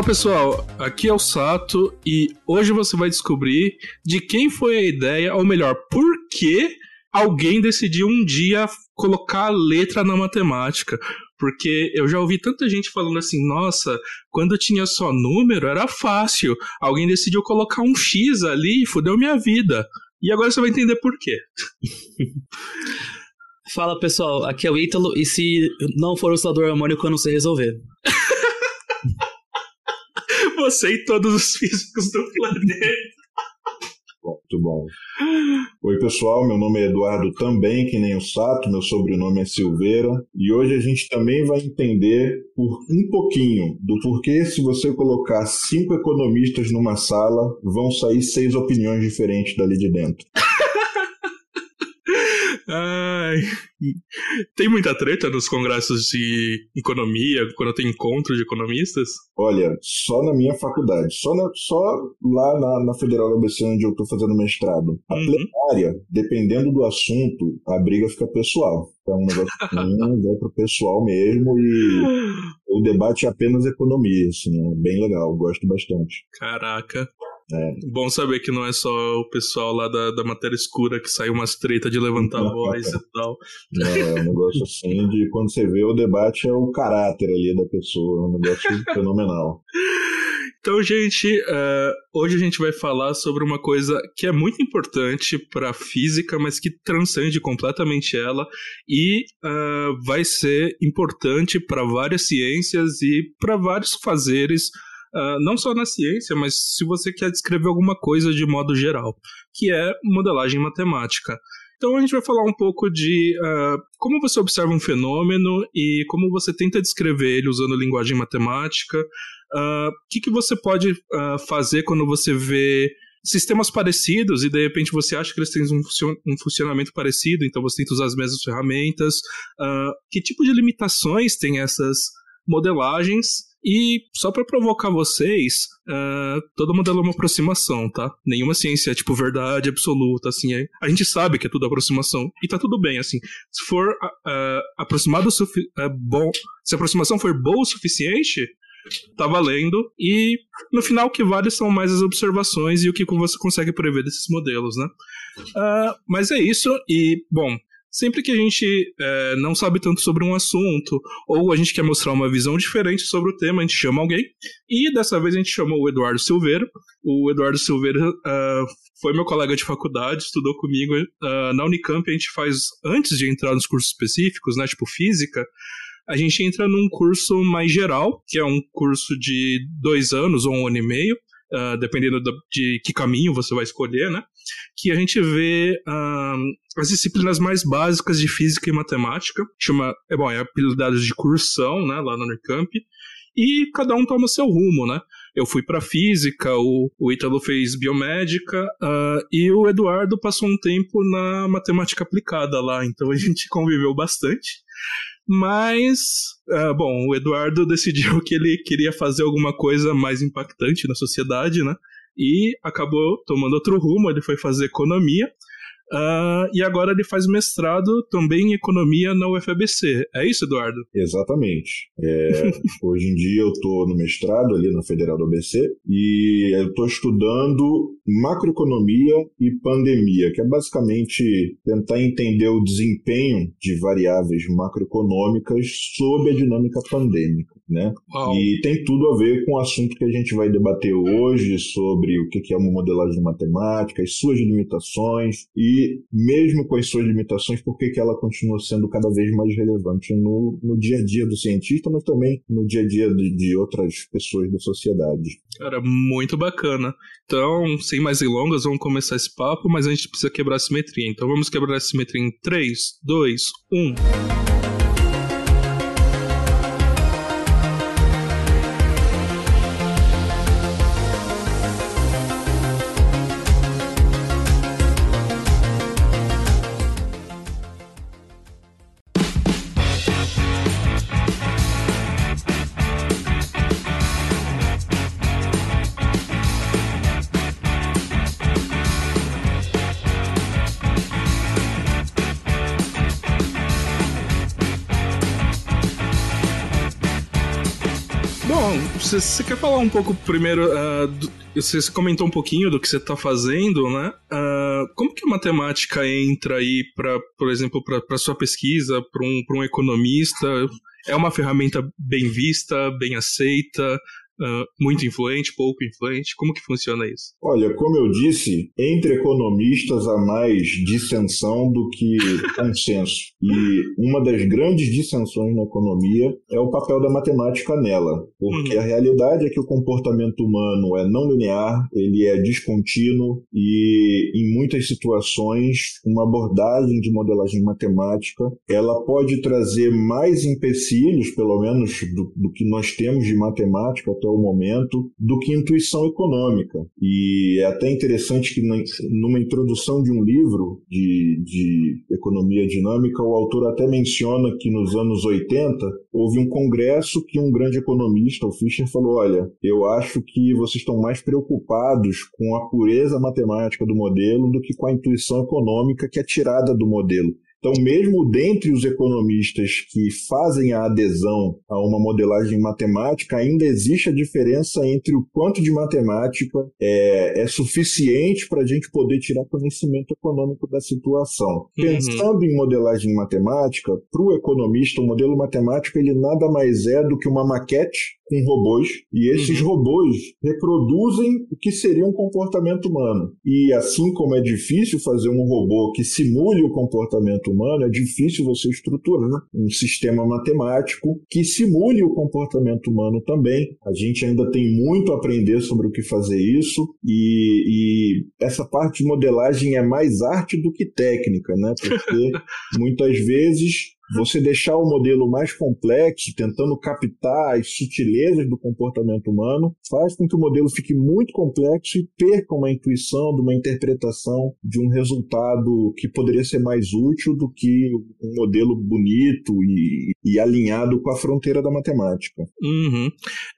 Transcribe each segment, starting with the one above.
Fala pessoal, aqui é o Sato e hoje você vai descobrir de quem foi a ideia, ou melhor, por que alguém decidiu um dia colocar letra na matemática. Porque eu já ouvi tanta gente falando assim, nossa, quando tinha só número era fácil. Alguém decidiu colocar um X ali e fudeu minha vida. E agora você vai entender por quê. Fala pessoal, aqui é o Ítalo e se não for oscilador harmônico eu não sei resolver. Você e todos os físicos do planeta. Muito bom. Oi, pessoal. Meu nome é Eduardo também, que nem o Sato. Meu sobrenome é Silveira. E hoje a gente também vai entender por um pouquinho do porquê, se você colocar cinco economistas numa sala, vão sair seis opiniões diferentes dali de dentro. Ai, tem muita treta nos congressos de economia, quando tem encontro de economistas? Olha, só na minha faculdade, só, na, só lá na, na Federal da ABC, onde eu estou fazendo mestrado. A uhum. plenária, dependendo do assunto, a briga fica pessoal. Então, um negócio assim, vai pro pessoal mesmo e o debate é apenas economia, assim, é bem legal, gosto bastante. Caraca. É. Bom saber que não é só o pessoal lá da, da matéria escura que sai umas treta de levantar a voz e tal. Não, é um negócio assim de quando você vê o debate é o caráter ali da pessoa, é um negócio fenomenal. Então, gente, uh, hoje a gente vai falar sobre uma coisa que é muito importante para a física, mas que transcende completamente ela e uh, vai ser importante para várias ciências e para vários fazeres Uh, não só na ciência, mas se você quer descrever alguma coisa de modo geral, que é modelagem matemática. Então a gente vai falar um pouco de uh, como você observa um fenômeno e como você tenta descrever ele usando linguagem matemática. O uh, que, que você pode uh, fazer quando você vê sistemas parecidos e de repente você acha que eles têm um, um funcionamento parecido, então você tenta usar as mesmas ferramentas. que tipo de limitações tem essas modelagens e só para provocar vocês, uh, todo modelo é uma aproximação, tá? Nenhuma ciência é tipo verdade absoluta, assim. É, a gente sabe que é tudo aproximação e tá tudo bem, assim. Se for uh, aproximado uh, bom, se a aproximação for boa o suficiente, tá valendo. E no final o que vale são mais as observações e o que você consegue prever desses modelos, né? Uh, mas é isso. E, bom, Sempre que a gente é, não sabe tanto sobre um assunto, ou a gente quer mostrar uma visão diferente sobre o tema, a gente chama alguém. E dessa vez a gente chamou o Eduardo Silveira. O Eduardo Silveira uh, foi meu colega de faculdade, estudou comigo uh, na Unicamp. A gente faz, antes de entrar nos cursos específicos, né, tipo física, a gente entra num curso mais geral, que é um curso de dois anos ou um ano e meio, uh, dependendo de que caminho você vai escolher, né? Que a gente vê as disciplinas mais básicas de física e matemática, chama, é bom, é habilidades de cursão, né, lá no Unicamp, e cada um toma seu rumo, né? Eu fui para física, o, o Ítalo fez biomédica uh, e o Eduardo passou um tempo na matemática aplicada lá, então a gente conviveu bastante. Mas, uh, bom, o Eduardo decidiu que ele queria fazer alguma coisa mais impactante na sociedade, né? E acabou tomando outro rumo, ele foi fazer economia. Uh, e agora ele faz mestrado também em economia na UFABC. É isso, Eduardo? Exatamente. É, hoje em dia eu estou no mestrado ali na Federal do ABC e eu estou estudando macroeconomia e pandemia, que é basicamente tentar entender o desempenho de variáveis macroeconômicas sob a dinâmica pandêmica. Né? E tem tudo a ver com o assunto que a gente vai debater hoje sobre o que é uma modelagem matemática, as suas limitações e mesmo com as suas limitações, por que ela continua sendo cada vez mais relevante no, no dia a dia do cientista, mas também no dia a dia de, de outras pessoas da sociedade. Cara, muito bacana. Então, sem mais delongas, vamos começar esse papo, mas a gente precisa quebrar a simetria. Então vamos quebrar a simetria em 3, 2, 1. Você, você quer falar um pouco primeiro uh, do, você comentou um pouquinho do que você está fazendo, né? Uh, como que a matemática entra aí para, por exemplo, para sua pesquisa, para um, um economista? É uma ferramenta bem vista, bem aceita? Uh, muito influente, pouco influente? Como que funciona isso? Olha, como eu disse, entre economistas há mais dissensão do que consenso. E uma das grandes dissensões na economia é o papel da matemática nela. Porque uhum. a realidade é que o comportamento humano é não linear, ele é descontínuo e, em muitas situações, uma abordagem de modelagem matemática ela pode trazer mais empecilhos, pelo menos do, do que nós temos de matemática até o momento do que intuição econômica. E é até interessante que numa introdução de um livro de, de economia dinâmica, o autor até menciona que nos anos 80 houve um congresso que um grande economista, o Fischer, falou: olha, eu acho que vocês estão mais preocupados com a pureza matemática do modelo do que com a intuição econômica que é tirada do modelo. Então, mesmo dentre os economistas que fazem a adesão a uma modelagem matemática, ainda existe a diferença entre o quanto de matemática é, é suficiente para a gente poder tirar conhecimento econômico da situação. Uhum. Pensando em modelagem matemática, para o economista, o modelo matemático ele nada mais é do que uma maquete com robôs e esses uhum. robôs reproduzem o que seria um comportamento humano. E assim como é difícil fazer um robô que simule o comportamento humano, é difícil você estruturar um sistema matemático que simule o comportamento humano também. A gente ainda tem muito a aprender sobre o que fazer isso e, e essa parte de modelagem é mais arte do que técnica, né? Porque muitas vezes você deixar o modelo mais complexo, tentando captar as sutilezas do comportamento humano, faz com que o modelo fique muito complexo e perca uma intuição de uma interpretação de um resultado que poderia ser mais útil do que um modelo bonito e, e alinhado com a fronteira da matemática. Uhum.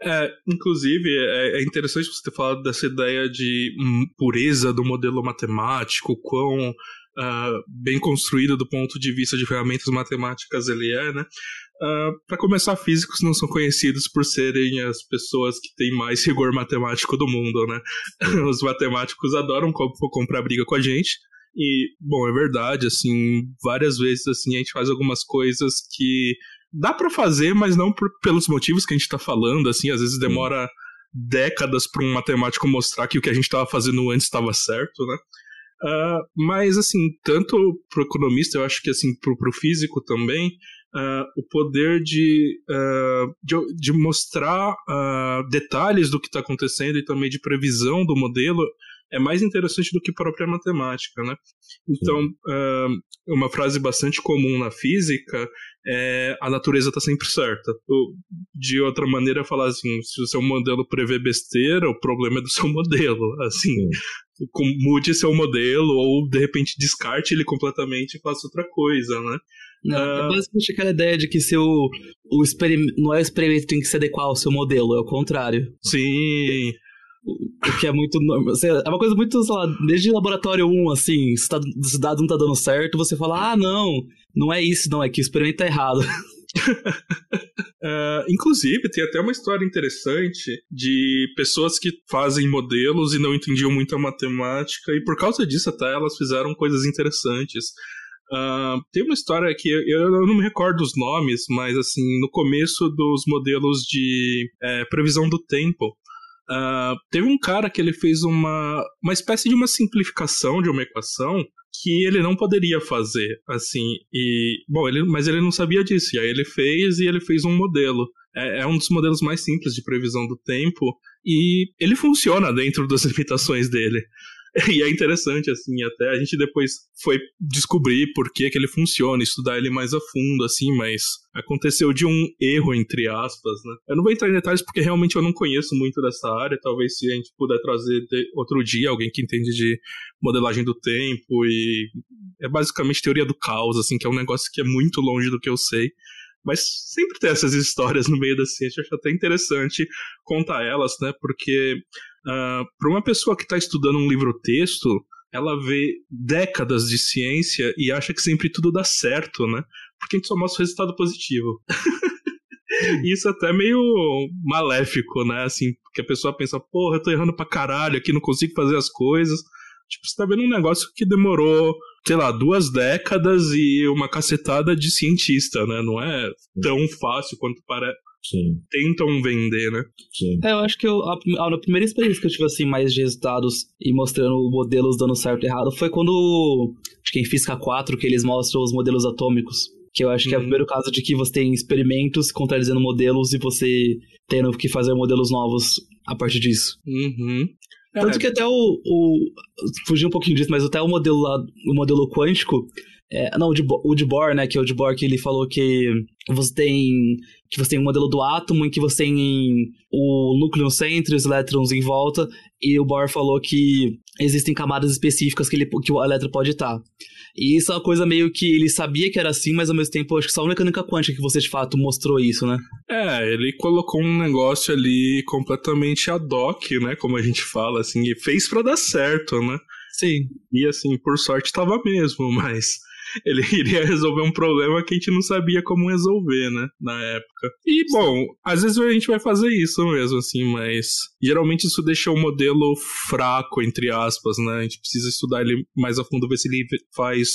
É, inclusive, é, é interessante você ter falado dessa ideia de hum, pureza do modelo matemático, quão uh, bem construído do ponto de vista de ferramentas matemáticas ele é, né? Uh, para começar, físicos não são conhecidos por serem as pessoas que têm mais rigor matemático do mundo, né? Os matemáticos adoram comp comprar briga com a gente. E, bom, é verdade, assim, várias vezes assim a gente faz algumas coisas que dá para fazer, mas não por, pelos motivos que a gente tá falando, assim, às vezes demora décadas para um matemático mostrar que o que a gente estava fazendo antes estava certo, né? Uh, mas, assim, tanto pro economista, eu acho que, assim, pro, pro físico também, uh, o poder de, uh, de, de, mostrar detalhes do que está acontecendo e também de previsão do modelo é mais interessante do que a própria matemática, né? Então, uma frase bastante comum na física é a natureza está sempre certa. De outra maneira, falar assim, se o seu modelo prevê besteira, o problema é do seu modelo. Assim, mude seu modelo ou de repente descarte ele completamente e faça outra coisa, né? Não, uh... É basicamente aquela ideia de que seu, o experimento, não é o experimento que tem que se adequar ao seu modelo, é o contrário. Sim. O que é muito. É uma coisa muito, sei lá, desde laboratório 1, assim, se, tá, se o dado não tá dando certo, você fala, ah, não, não é isso, não, é que o experimento tá errado. uh, inclusive, tem até uma história interessante de pessoas que fazem modelos e não entendiam muito a matemática, e por causa disso, até elas fizeram coisas interessantes. Uh, tem uma história que eu, eu, não me recordo os nomes, mas assim, no começo dos modelos de é, previsão do tempo, uh, teve um cara que ele fez uma, uma espécie de uma simplificação de uma equação que ele não poderia fazer, assim, e, bom, ele, mas ele não sabia disso, e aí ele fez e ele fez um modelo. É, é um dos modelos mais simples de previsão do tempo, e ele funciona dentro das limitações dele. E é interessante, assim, até a gente depois foi descobrir por que, que ele funciona, estudar ele mais a fundo, assim, mas aconteceu de um erro, entre aspas, né? Eu não vou entrar em detalhes porque realmente eu não conheço muito dessa área, talvez se a gente puder trazer outro dia alguém que entende de modelagem do tempo e é basicamente teoria do caos, assim, que é um negócio que é muito longe do que eu sei. Mas sempre tem essas histórias no meio da ciência, eu acho até interessante contar elas, né? Porque uh, ah, para uma pessoa que está estudando um livro-texto, ela vê décadas de ciência e acha que sempre tudo dá certo, né? Porque a gente só mostra o resultado positivo. Isso até é meio maléfico, né? Assim, porque a pessoa pensa, porra, eu tô errando pra caralho aqui, não consigo fazer as coisas. Tipo, você tá vendo um negócio que demorou, sei lá, duas décadas e uma cacetada de cientista, né? Não é tão fácil quanto parece. Sim. Tentam vender, né? Sim. É, eu acho que eu, a, a, primeira experiência que eu tive assim, mais de resultados e mostrando modelos dando certo e errado foi quando. Acho que em Física 4 que eles mostram os modelos atômicos. Que eu acho que é o primeiro caso de que você tem experimentos contradizendo modelos e você tendo que fazer modelos novos a partir disso. Uhum. Tanto É. que até o, o. Fugir um pouquinho disso, mas até o modelo lá, o modelo quântico. É, não, o de, o de Bohr, né? Que é o de Bohr que ele falou que você tem. Que você tem um modelo do átomo em que você tem o núcleo no centro e os elétrons em volta. E o Bohr falou que existem camadas específicas que, ele, que o elétron pode estar. E isso é uma coisa meio que ele sabia que era assim, mas ao mesmo tempo acho que só a mecânica quântica que você de fato mostrou isso, né? É, ele colocou um negócio ali completamente ad hoc, né? Como a gente fala, assim, e fez pra dar certo, né? Sim. E assim, por sorte tava mesmo, mas ele iria resolver um problema que a gente não sabia como resolver, né? Na época. E, bom, às vezes a gente vai fazer isso mesmo, assim, mas geralmente isso deixa o modelo fraco, entre aspas, né? A gente precisa estudar ele mais a fundo, ver se ele faz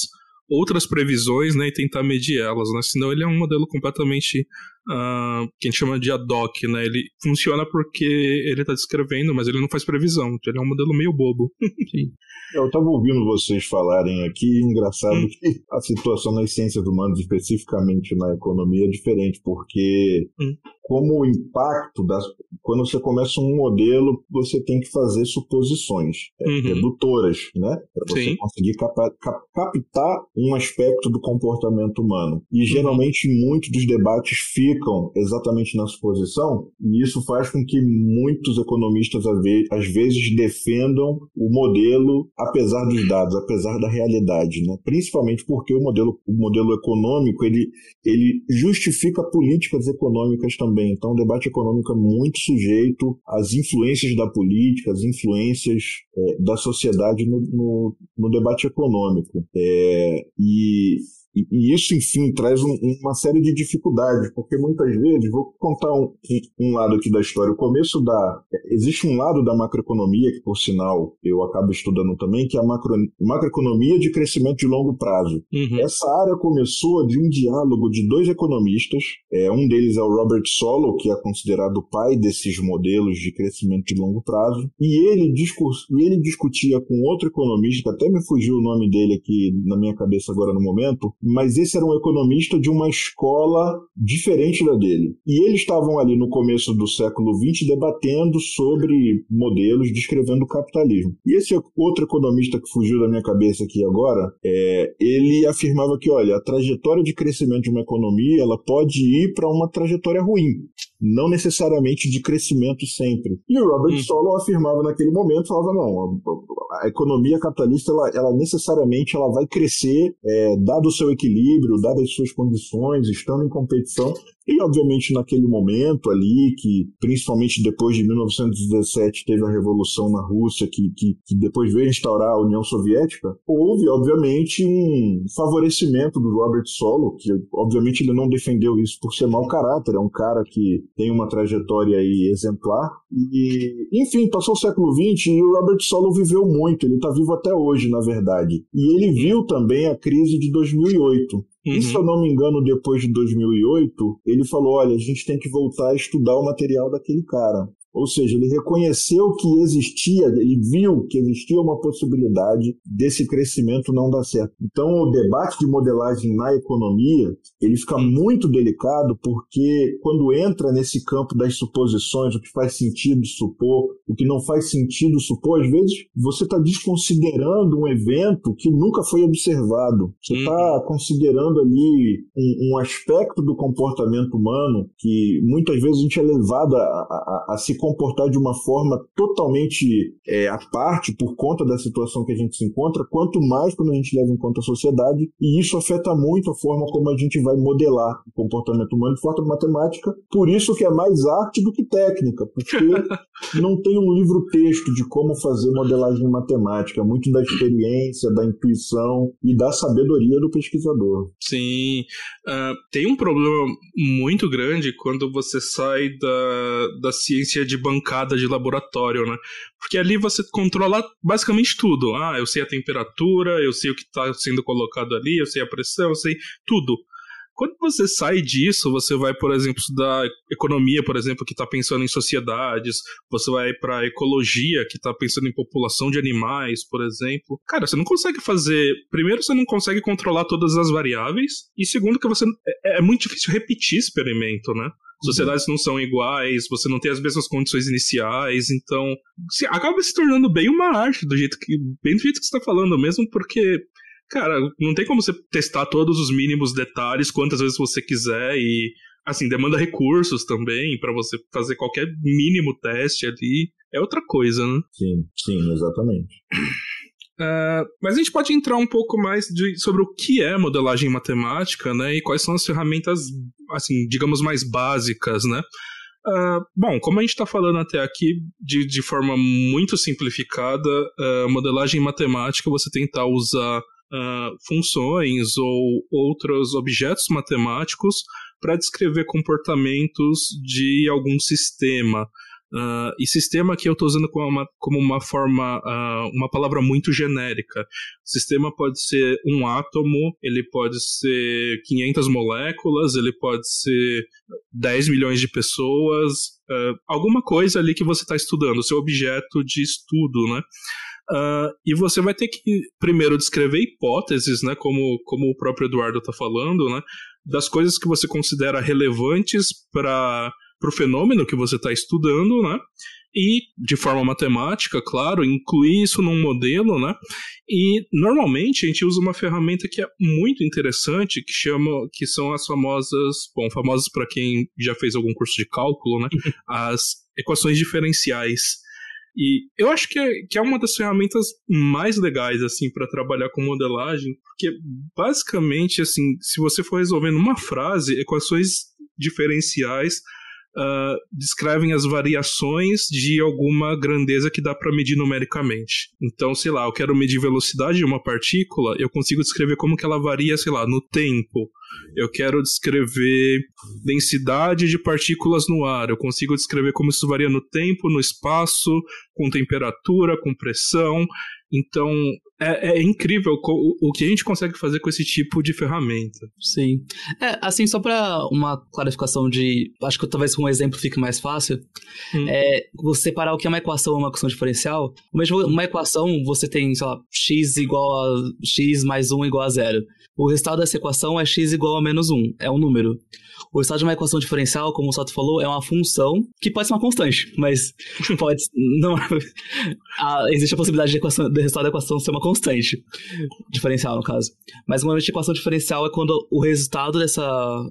outras previsões, né? E tentar medir elas, né? Senão ele é um modelo completamente. Ah, que a gente chama de ad hoc, né? Ele funciona porque ele tá descrevendo, mas ele não faz previsão. Então ele é um modelo meio bobo. Eu estava ouvindo vocês falarem aqui, engraçado Hum. que a situação nas ciências humanas, especificamente na economia, é diferente, porque Hum. como o impacto das. Quando você começa um modelo, você tem que fazer suposições é, Uhum. redutoras, né? Para você Sim. conseguir capa- cap- captar um aspecto do comportamento humano. E geralmente muitos dos debates ficam exatamente na suposição, e isso faz com que muitos economistas às vezes defendam o modelo apesar dos dados, apesar da realidade, né? Principalmente porque o modelo, o modelo econômico ele, ele justifica políticas econômicas também. Então, o debate econômico é muito sujeito às influências da política, às influências é, da sociedade no, no, no debate econômico. É, e, e- e isso, enfim, traz um- uma série de dificuldades, porque muitas vezes, vou contar um, um lado aqui da história. O começo da. Existe um lado da macroeconomia, que por sinal eu acabo estudando também, que é a macro, macroeconomia de crescimento de longo prazo. Uhum. Essa área começou de um diálogo de dois economistas. É, um deles é o Robert Solow, que é considerado o pai desses modelos de crescimento de longo prazo. E ele, discurs, e ele discutia com outro economista, até me fugiu o nome dele aqui na minha cabeça agora no momento, mas esse era um economista de uma escola diferente da dele. E eles estavam ali no começo do século XX debatendo sobre modelos descrevendo o capitalismo. E esse outro economista que fugiu da minha cabeça aqui agora, é, ele afirmava que, olha, a trajetória de crescimento de uma economia ela pode ir para uma trajetória ruim, não necessariamente de crescimento sempre. E o Robert Hum. Solow afirmava naquele momento, falava, não, a, a economia capitalista, ela, ela necessariamente ela vai crescer, é, dado o seu equilíbrio, dadas as suas condições, estando em competição, e, obviamente, naquele momento ali, que principalmente depois de 1917 teve a revolução na Rússia, que, que, que depois veio instaurar a União Soviética, houve, obviamente, um favorecimento do Robert Solow, que, obviamente, ele não defendeu isso por ser mau caráter, é um cara que tem uma trajetória aí exemplar. E, enfim, passou o século XX e o Robert Solow viveu muito, ele está vivo até hoje, na verdade. E ele viu também a crise de 2008. E se Uhum. eu não me engano, depois de 2008, ele falou: olha, a gente tem que voltar a estudar o material daquele cara. Ou seja, ele reconheceu que existia, ele viu que existia uma possibilidade desse crescimento não dar certo. Então, o debate de modelagem na economia, ele fica muito delicado porque quando entra nesse campo das suposições, o que faz sentido supor, o que não faz sentido supor, às vezes você está desconsiderando um evento que nunca foi observado. Você Uhum. está considerando ali um, um aspecto do comportamento humano que muitas vezes a gente é levado a, a- a- a se comportar de uma forma totalmente é, à parte por conta da situação que a gente se encontra, quanto mais quando a gente leva em conta a sociedade, e isso afeta muito a forma como a gente vai modelar o comportamento humano de forma matemática, por isso que é mais arte do que técnica, porque não tem um livro-texto de como fazer modelagem matemática, é muito da experiência, da intuição e da sabedoria do pesquisador. Sim, uh, tem um problema muito grande quando você sai da, da ciência de bancada de laboratório, né? Porque ali você controla basicamente tudo. Ah, eu sei a temperatura, eu sei o que está sendo colocado ali, eu sei a pressão, eu sei tudo. Quando você sai disso, você vai, por exemplo, da economia, por exemplo, que está pensando em sociedades, você vai para ecologia, que está pensando em população de animais, por exemplo. Cara, você não consegue fazer. Primeiro, você não consegue controlar todas as variáveis, e segundo, que você é, é muito difícil repetir experimento, né? Sociedades não são iguais, você não tem as mesmas condições iniciais, então se, acaba se tornando bem uma arte do jeito que bem do jeito que você está falando mesmo, porque cara, não tem como você testar todos os mínimos detalhes quantas vezes você quiser e assim, demanda recursos também para você fazer qualquer mínimo teste ali. É outra coisa, né? Sim, sim, exatamente. Uh, mas a gente pode entrar um pouco mais de, sobre o que é modelagem matemática, né? E quais são as ferramentas, assim, digamos, mais básicas, né? Uh, bom, como a gente está falando até aqui de, de forma muito simplificada, uh, modelagem matemática você tentar usar funções ou outros objetos matemáticos para descrever comportamentos de algum sistema. Uh, e sistema que eu estou usando como uma, como uma forma, uh, uma palavra muito genérica. Sistema pode ser um átomo, ele pode ser 500 moléculas, ele pode ser 10 milhões de pessoas, uh, alguma coisa ali que você está estudando, seu objeto de estudo, né? Uh, e você vai ter que primeiro descrever hipóteses, né, como, como o próprio Eduardo está falando, né, das coisas que você considera relevantes para o fenômeno que você está estudando, né, e de forma matemática, claro, incluir isso num modelo, né, e normalmente a gente usa uma ferramenta que é muito interessante, que chama, que são as famosas, bom, famosas para quem já fez algum curso de cálculo, né, as equações diferenciais. E eu acho que é, que é uma das ferramentas mais legais, assim, para trabalhar com modelagem, porque basicamente, assim, se você for resolvendo uma frase, equações diferenciais uh, descrevem as variações de alguma grandeza que dá para medir numericamente. Então, sei lá, eu quero medir velocidade de uma partícula, eu consigo descrever como que ela varia, sei lá, no tempo. Eu quero descrever densidade de partículas no ar. Eu consigo descrever como isso varia no tempo, no espaço, com temperatura, com pressão. Então, é, é incrível o, o, que a gente consegue fazer com esse tipo de ferramenta. Sim. É, assim, só para uma clarificação de. Acho que talvez com um exemplo fique mais fácil. Hum. É você separar o que é uma equação e uma equação diferencial. Mesmo uma equação, você tem, sei lá, x igual a x mais 1 igual a zero. O resultado dessa equação é x igual a menos 1. É um número. O resultado de uma equação diferencial, como o Sato falou, é uma função que pode ser uma constante, mas pode. não, a, existe a possibilidade de equação, do resultado da equação ser uma constante. Diferencial, no caso. Mas uma equação diferencial é quando o resultado dessa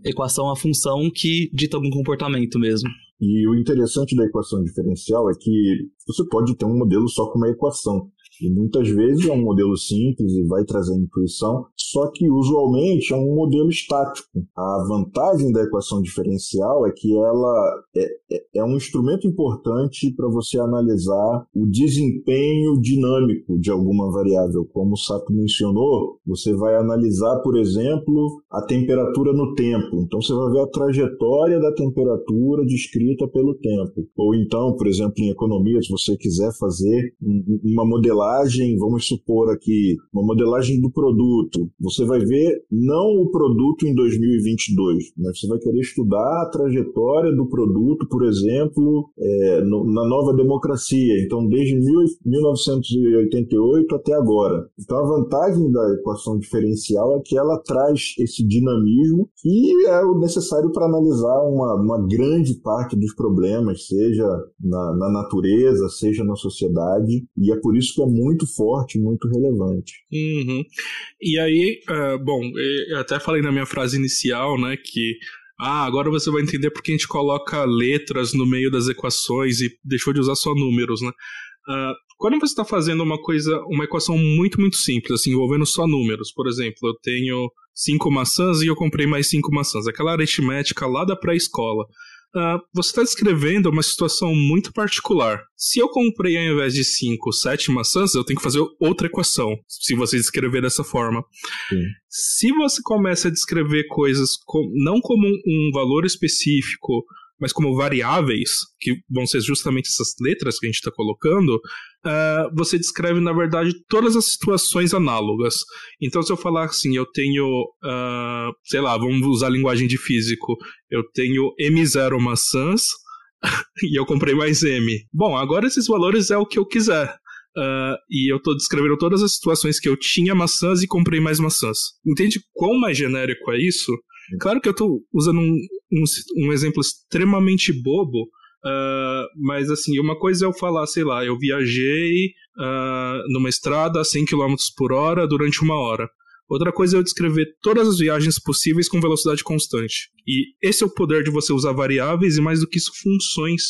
equação é uma função que dita algum comportamento mesmo. E o interessante da equação diferencial é que você pode ter um modelo só com uma equação. E muitas vezes é um modelo simples e vai trazer intuição, só que usualmente é um modelo estático. A vantagem da equação diferencial é que ela é, é, é um instrumento importante para você analisar o desempenho dinâmico de alguma variável. Como o Sato mencionou, você vai analisar, por exemplo, a temperatura no tempo. Então você vai ver a trajetória da temperatura descrita pelo tempo. Ou então, por exemplo, em economia, se você quiser fazer uma modelagem modelagem, vamos supor aqui, uma modelagem do produto. Você vai ver não o produto em 2022, mas você vai querer estudar a trajetória do produto, por exemplo, é, no, na nova democracia. Então, desde mil, 1988 até agora. Então, a vantagem da equação diferencial é que ela traz esse dinamismo que é o necessário para analisar uma, uma grande parte dos problemas, seja na, na natureza, seja na sociedade. E é por isso que é muito forte, muito relevante. Uhum. E aí, uh, bom, eu até falei na minha frase inicial, né, que Ah, agora você vai entender porque a gente coloca letras no meio das equações e deixou de usar só números, né? Uh, quando você está fazendo uma coisa, uma equação muito, muito simples, assim, envolvendo só números, por exemplo, eu tenho cinco maçãs e eu comprei mais cinco maçãs, aquela aritmética lá da pré-escola. Uh, você está descrevendo uma situação muito particular. Se eu comprei ao invés de 5, 7 maçãs, eu tenho que fazer outra equação, se você descrever dessa forma. Sim. Se você começa a descrever coisas com, não como um, um valor específico, mas como variáveis, que vão ser justamente essas letras que a gente está colocando, uh, você descreve, na verdade, todas as situações análogas. Então, se eu falar assim, eu tenho, uh, sei lá, vamos usar a linguagem de físico, eu tenho M0 maçãs e eu comprei mais M. Bom, agora esses valores é o que eu quiser. Uh, e eu estou descrevendo todas as situações que eu tinha maçãs e comprei mais maçãs. Entende quão mais genérico é isso? Claro que eu estou usando um, um, um, exemplo extremamente bobo, uh, mas assim, uma coisa é eu falar, sei lá, eu viajei uh, numa estrada a 100 km por hora durante uma hora. Outra coisa é eu descrever todas as viagens possíveis com velocidade constante. E esse é o poder de você usar variáveis e, mais do que isso, funções.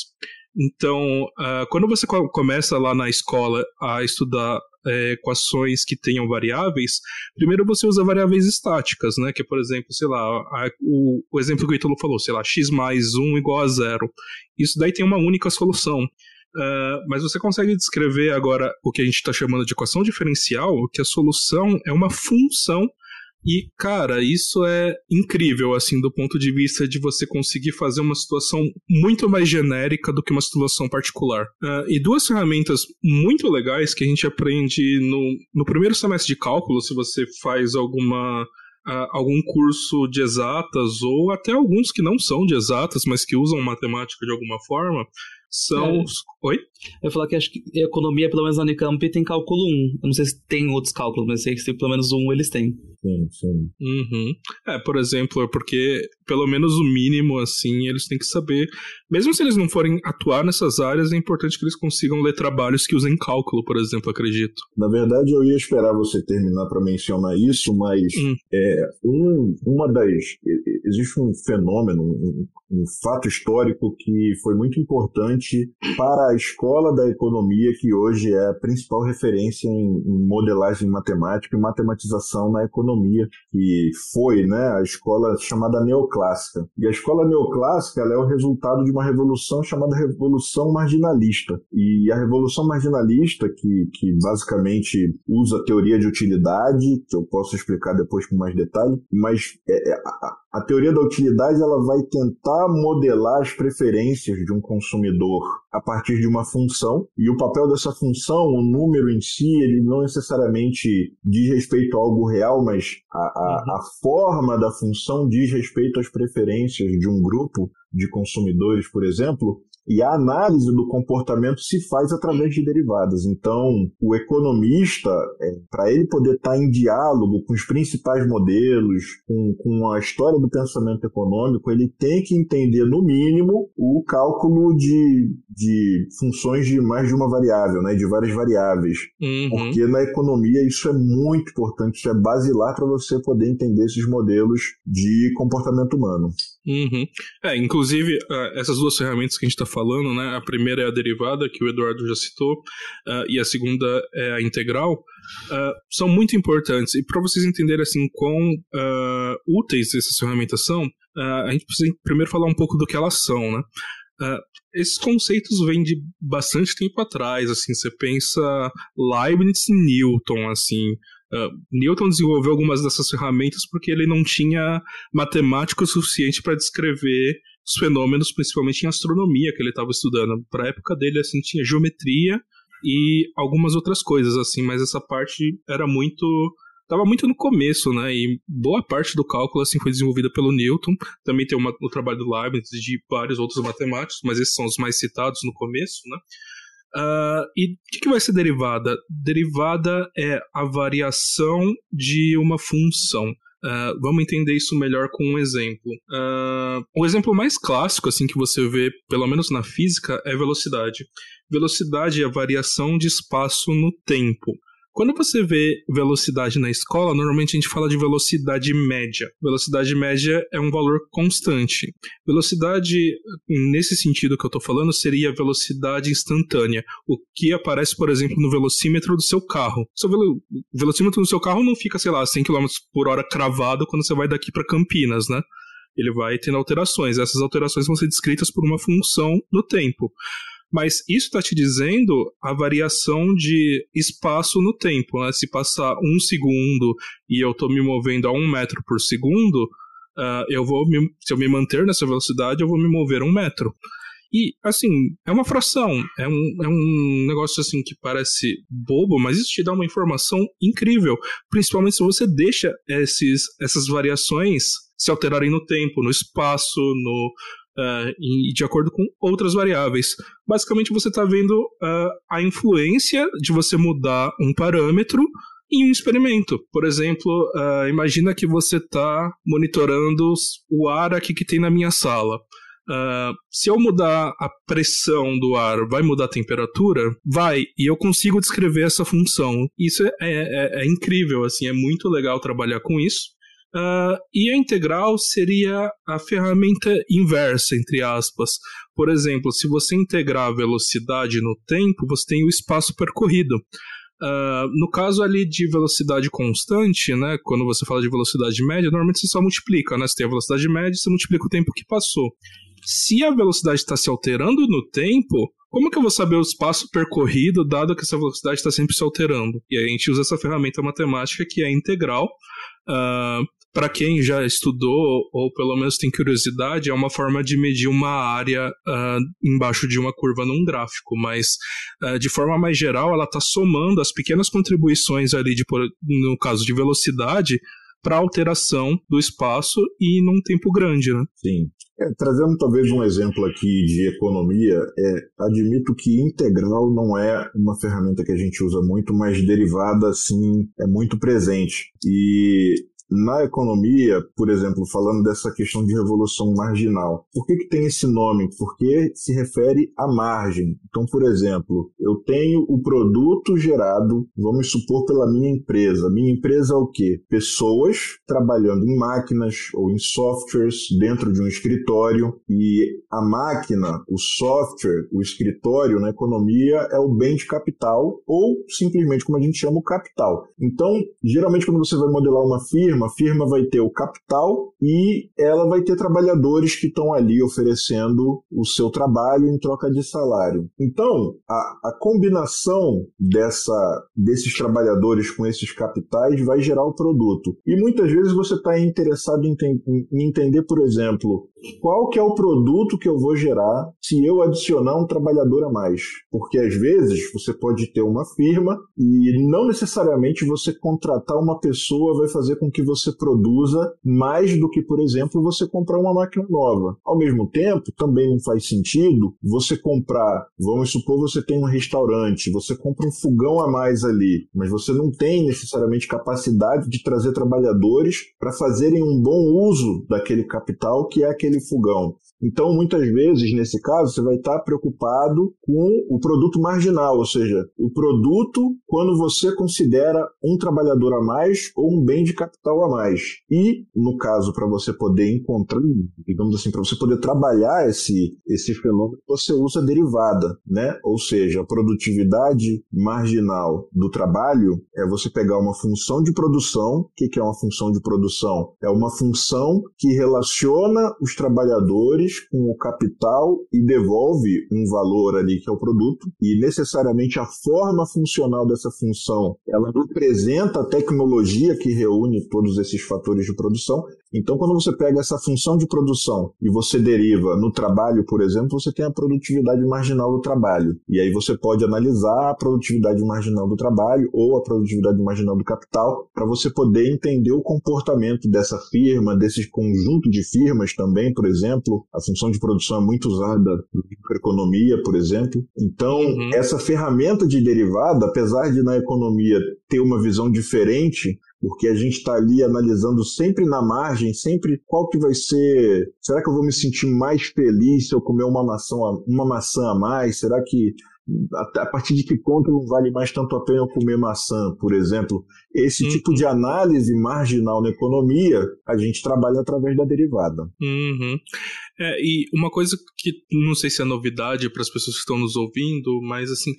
Então, uh, quando você começa lá na escola a estudar é, equações que tenham variáveis, primeiro você usa variáveis estáticas, né? Que é, por exemplo, sei lá, a, o, o, exemplo que o Ítalo falou, sei lá, x mais 1 igual a zero. Isso daí tem uma única solução. Uh, mas você consegue descrever agora o que a gente está chamando de equação diferencial, que a solução é uma função e, cara, isso é incrível, assim, do ponto de vista de você conseguir fazer uma situação muito mais genérica do que uma situação particular. Uh, e duas ferramentas muito legais que a gente aprende no, no primeiro semestre de cálculo, se você faz alguma. Uh, algum curso de exatas, ou até alguns que não são de exatas, mas que usam matemática de alguma forma, são. É. Oi? Eu ia falar que acho que economia, pelo menos na Unicamp, tem cálculo 1. Eu não sei se tem outros cálculos, mas sei que pelo menos um eles têm. Sim, sim. Uhum. É, por exemplo, é porque pelo menos o mínimo, assim, eles têm que saber. Mesmo se eles não forem atuar nessas áreas, é importante que eles consigam ler trabalhos que usem cálculo, por exemplo, acredito. Na verdade, eu ia esperar você terminar para mencionar isso, mas hum. é, um, uma das. Existe um fenômeno, um, um fato histórico que foi muito importante para a escola da economia, que hoje é a principal referência em, em modelagem matemática e matematização na economia, que foi né, a escola chamada neoclássica. E a escola neoclássica é o resultado de uma revolução chamada Revolução Marginalista. E a Revolução Marginalista, que, que basicamente usa a teoria de utilidade, que eu posso explicar depois com mais detalhe, mas é, é, a, teoria da utilidade ela vai tentar modelar as preferências de um consumidor a partir de uma função e o papel dessa função, o número em si, ele não necessariamente diz respeito a algo real, mas a, a, uhum. a forma da função diz respeito às preferências de um grupo de consumidores, por exemplo, e a análise do comportamento se faz através de derivadas. Então, o economista, é, para ele poder estar tá em diálogo com os principais modelos, com, com a história do pensamento econômico, ele tem que entender, no mínimo, o cálculo de, de funções de mais de uma variável, né, de várias variáveis. Uhum. Porque na economia isso é muito importante, isso é basilar para você poder entender esses modelos de comportamento humano. Uhum. É, inclusive, uh, essas duas ferramentas que a gente está falando, né? A primeira é a derivada, que o Eduardo já citou, uh, e a segunda é a integral, uh, são muito importantes. E para vocês entenderem assim quão úteis essas ferramentas são, a gente precisa primeiro falar um pouco do que elas são, né? esses conceitos vêm de bastante tempo atrás, assim, você pensa Leibniz e Newton, assim, Uh, Newton desenvolveu algumas dessas ferramentas porque ele não tinha matemática suficiente para descrever os fenômenos, principalmente em astronomia que ele estava estudando. Para a época dele, assim, tinha geometria e algumas outras coisas, assim, mas essa parte era muito estava muito no começo, né? E boa parte do cálculo assim foi desenvolvida pelo Newton. Também tem uma, o trabalho do Leibniz de vários outros matemáticos, mas esses são os mais citados no começo, né? Uh, e o que, vai ser derivada? Derivada é a variação de uma função. Uh, vamos entender isso melhor com um exemplo. Uh, o exemplo mais clássico, assim, que você vê, pelo menos na física, é velocidade. Velocidade é a variação de espaço no tempo. Quando você vê velocidade na escola, normalmente a gente fala de velocidade média. Velocidade média é um valor constante. Velocidade, nesse sentido que eu estou falando, seria velocidade instantânea. O que aparece, por exemplo, no velocímetro do seu carro. O velo velocímetro do seu carro não fica, sei lá, 100 km por hora cravado quando você vai daqui para Campinas, né? Ele vai tendo alterações. Essas alterações vão ser descritas por uma função no tempo. Mas isso está te dizendo a variação de espaço no tempo. Né? Se passar um segundo e eu estou me movendo a um metro por segundo, uh, eu vou me, se eu me manter nessa velocidade, eu vou me mover um metro. E, assim, é uma fração, é um, é um negócio assim que parece bobo, mas isso te dá uma informação incrível. Principalmente se você deixa esses, essas variações se alterarem no tempo, no espaço, no, uh, e de acordo com outras variáveis. Basicamente, você está vendo uh, a influência de você mudar um parâmetro em um experimento. Por exemplo, uh, imagina que você está monitorando o ar aqui que tem na minha sala. Uh, se eu mudar a pressão do ar, vai mudar a temperatura? Vai, e eu consigo descrever essa função. Isso é, é, é incrível, assim, é muito legal trabalhar com isso. Uh, e a integral seria a ferramenta inversa, entre aspas. Por exemplo, se você integrar a velocidade no tempo, você tem o espaço percorrido. Uh, no caso ali de velocidade constante, né, quando você fala de velocidade média, normalmente você só multiplica, né? Você tem a velocidade média, você multiplica o tempo que passou. Se a velocidade está se alterando no tempo, como que eu vou saber o espaço percorrido, dado que essa velocidade está sempre se alterando? E aí a gente usa essa ferramenta matemática que é integral. Uh, para quem já estudou ou pelo menos tem curiosidade, é uma forma de medir uma área uh, embaixo de uma curva num gráfico, mas uh, de forma mais geral, ela está somando as pequenas contribuições ali, de, no caso de velocidade, para alteração do espaço e num tempo grande, né? Sim. É, trazendo talvez um exemplo aqui de economia, é, admito que integral não é uma ferramenta que a gente usa muito, mas derivada sim é muito presente. E na economia, por exemplo, falando dessa questão de revolução marginal, por que, que tem esse nome? Porque se refere à margem. Então, por exemplo, eu tenho o produto gerado, vamos supor, pela minha empresa. Minha empresa é o quê? Pessoas trabalhando em máquinas ou em softwares dentro de um escritório e a máquina, o software, o escritório na economia é o bem de capital ou simplesmente como a gente chama o capital. Então, geralmente quando você vai modelar uma firma, firma, a firma vai ter o capital e ela vai ter trabalhadores que estão ali oferecendo o seu trabalho em troca de salário. Então, a, a combinação dessa, desses trabalhadores com esses capitais vai gerar o produto. E muitas vezes você está interessado em, em, em entender, por exemplo, qual que é o produto que eu vou gerar se eu adicionar um trabalhador a mais. Porque às vezes você pode ter uma firma e não necessariamente você contratar uma pessoa vai fazer com que você produza mais do que, por exemplo, você comprar uma máquina nova. Ao mesmo tempo, também não faz sentido você comprar, vamos supor, você tem um restaurante, você compra um fogão a mais ali, mas você não tem necessariamente capacidade de trazer trabalhadores para fazerem um bom uso daquele capital que é aquele fogão. Então, muitas vezes, nesse caso, você vai estar preocupado com o produto marginal, ou seja, o produto quando você considera um trabalhador a mais ou um bem de capital a mais. E, no caso, para você poder encontrar, digamos assim, para você poder trabalhar esse, esse fenômeno, você usa derivada, né? Ou seja, a produtividade marginal do trabalho é você pegar uma função de produção. O que é uma função de produção? É uma função que relaciona os trabalhadores com o capital e devolve um valor ali que é o produto. E necessariamente a forma funcional dessa função, ela representa a tecnologia que reúne todos esses fatores de produção. Então, quando você pega essa função de produção e você deriva no trabalho, por exemplo, você tem a produtividade marginal do trabalho. E aí você pode analisar a produtividade marginal do trabalho ou a produtividade marginal do capital para você poder entender o comportamento dessa firma, desse conjunto de firmas também, por exemplo. A função de produção é muito usada na economia, por exemplo. Então, uhum. essa ferramenta de derivada, apesar de na economia ter uma visão diferente, porque a gente está ali analisando sempre na margem, sempre qual que vai ser. Será que eu vou me sentir mais feliz se eu comer uma maçã, uma maçã a mais? Será que a partir de que ponto não vale mais tanto a pena comer maçã, por exemplo. Esse uhum. tipo de análise marginal na economia, a gente trabalha através da derivada. Uhum. É, e uma coisa que não sei se é novidade para as pessoas que estão nos ouvindo, mas assim,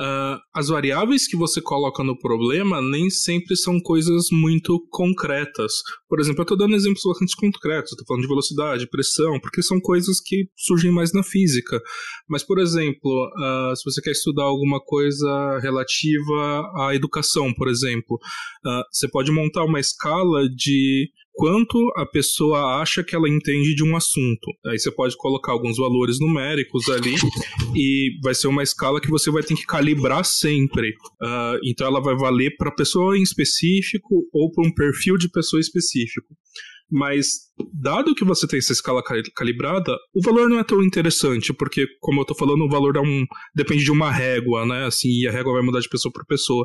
Uh, as variáveis que você coloca no problema nem sempre são coisas muito concretas. Por exemplo, eu estou dando exemplos bastante concretos, estou falando de velocidade, pressão, porque são coisas que surgem mais na física. Mas, por exemplo, uh, se você quer estudar alguma coisa relativa à educação, por exemplo, uh, você pode montar uma escala de quanto a pessoa acha que ela entende de um assunto. Aí você pode colocar alguns valores numéricos ali e vai ser uma escala que você vai ter que calibrar sempre. Uh, então ela vai valer para pessoa em específico ou para um perfil de pessoa específico. Mas, dado que você tem essa escala calibrada, o valor não é tão interessante, porque, como eu estou falando, o valor é um, depende de uma régua, né? Assim, e a régua vai mudar de pessoa para pessoa.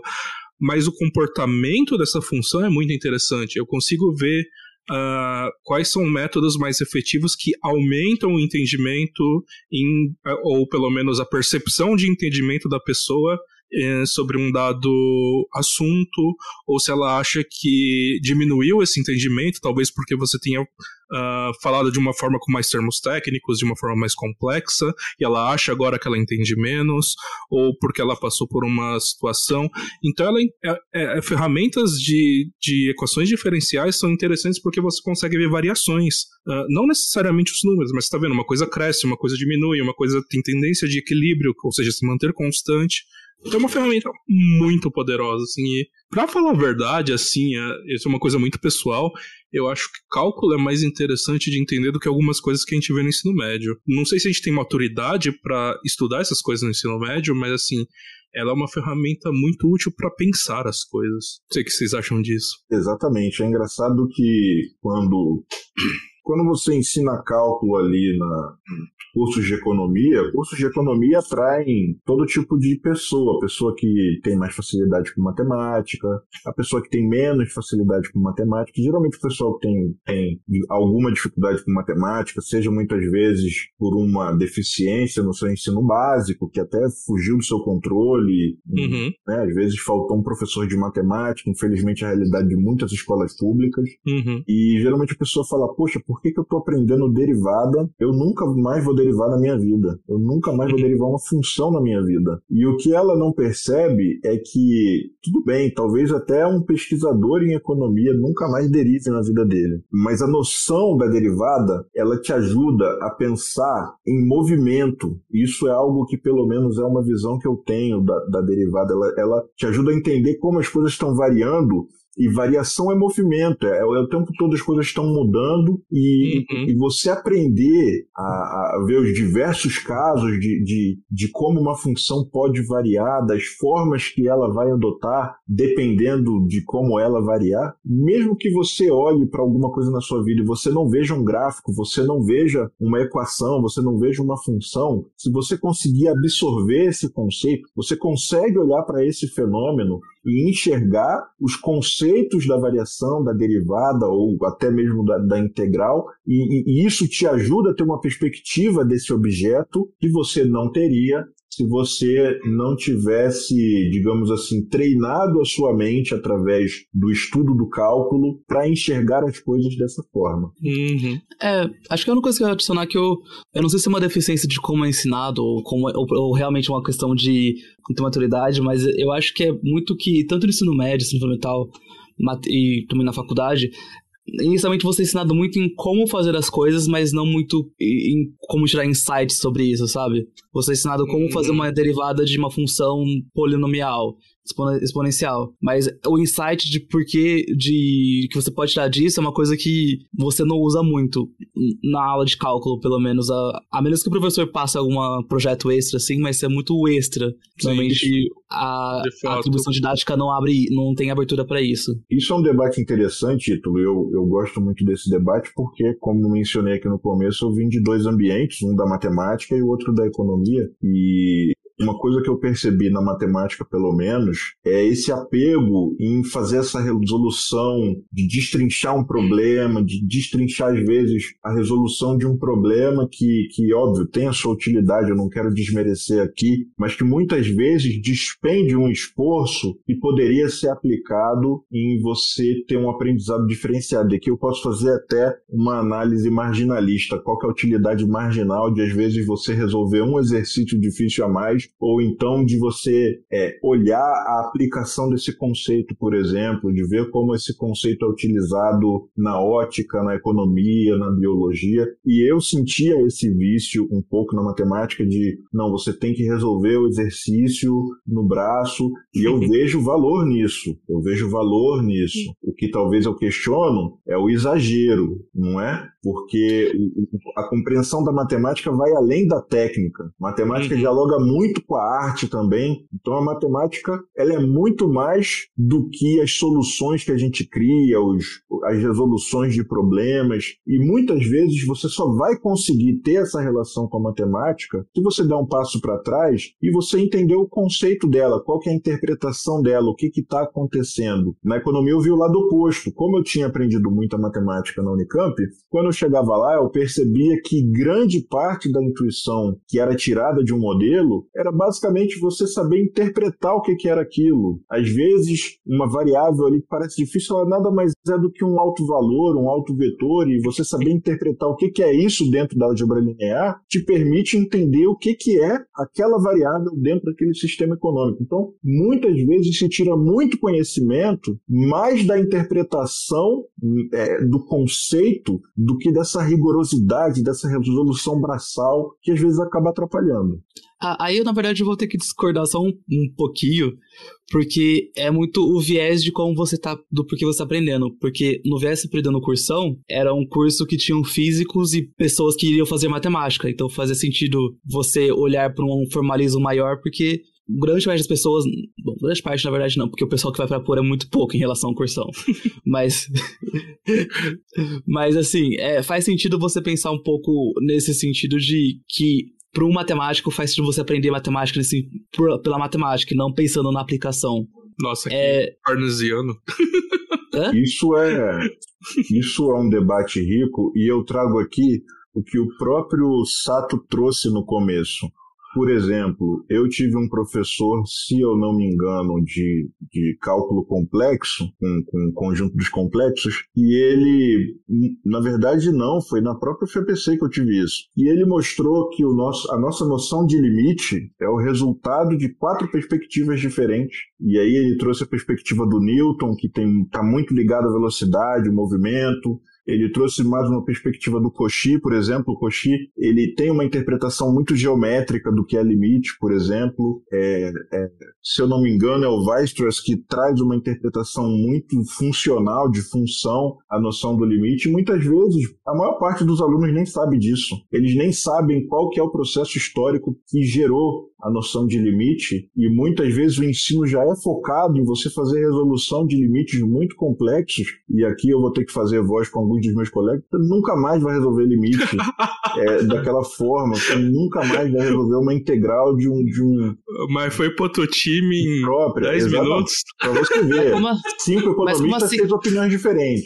Mas o comportamento dessa função é muito interessante. Eu consigo ver uh, quais são métodos mais efetivos que aumentam o entendimento em, ou pelo menos a percepção de entendimento da pessoa sobre um dado assunto, ou se ela acha que diminuiu esse entendimento, talvez porque você tenha uh, falado de uma forma com mais termos técnicos, de uma forma mais complexa, e ela acha agora que ela entende menos, ou porque ela passou por uma situação. Então, ela, é, é, é, ferramentas de, de equações diferenciais são interessantes porque você consegue ver variações. Uh, não necessariamente os números, mas está vendo, uma coisa cresce, uma coisa diminui, uma coisa tem tendência de equilíbrio, ou seja, se manter constante. Então é uma ferramenta muito poderosa, assim, e pra falar a verdade, assim, é, isso é uma coisa muito pessoal, eu acho que cálculo é mais interessante de entender do que algumas coisas que a gente vê no ensino médio. Não sei se a gente tem maturidade para estudar essas coisas no ensino médio, mas assim, ela é uma ferramenta muito útil para pensar as coisas. Não sei o que vocês acham disso. Exatamente. É engraçado que quando quando você ensina cálculo ali na cursos de economia, cursos de economia atraem todo tipo de pessoa, a pessoa que tem mais facilidade com matemática, a pessoa que tem menos facilidade com matemática, geralmente o pessoal que tem, tem alguma dificuldade com matemática, seja muitas vezes por uma deficiência no seu ensino básico, que até fugiu do seu controle, uhum. né? às vezes faltou um professor de matemática, infelizmente a realidade de muitas escolas públicas, uhum. e geralmente a pessoa fala, poxa, por que, que eu estou aprendendo derivada? Eu nunca mais vou derivar na minha vida. Eu nunca mais vou derivar uma função na minha vida. E o que ela não percebe é que, tudo bem, talvez até um pesquisador em economia nunca mais derive na vida dele. Mas a noção da derivada, ela te ajuda a pensar em movimento. Isso é algo que, pelo menos, é uma visão que eu tenho da, da derivada. Ela, ela te ajuda a entender como as coisas estão variando e variação é movimento, é, é, o tempo todo as coisas estão mudando e, uhum. e você aprender a, a, ver os diversos casos de, de, de como uma função pode variar, das formas que ela vai adotar, dependendo de como ela variar, mesmo que você olhe para alguma coisa na sua vida e você não veja um gráfico, você não veja uma equação, você não veja uma função, se você conseguir absorver esse conceito, você consegue olhar para esse fenômeno e enxergar os conceitos da variação, da derivada ou até mesmo da, da integral, e, e, isso te ajuda a ter uma perspectiva desse objeto que você não teria se você não tivesse, digamos assim, treinado a sua mente através do estudo do cálculo para enxergar as coisas dessa forma. Uhum. É, acho que a única coisa que eu ia adicionar é que eu, eu não sei se é uma deficiência de como é ensinado ou, como, ou, ou realmente uma questão de maturidade, mas eu acho que é muito que, tanto no ensino médio, ensino fundamental, e também na faculdade, Inicialmente você é ensinado muito em como fazer as coisas, mas não muito em como tirar insights sobre isso, sabe? Você é ensinado como fazer uhum. uma derivada de uma função polinomial exponencial. Mas o insight de porquê de que você pode tirar disso é uma coisa que você não usa muito na aula de cálculo, pelo menos. A, a menos que o professor passe algum projeto extra, assim, mas é muito extra. Realmente a, a atribuição didática não abre, não tem abertura para isso. Isso é um debate interessante, Ítalo. Eu, eu gosto muito desse debate porque, como mencionei aqui no começo, eu vim de dois ambientes, um da matemática e o outro da economia. E uma coisa que eu percebi na matemática, pelo menos, é esse apego em fazer essa resolução, de destrinchar um problema, de destrinchar, às vezes, a resolução de um problema que, que óbvio, tem a sua utilidade, eu não quero desmerecer aqui, mas que muitas vezes despende um esforço e poderia ser aplicado em você ter um aprendizado diferenciado. E aqui eu posso fazer até uma análise marginalista, qual é a utilidade marginal de, às vezes, você resolver um exercício difícil a mais, ou então de você é, olhar a aplicação desse conceito, por exemplo, de ver como esse conceito é utilizado na ótica, na economia, na biologia. E eu sentia esse vício um pouco na matemática de, não, você tem que resolver o exercício no braço, e eu vejo valor nisso. Eu vejo valor nisso. O que talvez eu questiono é o exagero, não é? Porque a compreensão da matemática vai além da técnica. A matemática uhum. dialoga muito com a arte também. Então a matemática ela é muito mais do que as soluções que a gente cria, os, as resoluções de problemas. E muitas vezes você só vai conseguir ter essa relação com a matemática se você der um passo para trás e você entender o conceito dela, qual que é a interpretação dela, o que está acontecendo. Na economia eu vi o lado oposto. Como eu tinha aprendido muita matemática na Unicamp, quando eu chegava lá eu percebia que grande parte da intuição que era tirada de um modelo era basicamente você saber interpretar o que, que era aquilo. Às vezes, uma variável ali que parece difícil, ela nada mais é do que um alto valor, um alto vetor, e você saber interpretar o que, que é isso dentro da álgebra linear te permite entender o que, que é aquela variável dentro daquele sistema econômico. Então, muitas vezes se tira muito conhecimento mais da interpretação é, do conceito do que dessa rigorosidade, dessa resolução braçal que às vezes acaba atrapalhando. Aí eu, na verdade, vou ter que discordar só um, um pouquinho, porque é muito o viés de como você tá, do porquê você tá aprendendo. Porque no viés aprendendo cursão, era um curso que tinham físicos e pessoas que iriam fazer matemática. Então fazia sentido você olhar para um formalismo maior, porque grande parte das pessoas. Bom, grande parte, na verdade, não, porque o pessoal que vai pra pôr é muito pouco em relação ao cursão. mas. mas, assim, é, faz sentido você pensar um pouco nesse sentido de que para um matemático faz sentido você aprender matemática assim, por, pela matemática e não pensando na aplicação. Nossa, que é... parnesiano. isso é isso é um debate rico e eu trago aqui o que o próprio Sato trouxe no começo. Por exemplo, eu tive um professor, se eu não me engano, de, de cálculo complexo, com, com conjunto dos complexos, e ele, na verdade, não, foi na própria FPC que eu tive isso. E ele mostrou que o nosso, a nossa noção de limite é o resultado de quatro perspectivas diferentes. E aí ele trouxe a perspectiva do Newton, que está muito ligada à velocidade, movimento, ele trouxe mais uma perspectiva do Cauchy, por exemplo. O Cauchy ele tem uma interpretação muito geométrica do que é limite, por exemplo. É, é, se eu não me engano, é o Weierstrass que traz uma interpretação muito funcional de função à noção do limite. Muitas vezes, a maior parte dos alunos nem sabe disso. Eles nem sabem qual que é o processo histórico que gerou a noção de limite e muitas vezes o ensino já é focado em você fazer resolução de limites muito complexos e aqui eu vou ter que fazer voz com alguns dos meus colegas, você nunca mais vai resolver limite é, daquela forma, você nunca mais vai resolver uma integral de um... De um Mas foi pro outro time em própria, 10 minutos. Pra você ver, como, cinco economistas assim? têm opiniões diferentes.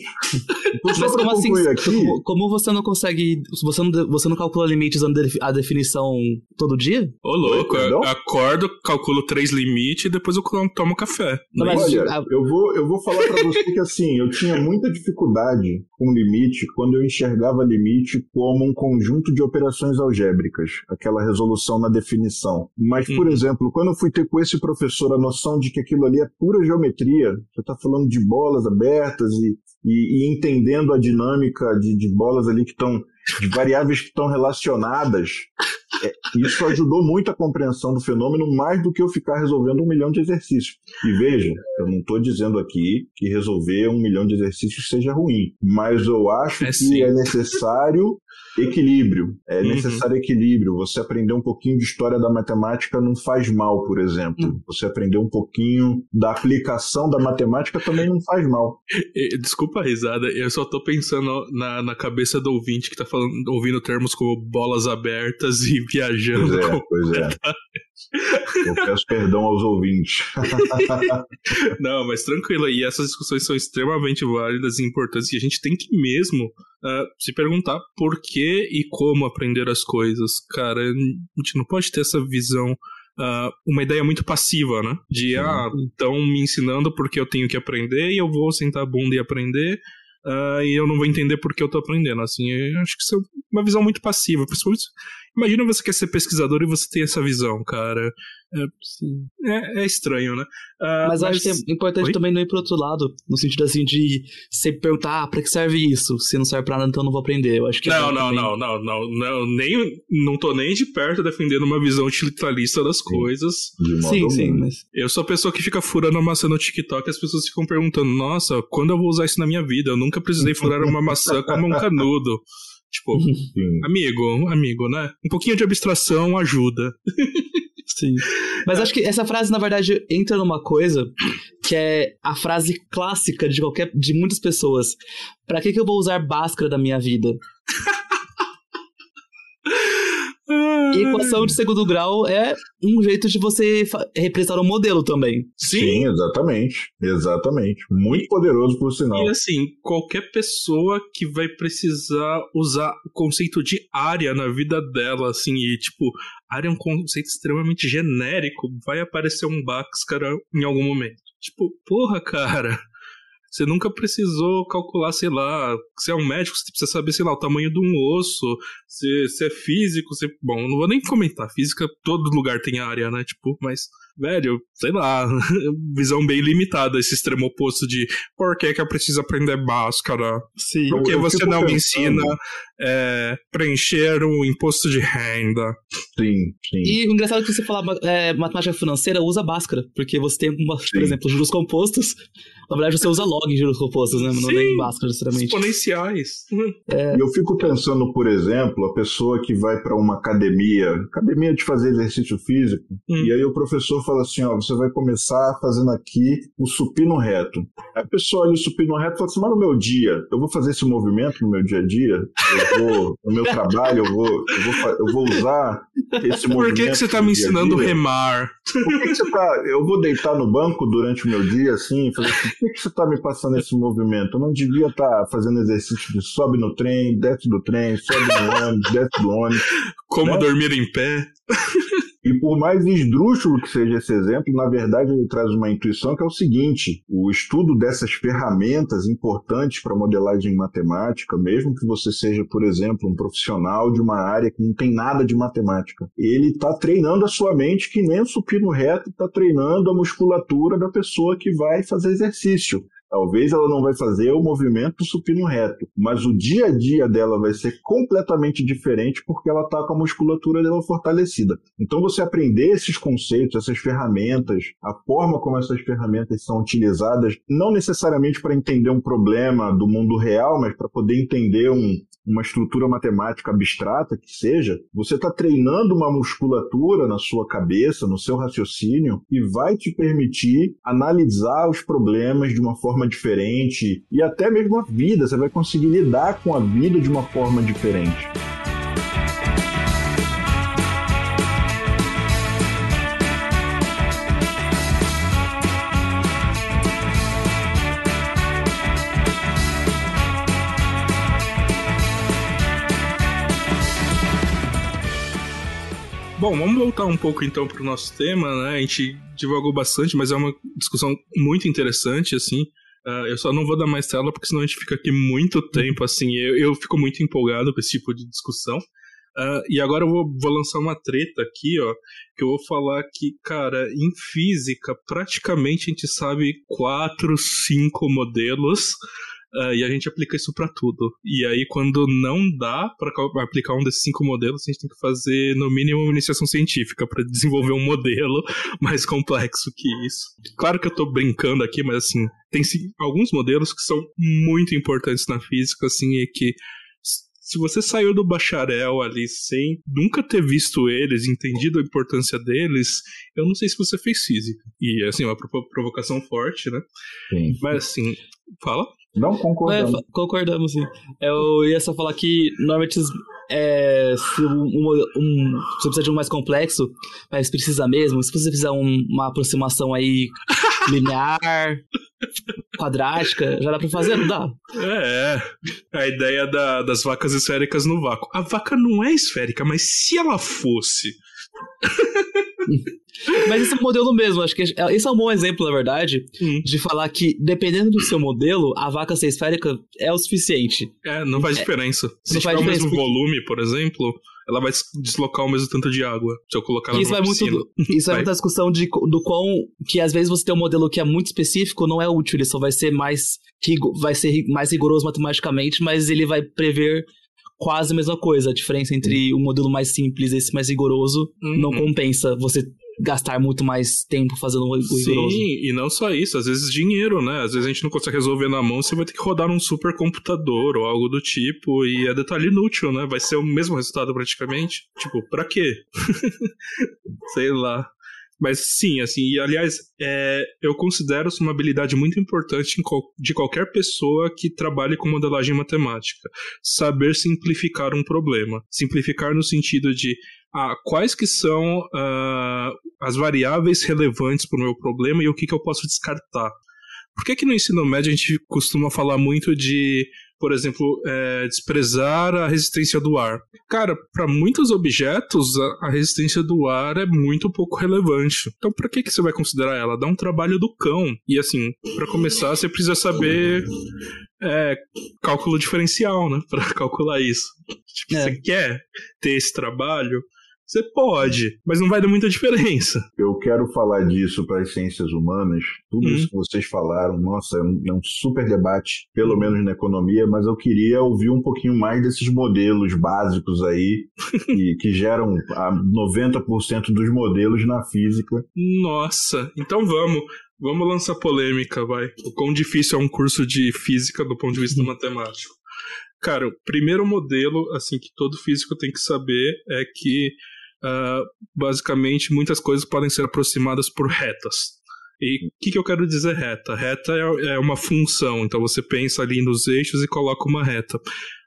Então, Mas como assim, aqui, como você não consegue, você não, você não calcula limite usando a definição todo dia? Ô louco, eu acordo, calculo três limites e depois eu tomo café. Não, mas, Olha, eu vou, eu vou falar para você que assim, eu tinha muita dificuldade com limite quando eu enxergava limite como um conjunto de operações algébricas, aquela resolução na definição. Mas, por uhum. exemplo, quando eu fui ter com esse professor a noção de que aquilo ali é pura geometria, você está falando de bolas abertas e, e, e entendendo a dinâmica de, de bolas ali que estão de variáveis que estão relacionadas, isso ajudou muito a compreensão do fenômeno, mais do que eu ficar resolvendo um milhão de exercícios. E veja, eu não estou dizendo aqui que resolver um milhão de exercícios seja ruim, mas eu acho é que sim. é necessário equilíbrio. É uhum. necessário equilíbrio. Você aprender um pouquinho de história da matemática não faz mal, por exemplo. Uhum. Você aprender um pouquinho da aplicação da matemática também não faz mal. Desculpa a risada, eu só tô pensando na, na cabeça do ouvinte que tá falando, ouvindo termos como bolas abertas e viajando. Pois é, pois é. Eu peço perdão aos ouvintes. Não, mas tranquilo. E essas discussões são extremamente válidas e importantes. E a gente tem que mesmo uh, se perguntar por que e como aprender as coisas. Cara, a gente não pode ter essa visão. Uh, uma ideia muito passiva, né? De, Sim. ah, estão me ensinando porque eu tenho que aprender e eu vou sentar a bunda e aprender. Uh, e eu não vou entender porque eu tô aprendendo. Assim, eu acho que isso é uma visão muito passiva. Principalmente, imagina você quer ser pesquisador e você tem essa visão, cara. É, é, é estranho, né? Uh, mas, mas acho que é importante Oi? também não ir pro outro lado, no sentido assim de você perguntar, ah, pra que serve isso? Se não serve pra nada, então eu não vou aprender. Eu acho que é não, não, não, não, não, não, nem, não tô nem de perto defendendo uma visão utilitarista das coisas. Sim, sim, mas... Eu sou a pessoa que fica furando a maçã no TikTok e as pessoas ficam perguntando, nossa, quando eu vou usar isso na minha vida? Eu nunca precisei furar uma maçã como um canudo. Tipo, Sim. amigo, amigo, né? Um pouquinho de abstração ajuda. Sim. Mas acho que essa frase, na verdade, entra numa coisa que é a frase clássica de qualquer de muitas pessoas. Para que, que eu vou usar Bhaskara da minha vida? E equação de segundo grau é um jeito de você representar um modelo também. Sim. Sim, exatamente. Exatamente. Muito poderoso, por sinal. E assim, qualquer pessoa que vai precisar usar o conceito de área na vida dela, assim, e tipo, área é um conceito extremamente genérico, vai aparecer um Bhaskara em algum momento. Tipo, porra, cara. Você nunca precisou calcular, sei lá, se é um médico, você precisa saber, sei lá, o tamanho de um osso, se, se é físico, se... Bom, não vou nem comentar, física, todo lugar tem área, né? Tipo, mas velho, sei lá, visão bem limitada, esse extremo oposto de por que, que eu preciso aprender Bhaskara? Sim, por que você não me ensina é, preencher o imposto de renda? Sim, sim. E o engraçado é que você falar é, matemática financeira usa Bhaskara, porque você tem, uma, por exemplo, juros compostos, na verdade você usa log em juros compostos, né? Não nem Bhaskara, necessariamente. Exponenciais. É... Eu fico pensando, por exemplo, a pessoa que vai para uma academia, academia de fazer exercício físico, hum. e aí o professor fala assim: ó, você vai começar fazendo aqui o supino reto. Aí a pessoa olha o supino reto e fala assim: mas no meu dia, eu vou fazer esse movimento no meu dia a dia? Eu vou, no meu trabalho, eu vou, eu vou, eu vou usar esse movimento. Por que, que você está me ensinando a remar? Por que, que você tá. Eu vou deitar no banco durante o meu dia assim e fazer assim: por que, que você está me passando esse movimento? Eu não devia estar tá fazendo exercício de sobe no trem, desce do trem, sobe no ônibus, desce do ônibus. Como né? dormir em pé. E por mais esdrúxulo que seja esse exemplo, na verdade ele traz uma intuição que é o seguinte: o estudo dessas ferramentas importantes para modelagem matemática, mesmo que você seja, por exemplo, um profissional de uma área que não tem nada de matemática, ele está treinando a sua mente que nem o supino reto está treinando a musculatura da pessoa que vai fazer exercício. Talvez ela não vai fazer o movimento supino reto, mas o dia a dia dela vai ser completamente diferente porque ela está com a musculatura dela fortalecida. Então você aprender esses conceitos, essas ferramentas, a forma como essas ferramentas são utilizadas, não necessariamente para entender um problema do mundo real, mas para poder entender um, uma estrutura matemática abstrata que seja, você está treinando uma musculatura na sua cabeça, no seu raciocínio, e vai te permitir analisar os problemas de uma forma diferente e até mesmo a vida. Você vai conseguir lidar com a vida de uma forma diferente. Bom, vamos voltar um pouco então para o nosso tema, né? A gente divagou bastante, mas é uma discussão muito interessante, assim. Uh, eu só não vou dar mais tela, porque senão a gente fica aqui muito tempo, assim. Eu, eu fico muito empolgado com esse tipo de discussão. Uh, e agora eu vou, vou lançar uma treta aqui, ó, que eu vou falar que, cara, em física, praticamente a gente sabe quatro, cinco modelos Uh, e a gente aplica isso para tudo. E aí, quando não dá para aplicar um desses cinco modelos, a gente tem que fazer, no mínimo, uma iniciação científica para desenvolver um modelo mais complexo que isso. Claro que eu tô brincando aqui, mas assim, tem alguns modelos que são muito importantes na física, assim, e que Se você saiu do bacharel ali sem nunca ter visto eles, entendido a importância deles, eu não sei se você fez física. E assim, uma provocação forte, né? Sim. Mas assim, fala. Não concordamos. É, concordamos, sim. Eu ia só falar que normalmente é, se um, um, você precisa de um mais complexo, mas precisa mesmo, se você fizer um, uma aproximação aí linear, quadrática, já dá pra fazer, não dá? É, é. a ideia da, das vacas esféricas no vácuo. A vaca não é esférica, mas se ela fosse. Mas esse é o modelo mesmo, acho que esse é um bom exemplo, na verdade, hum. de falar que, dependendo do seu modelo, a vaca ser esférica é o suficiente. É, não faz é, diferença. Se não tiver o mesmo volume, por exemplo, ela vai deslocar o mesmo tanto de água. Se eu colocar ela isso vai piscina. muito Isso vai muita discussão de, do quão. Que às vezes você tem um modelo que é muito específico, não é útil, ele só vai ser mais, vai ser mais rigoroso matematicamente, mas ele vai prever quase a mesma coisa. A diferença entre o modelo mais simples e esse mais rigoroso uhum. não compensa você gastar muito mais tempo fazendo o rigoroso. Sim, e não só isso, às vezes dinheiro, né? Às vezes a gente não consegue resolver na mão, você vai ter que rodar num supercomputador ou algo do tipo, e é detalhe inútil, né? Vai ser o mesmo resultado praticamente. Tipo, pra quê? Sei lá. Mas sim, assim, e aliás, é, eu considero isso uma habilidade muito importante de qualquer pessoa que trabalhe com modelagem matemática. Saber simplificar um problema. Simplificar no sentido de ah, quais que são uh, as variáveis relevantes para o meu problema e o que, que eu posso descartar. Por que, que no ensino médio a gente costuma falar muito de por exemplo, é, desprezar a resistência do ar. Cara, para muitos objetos, a, a, resistência do ar é muito pouco relevante. Então, para que, que você vai considerar ela? Dá um trabalho do cão. E assim, para começar, você precisa saber é, cálculo diferencial, né? Para calcular isso. Tipo, é. você quer ter esse trabalho? Você pode, mas não vai dar muita diferença. Eu quero falar disso para as ciências humanas. Tudo hum. isso que vocês falaram, nossa, é um, é um, super debate, pelo menos na economia, mas eu queria ouvir um pouquinho mais desses modelos básicos aí, que, que geram a 90% dos modelos na física. Nossa, então vamos. Vamos lançar polêmica, vai. O quão difícil é um curso de física do ponto de vista matemático. Cara, o primeiro modelo, assim, que todo físico tem que saber é que uh, basicamente muitas coisas podem ser aproximadas por retas. E o que, que, eu quero dizer reta? Reta é, é, uma função, então você pensa ali nos eixos e coloca uma reta. O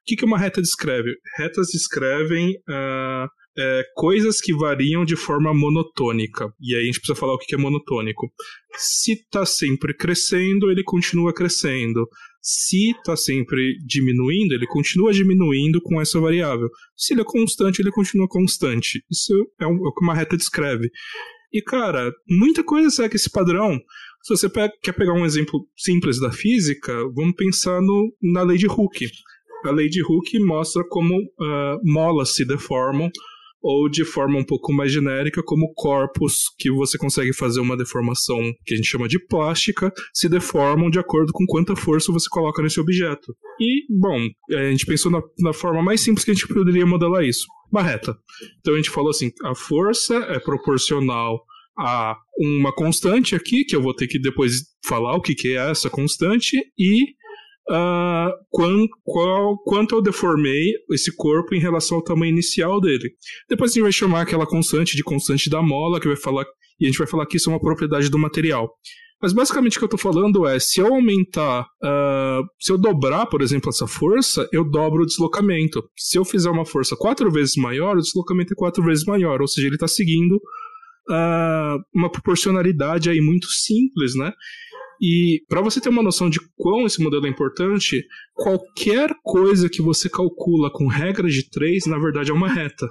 que, que uma reta descreve? Retas descrevem uh, é, coisas que variam de forma monotônica. E aí a gente precisa falar o que, que é monotônico. Se está sempre crescendo, ele continua crescendo. Se está sempre diminuindo, ele continua diminuindo com essa variável. Se ele é constante, ele continua constante. Isso é, é o que uma reta descreve. E, cara, muita coisa segue esse padrão. Se você quer pegar um exemplo simples da física, vamos pensar no, na lei de Hooke. A lei de Hooke mostra como uh, molas se deformam ou de forma um pouco mais genérica, como corpos que você consegue fazer uma deformação que a gente chama de plástica, se deformam de acordo com quanta força você coloca nesse objeto. E, bom, a gente pensou na, na forma mais simples que a gente poderia modelar isso. Uma reta. Então a gente falou assim: a força é proporcional a uma constante aqui, que eu vou ter que depois falar o que, que é essa constante, e uh, qual, quanto eu deformei esse corpo em relação ao tamanho inicial dele. Depois a gente vai chamar aquela constante de constante da mola, que vai falar, e a gente vai falar que isso é uma propriedade do material. Mas basicamente o que eu estou falando é, se eu aumentar, uh, se eu dobrar, por exemplo, essa força, eu dobro o deslocamento. Se eu fizer uma força quatro vezes maior, o deslocamento é quatro vezes maior, ou seja, ele está seguindo uh, uma proporcionalidade aí muito simples, né? E para você ter uma noção de quão esse modelo é importante, qualquer coisa que você calcula com regra de 3, na verdade é uma reta.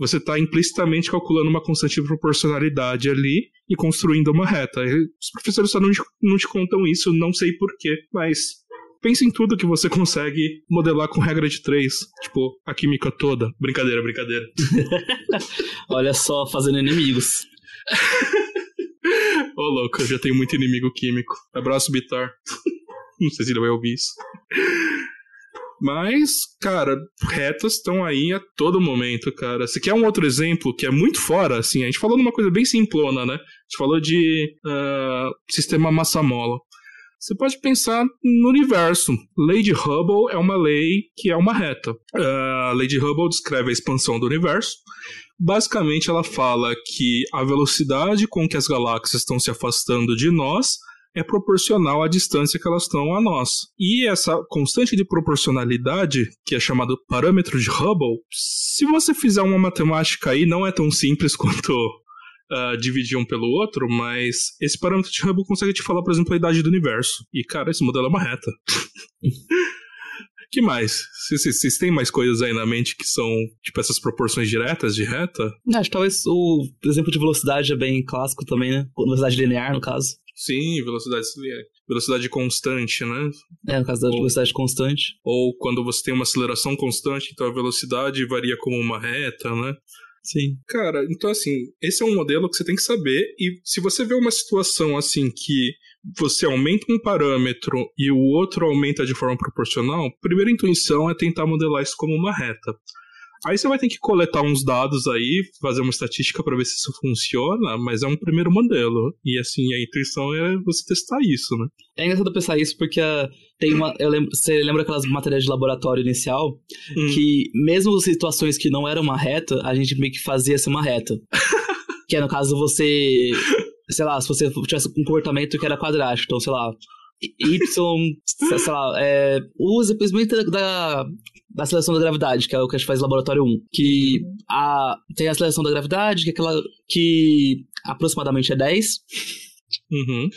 Você está implicitamente calculando uma constante de proporcionalidade ali e construindo uma reta. Os professores só não te, não te contam isso, não sei porquê, mas pense em tudo que você consegue modelar com regra de três. Tipo, a química toda. Brincadeira, brincadeira. Olha só, fazendo inimigos. Ô, oh, louco, eu já tenho muito inimigo químico. Abraço, Bitar. Não sei se ele vai ouvir isso. Mas, cara, retas estão aí a todo momento, cara. Você quer um outro exemplo que é muito fora, assim? A gente falou de uma coisa bem simplona, né? A gente falou de uh, sistema massa-mola. Você pode pensar no universo. Lei de Hubble é uma lei que é uma reta. Uh, a lei de Hubble descreve a expansão do universo. Basicamente, ela fala que a velocidade com que as galáxias estão se afastando de nós é proporcional à distância que elas estão a nós. E essa constante de proporcionalidade, que é chamado parâmetro de Hubble, se você fizer uma matemática aí, não é tão simples quanto uh, dividir um pelo outro, mas esse parâmetro de Hubble consegue te falar, por exemplo, a idade do universo. E, cara, esse modelo é uma reta. que mais? Vocês têm mais coisas aí na mente que são, tipo, essas proporções diretas de reta? Acho que talvez o exemplo de velocidade é bem clássico também, né? Velocidade linear, no caso. Sim, velocidade velocidade constante, né? É, no caso da ou, velocidade constante. Ou quando você tem uma aceleração constante, então a velocidade varia como uma reta, né? Sim. Cara, então assim, esse é um modelo que você tem que saber, e se você vê uma situação assim que você aumenta um parâmetro e o outro aumenta de forma proporcional, a primeira intuição é tentar modelar isso como uma reta. Aí você vai ter que coletar uns dados aí, fazer uma estatística para ver se isso funciona, mas é um primeiro modelo. E assim, a intuição é você testar isso, né? É engraçado pensar isso porque uh, tem uma. Eu lembro, você lembra aquelas matérias de laboratório inicial? Hum. Que mesmo situações que não eram uma reta, a gente meio que fazia ser uma reta. que é no caso você. Sei lá, se você tivesse um comportamento que era quadrático, então, sei lá, Y, sei lá, é, usa simplesmente da, da seleção da gravidade, que é o que a gente faz no laboratório 1. Que a, tem a seleção da gravidade, que é aquela que aproximadamente é 10. Uhum.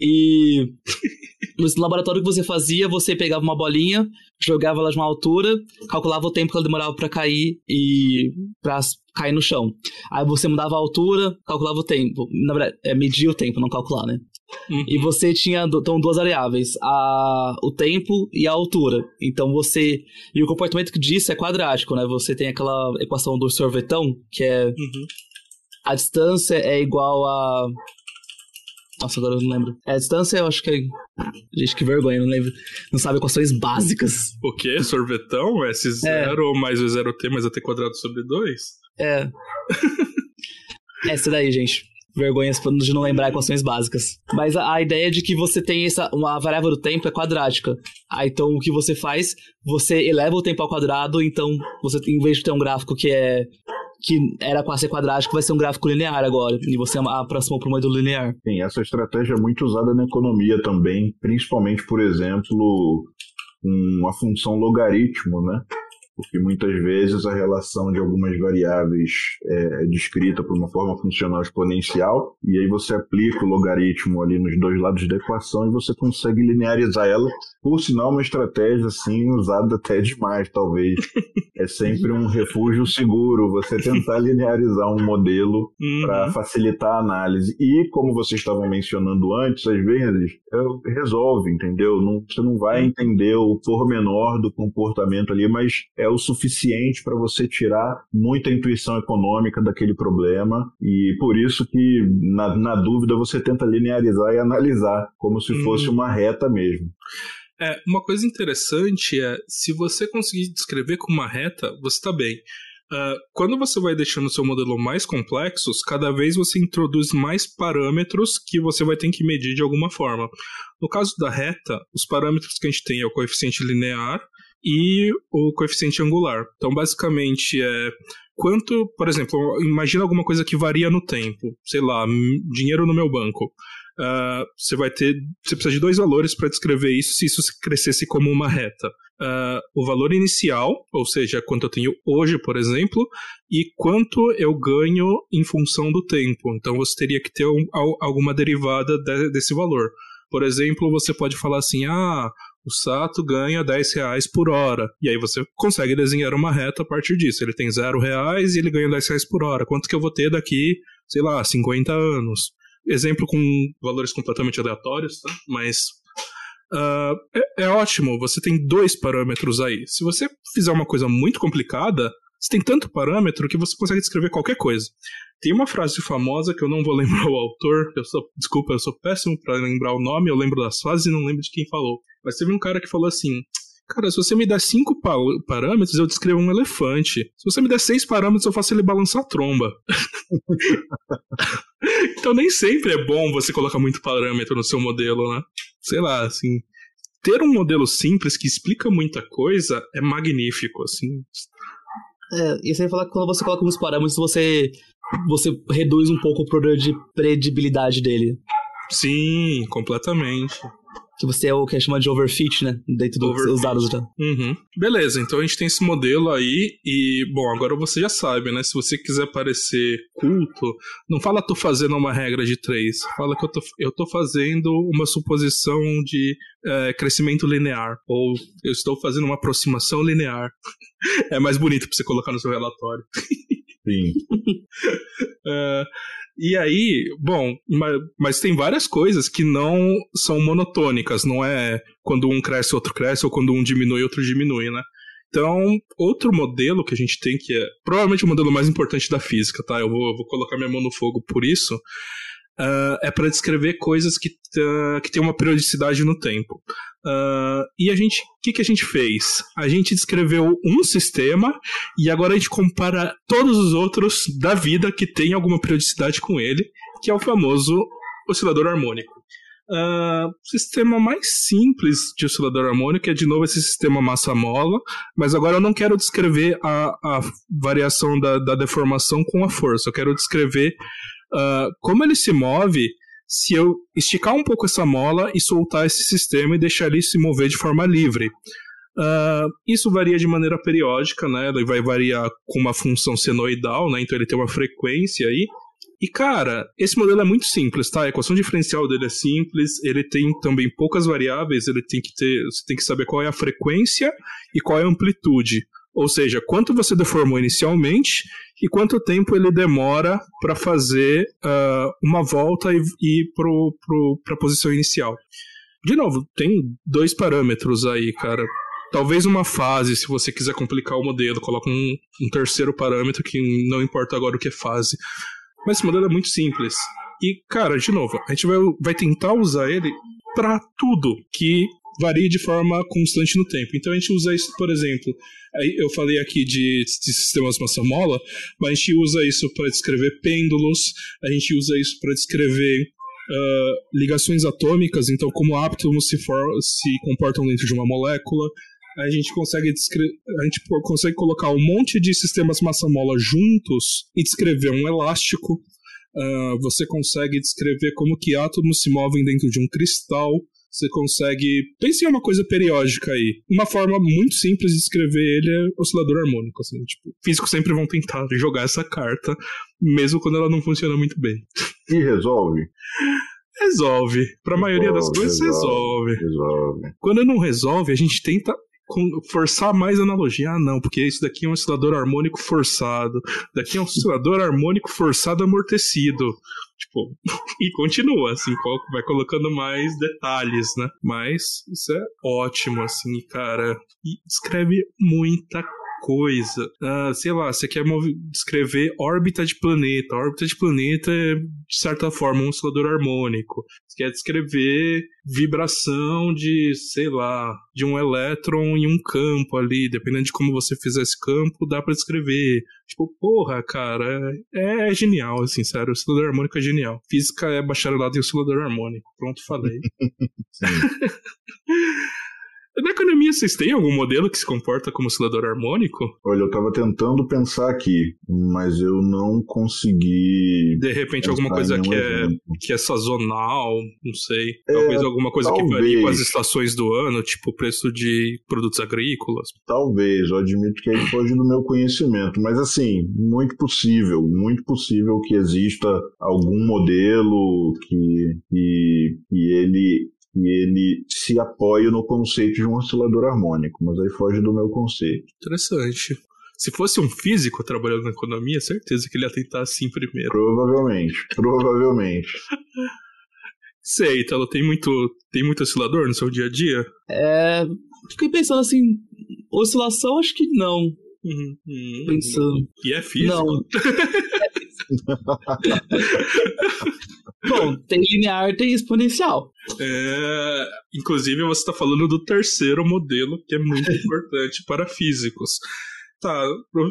E no laboratório que você fazia, você pegava uma bolinha, jogava ela de uma altura, calculava o tempo que ela demorava para cair e para cair no chão. Aí você mudava a altura, calculava o tempo. Na verdade, é medir o tempo, não calcular, né? Uhum. E você tinha então, duas variáveis, a, o tempo e a altura. Então você. E o comportamento disso é quadrático, né? Você tem aquela equação do sorvetão, que é. Uhum. A distância é igual a. Nossa, agora eu não lembro. É, a distância eu acho que é. Gente, que vergonha, não lembro. Não sabe equações básicas. O quê? Sorvetão? S0 é. mais o 0t mais a t quadrado sobre 2? É. Essa daí, gente vergonhas de não lembrar equações básicas. Mas a, a, ideia de que você tem essa uma variável do tempo é quadrática. Aí então o que você faz, você eleva o tempo ao quadrado, então você em vez de ter um gráfico que é que era para ser quadrático, vai ser um gráfico linear agora, e você aproximou para o modelo linear. Sim, essa estratégia é muito usada na economia também, principalmente, por exemplo, uma função logaritmo, né? Porque muitas vezes a relação de algumas variáveis é, é descrita por uma forma funcional exponencial, e aí você aplica o logaritmo ali nos dois lados da equação e você consegue linearizar ela, por sinal uma estratégia assim usada até demais, talvez. É sempre um refúgio seguro você tentar linearizar um modelo uhum. para facilitar a análise. E como vocês estavam mencionando antes, às vezes é, resolve, entendeu? Não, você não vai entender o pormenor do comportamento ali, mas é o suficiente para você tirar muita intuição econômica daquele problema e por isso que na, na dúvida você tenta linearizar e analisar como se fosse uhum. uma reta mesmo. É, uma coisa interessante é, se você conseguir descrever com uma reta, você está bem. Uh, quando você vai deixando o seu modelo mais complexo, cada vez você introduz mais parâmetros que você vai ter que medir de alguma forma. No caso da reta, os parâmetros que a gente tem é o coeficiente linear, e o coeficiente angular. Então, basicamente, é quanto, por exemplo, imagina alguma coisa que varia no tempo, sei lá, dinheiro no meu banco. Uh, você vai ter, você precisa de dois valores para descrever isso se isso crescesse como uma reta. Uh, o valor inicial, ou seja, quanto eu tenho hoje, por exemplo, e quanto eu ganho em função do tempo. Então você teria que ter um, alguma derivada de, desse valor. Por exemplo, você pode falar assim: ah, o Sato ganha 10 reais por hora. E aí você consegue desenhar uma reta a partir disso. Ele tem 0 reais e ele ganha 10 reais por hora. Quanto que eu vou ter daqui, sei lá, 50 anos? Exemplo com valores completamente aleatórios, tá? Mas uh, é, é ótimo, você tem dois parâmetros aí. Se você fizer uma coisa muito complicada, você tem tanto parâmetro que você consegue descrever qualquer coisa. Tem uma frase famosa que eu não vou lembrar o autor, eu sou, desculpa, eu sou péssimo para lembrar o nome, eu lembro das frases e não lembro de quem falou. Mas teve um cara que falou assim: Cara, se você me der cinco parâmetros, eu descrevo um elefante. Se você me der seis parâmetros, eu faço ele balançar a tromba. então nem sempre é bom você colocar muito parâmetro no seu modelo, né? sei lá, assim, ter um modelo simples que explica muita coisa é magnífico, assim. É, e você fala que quando você coloca uns parâmetros, você, você reduz um pouco o poder de predibilidade dele. Sim, completamente que você é o que é chamado de overfit, né? Dentro dos dados. Uhum. Beleza, então a gente tem esse modelo aí e, bom, agora você já sabe, né? Se você quiser parecer culto, não fala tô fazendo uma regra de três, fala que eu tô, eu tô fazendo uma suposição de é, crescimento linear, ou eu estou fazendo uma aproximação linear. é mais bonito pra você colocar no seu relatório. Sim. é, e aí, bom, mas, mas, tem várias coisas que não são monotônicas, não é quando um cresce, outro cresce, ou quando um diminui, outro diminui, né? Então, outro modelo que a gente tem, que é provavelmente o modelo mais importante da física, tá? Eu vou, vou colocar minha mão no fogo por isso, uh, é para descrever coisas que, uh, que têm uma periodicidade no tempo. Uh, e a gente, o que, que a gente fez? A gente descreveu um sistema e agora a gente compara todos os outros da vida que tem alguma periodicidade com ele, que é o famoso oscilador harmônico. Uh, sistema mais simples de oscilador harmônico é de novo esse sistema massa-mola, mas agora eu não quero descrever a, a variação da, da deformação com a força, eu quero descrever uh, como ele se move se eu esticar um pouco essa mola e soltar esse sistema e deixar ele se mover de forma livre. Uh, isso varia de maneira periódica, né? Ele vai variar com uma função senoidal, né? Então ele tem uma frequência aí. E cara, esse modelo é muito simples, tá? A equação diferencial dele é simples, ele tem também poucas variáveis, ele tem que ter, você tem que saber qual é a frequência e qual é a amplitude. Ou seja, quanto você deformou inicialmente e quanto tempo ele demora para fazer uh, uma volta e ir para a posição inicial. De novo, tem dois parâmetros aí, cara. Talvez uma fase, se você quiser complicar o modelo, coloca um, um terceiro parâmetro que não importa agora o que é fase. Mas esse modelo é muito simples. E, cara, de novo, a gente vai, vai tentar usar ele para tudo que varia de forma constante no tempo. Então a gente usa isso, por exemplo, eu falei aqui de, de sistemas massa-mola, mas a gente usa isso para descrever pêndulos, a gente usa isso para descrever uh, ligações atômicas, então como átomos se, for, se comportam dentro de uma molécula. A gente consegue a gente consegue colocar um monte de sistemas massa-mola juntos e descrever um elástico. Uh, você consegue descrever como que átomos se movem dentro de um cristal. Você consegue. Pense em uma coisa periódica aí. Uma forma muito simples de escrever ele é oscilador harmônico. Assim, tipo, físicos sempre vão tentar jogar essa carta, mesmo quando ela não funciona muito bem. E resolve? Resolve. Pra resolve, maioria das coisas, resolve. Resolve. Quando não resolve, a gente tenta forçar mais analogia. Ah, não, porque isso daqui é um oscilador harmônico forçado. Daqui é um oscilador harmônico forçado amortecido. Tipo, e continua, assim, vai colocando mais detalhes, né? Mas isso é ótimo, assim, cara. E escreve muita coisa. Uh, sei lá, você quer descrever órbita de planeta. A órbita de planeta é, de certa forma, um oscilador harmônico. Você quer descrever vibração de, sei lá, de um elétron em um campo ali. Dependendo de como você fizer esse campo, dá para descrever. Tipo, porra, cara, é, é genial, assim, sério. O oscilador harmônico é genial. Física é bacharelado em oscilador harmônico. Pronto, falei. Na economia, vocês têm algum modelo que se comporta como oscilador harmônico? Olha, eu estava tentando pensar aqui, mas eu não consegui. De repente, alguma coisa que é, que é sazonal, não sei. É, talvez alguma coisa talvez. que varie com as estações do ano, tipo o preço de produtos agrícolas. Talvez, eu admito que aí foge do meu conhecimento, mas assim, muito possível, muito possível que exista algum modelo que, que, que ele ele se apoia no conceito de um oscilador harmônico, mas aí foge do meu conceito. Interessante. Se fosse um físico trabalhando na economia, certeza que ele ia tentar assim primeiro. Provavelmente, provavelmente. Sei, Italo, tem muito, tem muito oscilador no seu dia a dia? É. Fiquei pensando assim, oscilação acho que não. Uhum, uhum. Pensando. E é físico? Não. Bom, tem linear, tem exponencial. É, inclusive, você está falando do terceiro modelo, que é muito importante para físicos. tá,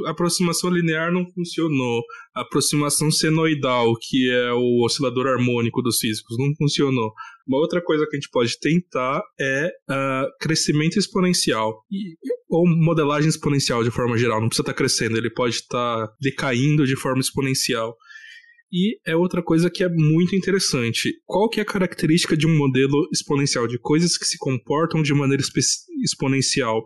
aproximação linear não funcionou. aproximação senoidal, que é o oscilador harmônico dos físicos, não funcionou. Uma outra coisa que a gente pode tentar é uh, crescimento exponencial. E, ou modelagem exponencial de forma geral. Não precisa estar tá crescendo, ele pode estar tá decaindo de forma exponencial. E é outra coisa que é muito interessante. Qual que é a característica de um modelo exponencial? De coisas que se comportam de maneira exponencial.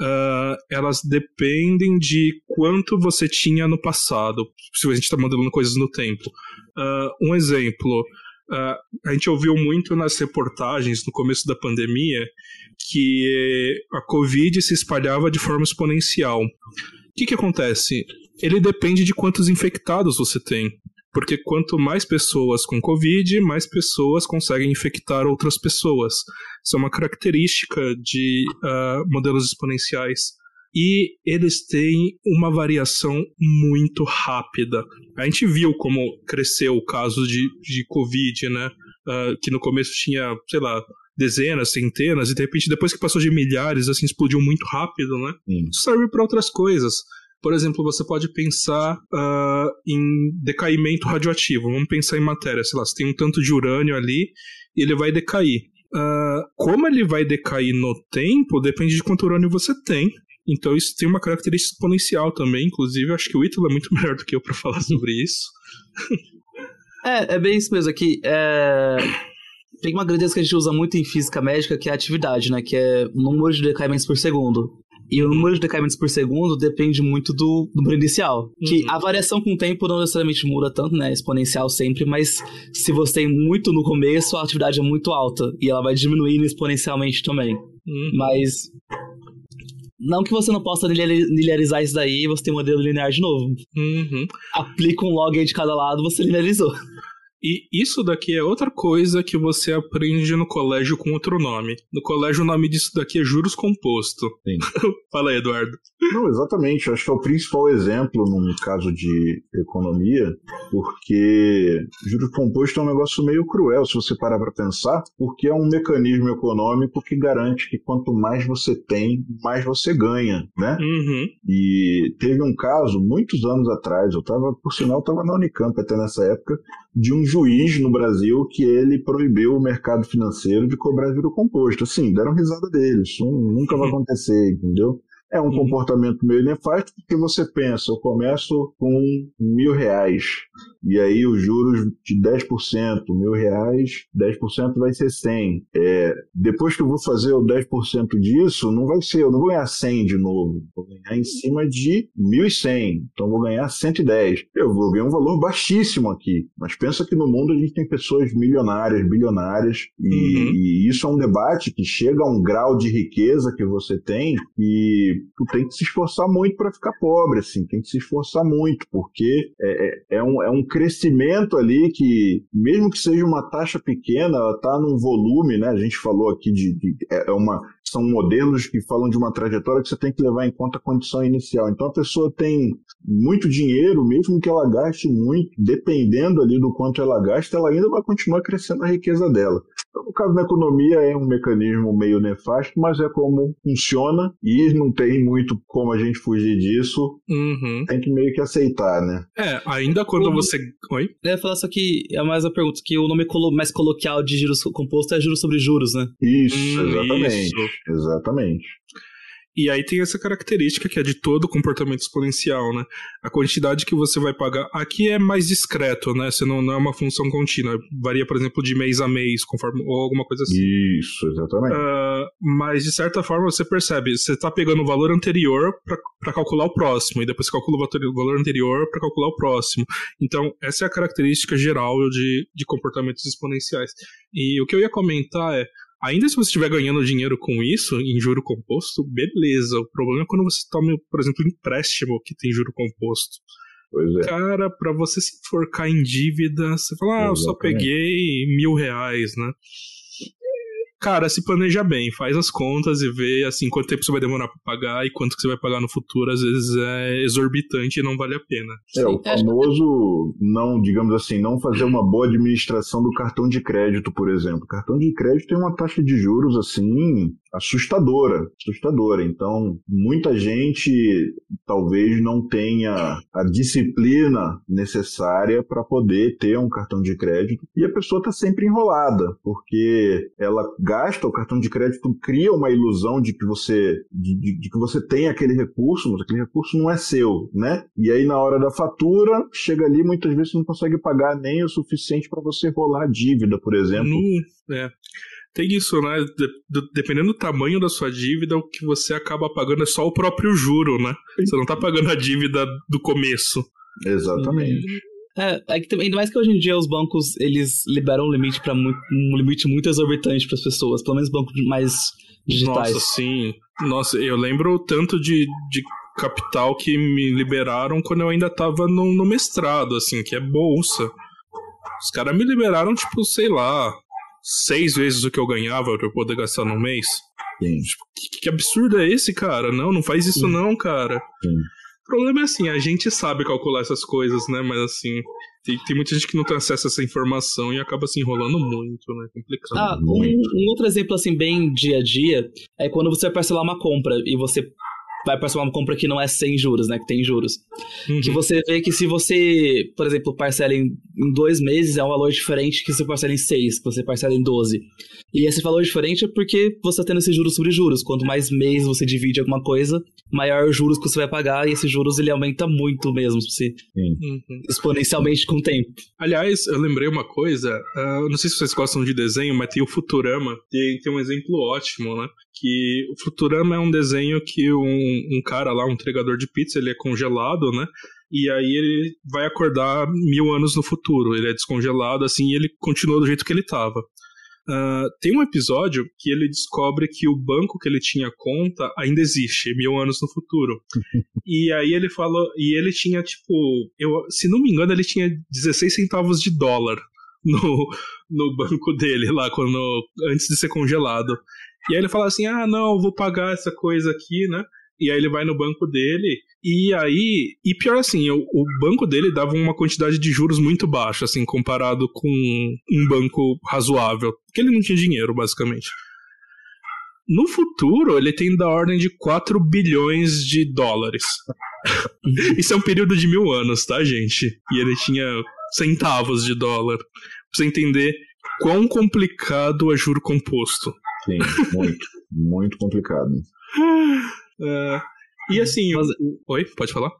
Uh, elas dependem de quanto você tinha no passado. Se a gente está modelando coisas no tempo. Uh, um exemplo. Uh, a gente ouviu muito nas reportagens no começo da pandemia que a Covid se espalhava de forma exponencial. O que, que acontece? Ele depende de quantos infectados você tem. Porque quanto mais pessoas com Covid, mais pessoas conseguem infectar outras pessoas. Isso é uma característica de uh, modelos exponenciais. E eles têm uma variação muito rápida. A gente viu como cresceu o caso de, de Covid, né? Uh, que no começo tinha, sei lá, dezenas, centenas, e de repente, depois que passou de milhares, assim, explodiu muito rápido, né? Isso serve para outras coisas. Por exemplo, você pode pensar uh, em decaimento radioativo. Vamos pensar em matéria, sei lá, você tem um tanto de urânio ali e ele vai decair. Uh, como ele vai decair no tempo depende de quanto urânio você tem. Então isso tem uma característica exponencial também. Inclusive, acho que o Ítalo é muito melhor do que eu para falar sobre isso. é, é bem isso mesmo. Aqui, é... tem uma grandeza que a gente usa muito em física médica, que é a atividade, né? Que é o número de decaimentos por segundo. E o número de decaimentos por segundo depende muito do número inicial. Que uhum. a variação com o tempo não necessariamente muda tanto, né? Exponencial sempre, mas se você tem muito no começo, a atividade é muito alta. E ela vai diminuindo exponencialmente também. Uhum. Mas. Não que você não possa linearizar isso daí e você tem um modelo linear de novo. Uhum. Aplica um log aí de cada lado, você linearizou. E isso daqui é outra coisa que você aprende no colégio com outro nome. No colégio o nome disso daqui é juros composto. Fala aí, Eduardo. Não, exatamente. Acho que é o principal exemplo num caso de economia, porque juros composto é um negócio meio cruel se você parar para pensar, porque é um mecanismo econômico que garante que quanto mais você tem, mais você ganha, né? Uhum. E teve um caso muitos anos atrás, eu estava, por sinal, estava na Unicamp até nessa época, de um juiz no Brasil que ele proibiu o mercado financeiro de cobrar juro composto. Assim, deram risada dele. Isso nunca vai acontecer, entendeu? É um comportamento meio nefasto porque você pensa, eu começo com mil reais, e aí os juros de 10%, mil reais, 10% vai ser 100. É, depois que eu vou fazer o 10% disso, não vai ser, eu não vou ganhar 100 de novo, vou ganhar em cima de 1.100, então vou ganhar 110. Eu vou ganhar um valor baixíssimo aqui, mas pensa que no mundo a gente tem pessoas milionárias, bilionárias, e, uhum. e isso é um debate que chega a um grau de riqueza que você tem e tu tem que se esforçar muito para ficar pobre, assim, tem que se esforçar muito, porque é, é, é um, é um crescimento ali que, mesmo que seja uma taxa pequena, ela está num volume, né? A gente falou aqui de, de é, é uma são modelos que falam de uma trajetória que você tem que levar em conta a condição inicial. Então a pessoa tem muito dinheiro, mesmo que ela gaste muito, dependendo ali do quanto ela gasta, ela ainda vai continuar crescendo a riqueza dela. Então, no caso da economia, é um mecanismo meio nefasto, mas é como funciona e não tem muito como a gente fugir disso. Uhum. Tem que meio que aceitar, né? É, ainda quando você. Oi? Eu ia falar só que é mais uma pergunta, que o nome mais coloquial de juros composto é juros sobre juros, né? Isso, hum, exatamente. Isso. Exatamente. E aí tem essa característica que é de todo comportamento exponencial, né? A quantidade que você vai pagar. Aqui é mais discreto, né? Você não, não é uma função contínua. Varia, por exemplo, de mês a mês, conforme, ou alguma coisa assim. Isso, exatamente. Uh, mas, de certa forma, você percebe, você está pegando o valor anterior para calcular o próximo, e depois você calcula o valor anterior para calcular o próximo. Então, essa é a característica geral de, de comportamentos exponenciais. E o que eu ia comentar é Ainda se você estiver ganhando dinheiro com isso, em juro composto, beleza. O problema é quando você toma, por exemplo, um empréstimo que tem juro composto. É. Cara, para você se enforcar em dívida, você fala, ah, eu só peguei mil reais, né? Cara, se planeja bem, faz as contas e vê assim quanto tempo você vai demorar para pagar e quanto que você vai pagar no futuro, às vezes é exorbitante e não vale a pena. É, o famoso não, digamos assim, não fazer uma boa administração do cartão de crédito, por exemplo. O cartão de crédito tem uma taxa de juros assim assustadora, assustadora. Então, muita gente talvez não tenha a disciplina necessária para poder ter um cartão de crédito e a pessoa está sempre enrolada, porque ela gasta o cartão de crédito, cria uma ilusão de que você de, de, de que você tem aquele recurso, mas aquele recurso não é seu, né? E aí na hora da fatura, chega ali muitas vezes você não consegue pagar nem o suficiente para você rolar a dívida, por exemplo. No, é. Tem isso, né? De, dependendo do tamanho da sua dívida, o que você acaba pagando é só o próprio juro, né? Você não tá pagando a dívida do começo. Exatamente. É, é que, ainda mais que hoje em dia os bancos eles liberam um limite para um limite muito exorbitante para as pessoas, pelo menos bancos mais digitais. Nossa, sim. Nossa, eu lembro tanto de, de capital que me liberaram quando eu ainda tava no, no mestrado, assim, que é bolsa. Os caras me liberaram, tipo, sei lá, seis vezes o que eu ganhava pra eu poder gastar no mês. Tipo, que, que, absurdo é esse, cara? Não, não faz isso Sim. não, cara. Sim. O problema é assim, a gente sabe calcular essas coisas, né? Mas assim, tem, tem, muita gente que não tem acesso a essa informação e acaba se enrolando muito, né? Complicado. Ah, um, um, outro exemplo, assim, bem dia a dia, é quando você vai parcelar uma compra e você vai parcelar uma compra que não é sem juros, né? Que tem juros. Uhum. Que você vê que se você, por exemplo, parcela em, em, dois meses, é um valor diferente que se você parcela em seis, que você parcela em doze. E esse valor diferente é porque você está tendo esses juros sobre juros. Quanto mais meses você divide alguma coisa, maior os juros que você vai pagar, e esses juros ele aumenta muito mesmo, se, uhum. exponencialmente com o tempo. Aliás, eu lembrei uma coisa, uh, não sei se vocês gostam de desenho, mas tem o Futurama, tem, tem um exemplo ótimo, né? Que o Futurama é um desenho que um, um cara lá, um entregador de pizza, ele é congelado, né? e aí ele vai acordar mil anos no futuro. Ele é descongelado, assim, e ele continua do jeito que ele estava. Uh, tem um episódio que ele descobre que o banco que ele tinha conta ainda existe, mil anos no futuro. e aí ele falou. E ele tinha, tipo. Eu, se não me engano, ele tinha 16 centavos de dólar no, no banco dele lá, quando, antes de ser congelado. E aí ele fala assim: ah, não, vou pagar essa coisa aqui, né? E aí ele vai no banco dele e aí, e pior assim, o, o, banco dele dava uma quantidade de juros muito baixa, assim, comparado com um banco razoável, porque ele não tinha dinheiro, basicamente. No futuro, ele tem da ordem de 4 bilhões de dólares. Isso é um período de mil anos, tá, gente? E ele tinha centavos de dólar. Pra você entender quão complicado é juro composto. Sim, muito, muito complicado. Uh, e assim. Mas... Oi, pode falar?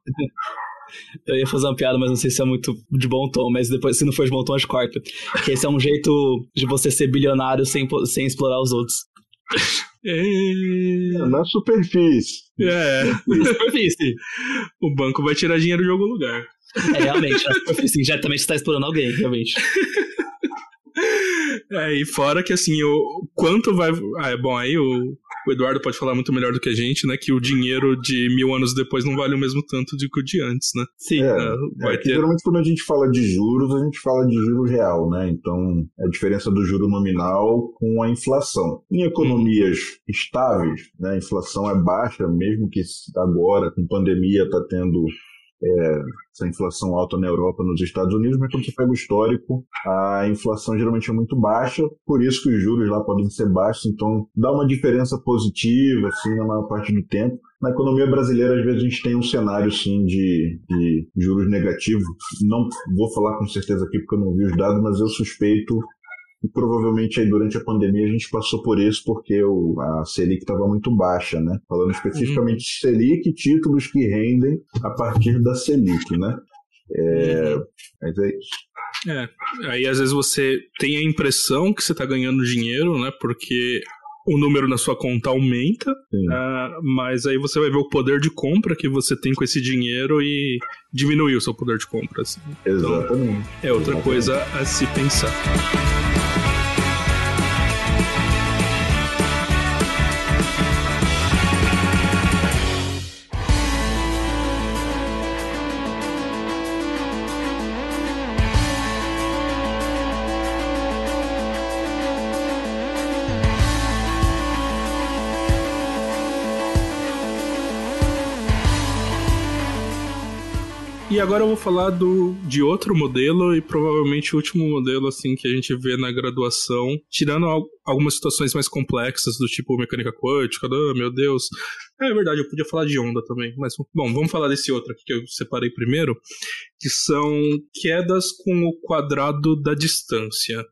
Eu ia fazer uma piada, mas não sei se é muito de bom tom, mas depois, se não for de bom tom, a gente corta. Que esse é um jeito de você ser bilionário sem, sem explorar os outros. É... Na superfície. É. Na superfície. o banco vai tirar dinheiro de algum lugar. É, realmente, na superfície. Diretamente está explorando alguém, realmente. É, e fora que assim, o quanto vai. Ah, é bom, aí o, o Eduardo pode falar muito melhor do que a gente, né? Que o dinheiro de mil anos depois não vale o mesmo tanto do que o de antes, né? Sim. É, é, vai é ter... Geralmente quando a gente fala de juros, a gente fala de juro real, né? Então, é a diferença do juro nominal com a inflação. Em economias hum. estáveis, né? A inflação é baixa, mesmo que agora, com pandemia, está tendo é, essa inflação alta na Europa, nos Estados Unidos, mas quando você pega o histórico, a inflação geralmente é muito baixa, por isso que os juros lá podem ser baixos, então dá uma diferença positiva, assim, na maior parte do tempo. Na economia brasileira, às vezes, a gente tem um cenário, sim, de, de juros negativos. Não vou falar com certeza aqui porque eu não vi os dados, mas eu suspeito e provavelmente aí durante a pandemia a gente passou por isso porque o, a Selic estava muito baixa, né? Falando especificamente de Selic, títulos que rendem a partir da Selic, né? É, mas é isso. É, aí às vezes você tem a impressão que você está ganhando dinheiro, né? Porque o número na sua conta aumenta, uh, mas aí você vai ver o poder de compra que você tem com esse dinheiro e diminuir o seu poder de compra. Assim. Exatamente. Então, é outra Exatamente. coisa a se pensar. E agora eu vou falar do, de outro modelo e provavelmente o último modelo assim que a gente vê na graduação, tirando algumas situações mais complexas do tipo mecânica quântica, oh, meu Deus. É verdade, eu podia falar de onda também, mas bom, vamos falar desse outro aqui que eu separei primeiro, que são quedas com o quadrado da distância.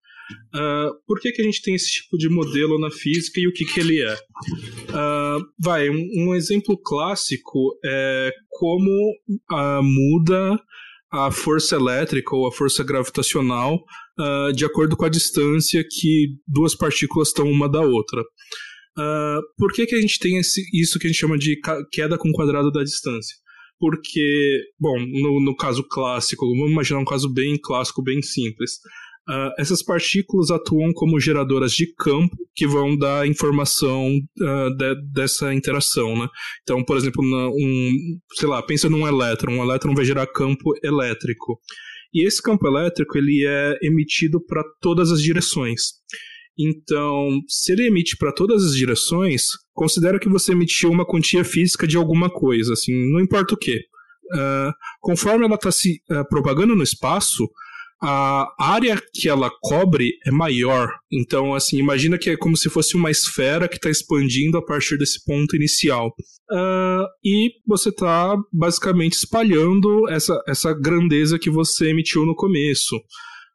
Uh, por que, que a gente tem esse tipo de modelo na física e o que, que ele é? Uh, vai, um, um, exemplo clássico é como muda a força elétrica ou a força gravitacional de acordo com a distância que duas partículas estão uma da outra. por que, que a gente tem esse, isso que a gente chama de queda com quadrado da distância? Porque, bom, no, no caso clássico, vamos imaginar um caso bem clássico, bem simples. Uh, essas partículas atuam como geradoras de campo que vão dar informação uh, de, dessa interação, né? Então, por exemplo, um, sei lá, pensa num elétron. Um elétron vai gerar campo elétrico. E esse campo elétrico ele é emitido para todas as direções. Então, se ele emite para todas as direções, considera que você emitiu uma quantia física de alguma coisa, assim, não importa o que. Uh, conforme ela está se propagando no espaço, a área que ela cobre é maior. Então, assim, imagina que é como se fosse uma esfera que está expandindo a partir desse ponto inicial. Uh, e você está basicamente espalhando essa, essa grandeza que você emitiu no começo.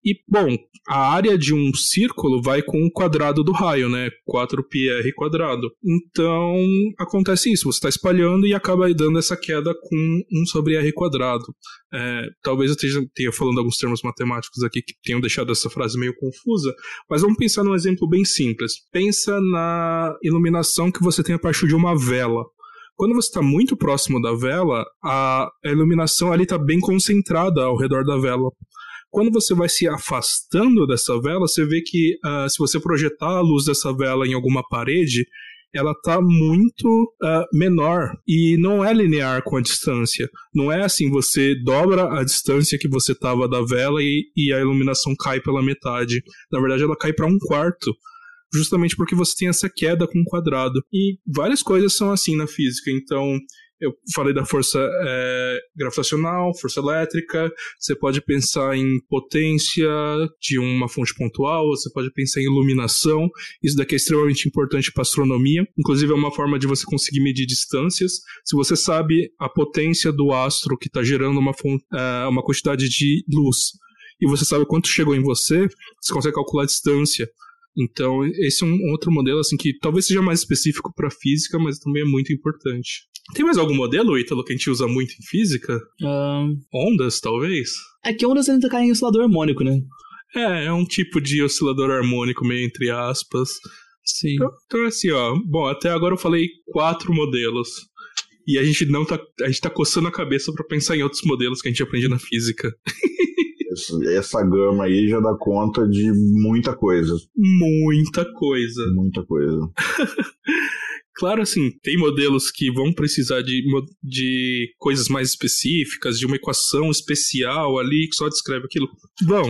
E, bom, a área de um círculo vai com o quadrado do raio, né? 4πr quadrado. Então, acontece isso, você está espalhando e acaba dando essa queda com 1 sobre r quadrado. É, talvez eu esteja, tenha falando alguns termos matemáticos aqui que tenham deixado essa frase meio confusa, mas vamos pensar num exemplo bem simples. Pensa na iluminação que você tem a partir de uma vela. Quando você está muito próximo da vela, a iluminação ali está bem concentrada ao redor da vela. Quando você vai se afastando dessa vela, você vê que uh, se você projetar a luz dessa vela em alguma parede, ela está muito uh, menor e não é linear com a distância. Não é assim, você dobra a distância que você estava da vela e, e, a iluminação cai pela metade. Na verdade, ela cai para um quarto. Justamente porque você tem essa queda com o quadrado. E várias coisas são assim na física. Então, eu falei da força é, gravitacional, força elétrica, você pode pensar em potência de uma fonte pontual, você pode pensar em iluminação, isso daqui é extremamente importante para astronomia, inclusive é uma forma de você conseguir medir distâncias. Se você sabe a potência do astro que está gerando uma, é, uma quantidade de luz, e você sabe quanto chegou em você, você consegue calcular a distância. Então, esse é um outro modelo assim que talvez seja mais específico para física, mas também é muito importante. Tem mais algum modelo, Ítalo, que a gente usa muito em física? Um... Ondas, talvez? É que ondas ainda caem em oscilador harmônico, né? É, é um tipo de oscilador harmônico, meio entre aspas. Sim. Então, então assim, ó. Bom, até agora eu falei quatro modelos. E a gente não tá. A gente tá coçando a cabeça para pensar em outros modelos que a gente aprende na física. essa gama aí já dá conta de muita coisa. Muita coisa. Muita coisa. Claro, assim, tem modelos que vão precisar de, de coisas mais específicas, de uma equação especial ali que só descreve aquilo. Bom,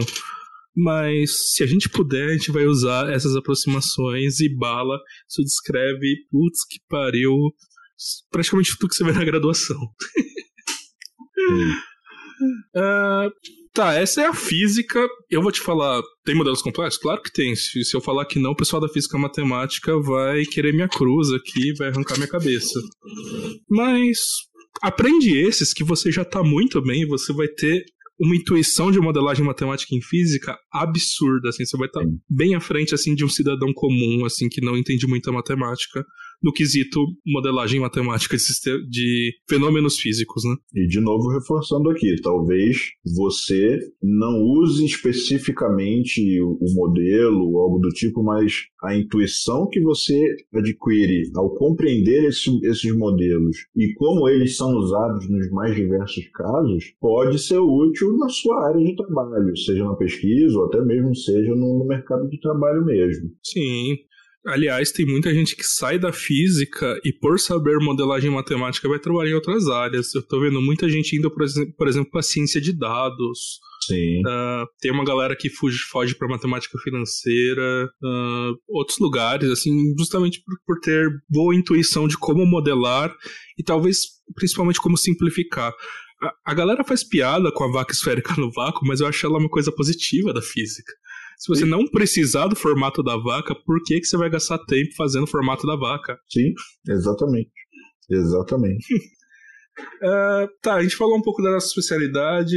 mas se a gente puder, a gente vai usar essas aproximações e bala. Isso descreve, putz, que pariu, praticamente tudo que você vê na graduação. uh, Tá, essa é a física. Eu vou te falar, tem modelos complexos? Claro que tem. Se, se eu falar que não, o pessoal da física matemática vai querer minha cruz aqui, vai arrancar minha cabeça. Mas aprende esses que você já tá muito bem, você vai ter uma intuição de modelagem matemática em física absurda, assim, você vai estar tá bem à frente assim de um cidadão comum, assim, que não entende muita matemática no quesito modelagem matemática de, de fenômenos físicos, né? E de novo reforçando aqui, talvez você não use especificamente o modelo ou algo do tipo, mas a intuição que você adquire ao compreender esse, esses modelos e como eles são usados nos mais diversos casos pode ser útil na sua área de trabalho, seja na pesquisa ou até mesmo seja no mercado de trabalho mesmo. Sim, Aliás, tem muita gente que sai da física e, por saber modelagem matemática, vai trabalhar em outras áreas. Eu tô vendo muita gente indo, por exemplo, por exemplo para ciência de dados. Sim. Uh, tem uma galera que fuge, foge para matemática financeira, uh, outros lugares, assim, justamente por, por ter boa intuição de como modelar e talvez principalmente como simplificar. a, a galera faz piada com a vaca esférica no vácuo, mas eu acho ela uma coisa positiva da física. Se você não precisar do formato da vaca, por que, que você vai gastar tempo fazendo o formato da vaca? Sim, exatamente. Exatamente. uh, tá, a gente falou um pouco da nossa especialidade.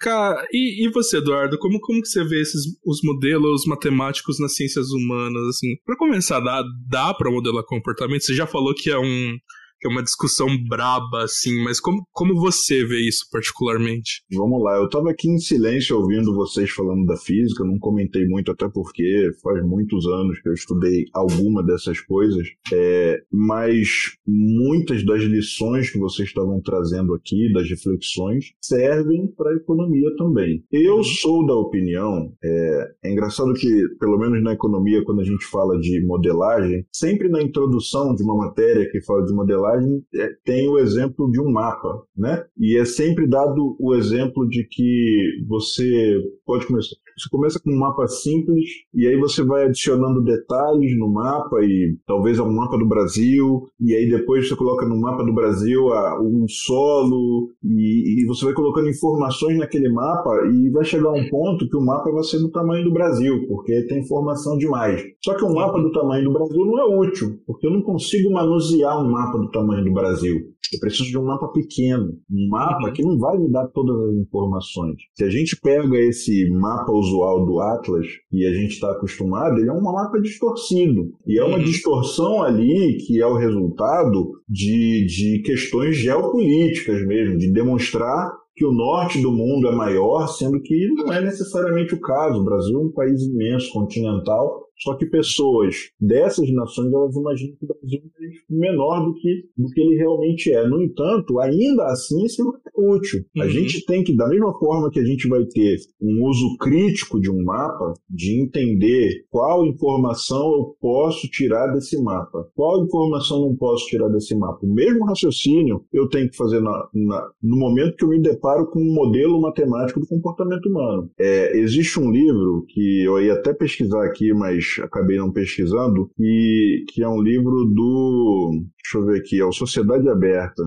Cara, e, e você, Eduardo? Como, como que você vê esses, os modelos matemáticos nas ciências humanas? Assim, para começar, dá, dá para modelar comportamento? Você já falou que é um que é uma discussão braba, assim, mas como, como você vê isso particularmente? Vamos lá, eu estava aqui em silêncio ouvindo vocês falando da física, não comentei muito, até porque faz muitos anos que eu estudei alguma dessas coisas, é, mas muitas das lições que vocês estavam trazendo aqui, das reflexões, servem para a economia também. Eu uhum. sou da opinião, é, é engraçado que, pelo menos na economia, quando a gente fala de modelagem, sempre na introdução de uma matéria que fala de modelagem, é, tem o exemplo de um mapa, né? E é sempre dado o exemplo de que você pode começar. Você começa com um mapa simples e aí você vai adicionando detalhes no mapa e talvez é um mapa do Brasil e aí depois você coloca no mapa do Brasil a, um solo e, e você vai colocando informações naquele mapa e vai chegar um ponto que o mapa vai ser do tamanho do Brasil porque tem informação demais. Só que um mapa do tamanho do Brasil não é útil porque eu não consigo manusear um mapa do tamanho do Brasil. Eu preciso de um mapa pequeno, um mapa que não vai me dar todas as informações. Se a gente pega esse mapa usual do Atlas e a gente está acostumado, ele é um mapa distorcido. E é uma uhum. distorção ali que é o resultado de, de questões geopolíticas mesmo, de demonstrar que o norte do mundo é maior, sendo que não é necessariamente o caso. O Brasil é um país imenso, continental, só que pessoas dessas nações elas imaginam que o Brasil é menor do que, do que ele realmente é. No entanto, ainda assim isso é útil. Uhum. A gente tem que, da mesma forma que a gente vai ter um uso crítico de um mapa, de entender qual informação eu posso tirar desse mapa, qual informação não posso tirar desse mapa. O mesmo raciocínio eu tenho que fazer na, na, no momento que eu me deparo com um modelo matemático do comportamento humano. É, existe um livro que eu ia até pesquisar aqui, mas acabei não pesquisando, e que é um livro do. Deixa eu ver aqui, é o Sociedade Aberta.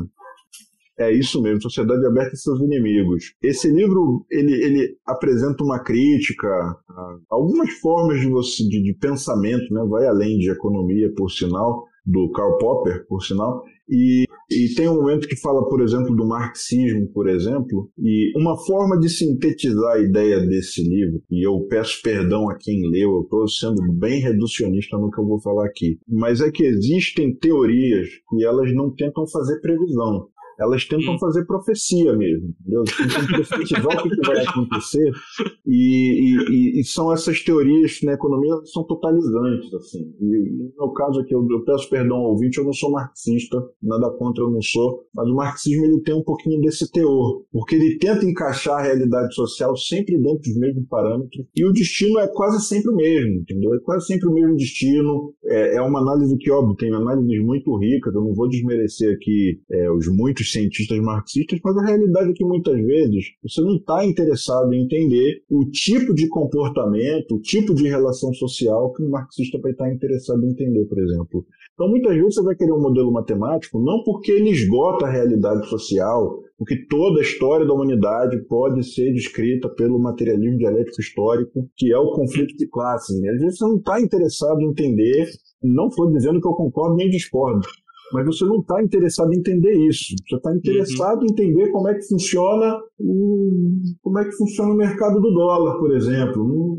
É isso mesmo, Sociedade Aberta e seus inimigos. Esse livro ele, ele apresenta uma crítica algumas formas de, você, de, de pensamento, né? vai além de economia, por sinal, do Karl Popper, por sinal, e, e, tem um momento que fala, por exemplo, do marxismo, por exemplo, e uma forma de sintetizar a ideia desse livro, e eu peço perdão a quem leu, eu estou sendo bem reducionista no que eu vou falar aqui, mas é que existem teorias que elas não tentam fazer previsão elas tentam hum. fazer profecia mesmo, entendeu? Tentam profetizar o que, vai acontecer e, e, e, são essas teorias na economia são totalizantes, assim. E, no caso aqui, eu, eu, peço perdão ao ouvinte, eu não sou marxista, nada contra eu não sou, mas o marxismo ele tem um pouquinho desse teor, porque ele tenta encaixar a realidade social sempre dentro dos mesmos parâmetros e o destino é quase sempre o mesmo, entendeu? É quase sempre o mesmo destino, é, é uma análise que, óbvio, tem análises muito ricas, eu não vou desmerecer aqui é, os muitos cientistas marxistas, mas a realidade é que muitas vezes você não está interessado em entender o tipo de comportamento, o tipo de relação social que um marxista vai estar interessado em entender, por exemplo. Então, muitas vezes você vai querer um modelo matemático não porque ele esgota a realidade social, porque toda a história da humanidade pode ser descrita pelo materialismo dialético histórico, que é o conflito de classes. Às vezes você não está interessado em entender, não estou dizendo que eu concordo nem discordo, mas você não está interessado em entender isso. Você está interessado uhum. em entender como é que funciona o, como é que funciona o mercado do dólar, por exemplo.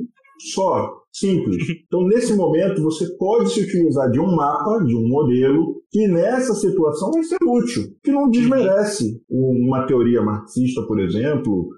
Só, simples. Então, nesse momento, você pode se utilizar de um mapa, de um modelo, que nessa situação vai ser útil, que não desmerece uma teoria marxista, por exemplo,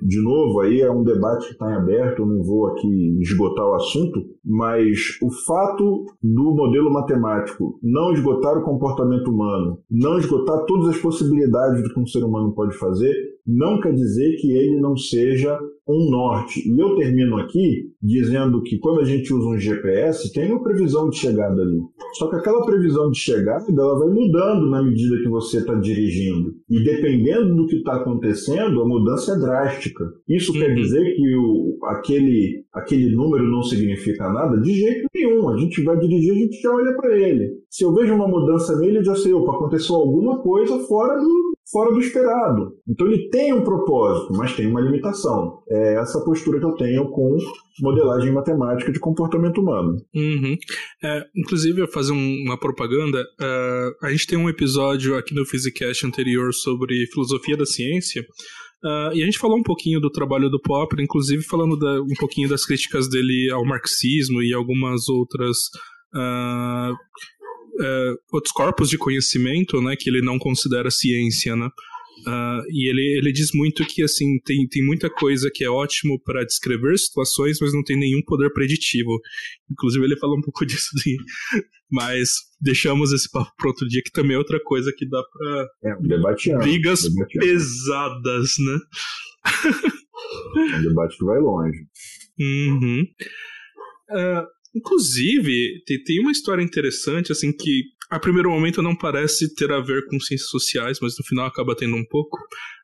de novo, aí é um debate que está em aberto, eu não vou aqui esgotar o assunto, mas o fato do modelo matemático não esgotar o comportamento humano, não esgotar todas as possibilidades do que um ser humano pode fazer, não quer dizer que ele não seja um norte. E eu termino aqui dizendo que quando a gente usa um GPS, tem uma previsão de chegada ali. Só que aquela previsão de chegada ela vai mudando na medida que você está dirigindo. E dependendo do que está acontecendo, a mudança é drástica. Isso uhum. quer dizer que o, aquele, aquele número não significa nada? De jeito nenhum. A gente vai dirigir, a gente já olha para ele. Se eu vejo uma mudança nele, eu já sei, opa, aconteceu alguma coisa fora do, fora do esperado. Então ele tem um propósito, mas tem uma limitação. É essa postura que eu tenho com modelagem matemática de comportamento humano. Uhum. É, inclusive, eu fazer um, uma propaganda. Uh, a gente tem um episódio aqui no Physicast anterior sobre filosofia da ciência. Uh, e a gente falou um pouquinho do trabalho do Popper, inclusive falando da, um pouquinho das críticas dele ao marxismo e algumas outras uh, uh, outros corpos de conhecimento, né, que ele não considera ciência, né? Uh, e ele, ele diz muito que assim tem, tem muita coisa que é ótimo para descrever situações, mas não tem nenhum poder preditivo. Inclusive ele fala um pouco disso, de, mas deixamos esse papo para outro dia que também é outra coisa que dá para é, brigas pesadas, né? É um debate que vai longe. Uhum. Uh, inclusive, tem, tem uma história interessante, assim, que a primeiro momento não parece ter a ver com ciências sociais, mas no final acaba tendo um pouco.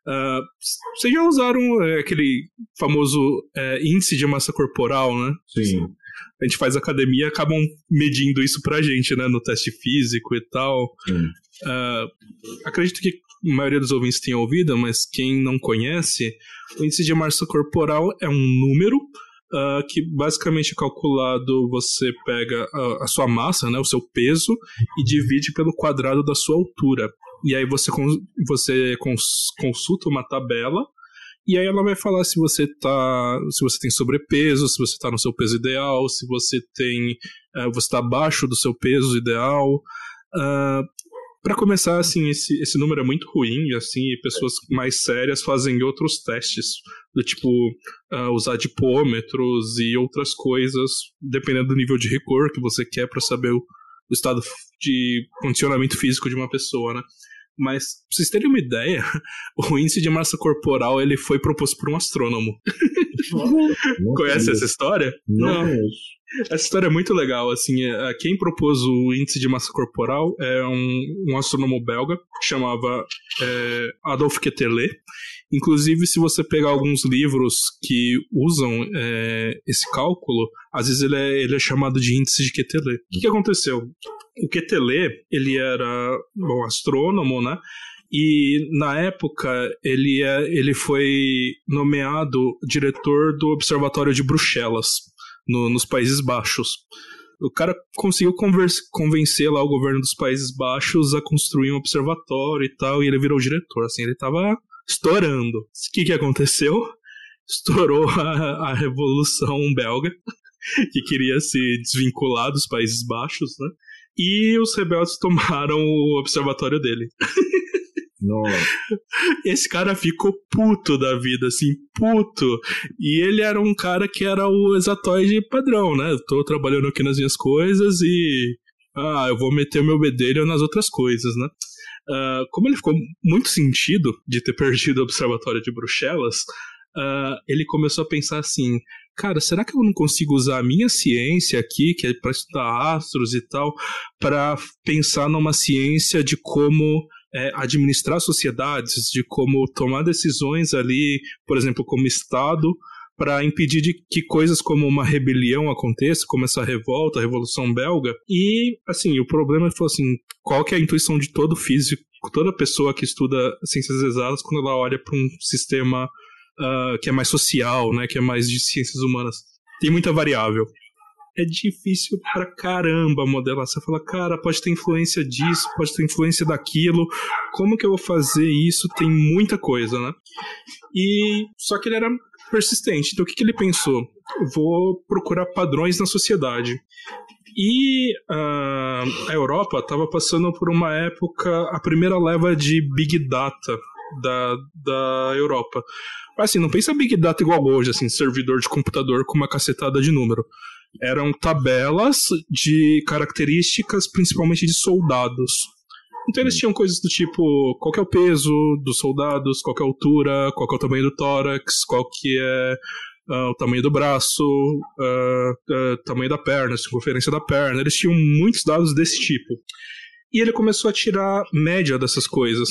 Uh, vocês já usaram é, aquele famoso é, índice de massa corporal, né? Sim. A gente faz academia acabam medindo isso pra gente, né? No teste físico e tal. Uh, acredito que a maioria dos ouvintes tenha ouvido, mas quem não conhece, o índice de massa corporal é um número uh, que basicamente é calculado, você pega a, a, sua massa, né, o seu peso, e divide pelo quadrado da sua altura. E aí você, você cons, consulta uma tabela, e aí ela vai falar se você tá. Se você tem sobrepeso, se você está no seu peso ideal, se você tem. Uh, você está abaixo do seu peso ideal. Uh, para começar, assim, esse, esse número é muito ruim, assim, e pessoas mais sérias fazem outros testes, do tipo uh, usar dipômetros e outras coisas, dependendo do nível de rigor que você quer para saber o, o estado de condicionamento físico de uma pessoa, né? Mas, pra vocês terem uma ideia, o índice de massa corporal ele foi proposto por um astrônomo. Conhece essa história? Não. Não. Essa história é muito legal, assim, é, quem propôs o índice de massa corporal é um, um astrônomo belga, que chamava é, Adolphe Quetelet. Inclusive, se você pegar alguns livros que usam é, esse cálculo, às vezes ele é, ele é chamado de índice de Quetelet. O que, que aconteceu? O Quetelet, ele era um astrônomo, né? E na época ele, é, ele foi nomeado diretor do Observatório de Bruxelas no, nos Países Baixos. O cara conseguiu convencer lá o governo dos Países Baixos a construir um observatório e tal, e ele virou diretor. Assim, ele tava estourando. O que, que aconteceu? Estourou a, a Revolução Belga, que queria se desvincular dos Países Baixos, né? E os rebeldes tomaram o observatório dele. Nossa. Esse cara ficou puto da vida, assim, puto. E ele era um cara que era o exatoide padrão, né? tô trabalhando aqui nas minhas coisas e. Ah, eu vou meter o meu bedelho nas outras coisas, né? Uh, como ele ficou muito sentido de ter perdido o Observatório de Bruxelas, uh, ele começou a pensar assim: cara, será que eu não consigo usar a minha ciência aqui, que é para estudar astros e tal, para pensar numa ciência de como é, administrar sociedades, de como tomar decisões ali, por exemplo, como Estado, para impedir de que coisas como uma rebelião aconteça, como essa revolta, a Revolução Belga. E, assim, o problema foi assim, qual que é a intuição de todo físico, toda pessoa que estuda ciências exatas quando ela olha para um sistema uh, que é mais social, né, que é mais de ciências humanas? Tem muita variável é difícil pra caramba modelar. Você fala, cara, pode ter influência disso, pode ter influência daquilo. Como que eu vou fazer isso? Tem muita coisa, né? E só que ele era persistente. Então o que, que ele pensou? Vou procurar padrões na sociedade. E uh, a Europa estava passando por uma época, a primeira leva de Big Data da, da Europa. Assim, não pensa Big Data igual hoje, assim, servidor de computador com uma cacetada de número eram tabelas de características, principalmente de soldados. Então eles tinham coisas do tipo qual é o peso dos soldados, qual é a altura, qual é o tamanho do tórax, qual que é uh, o tamanho do braço, uh, uh, tamanho da perna, circunferência da perna. Eles tinham muitos dados desse tipo. E ele começou a tirar média dessas coisas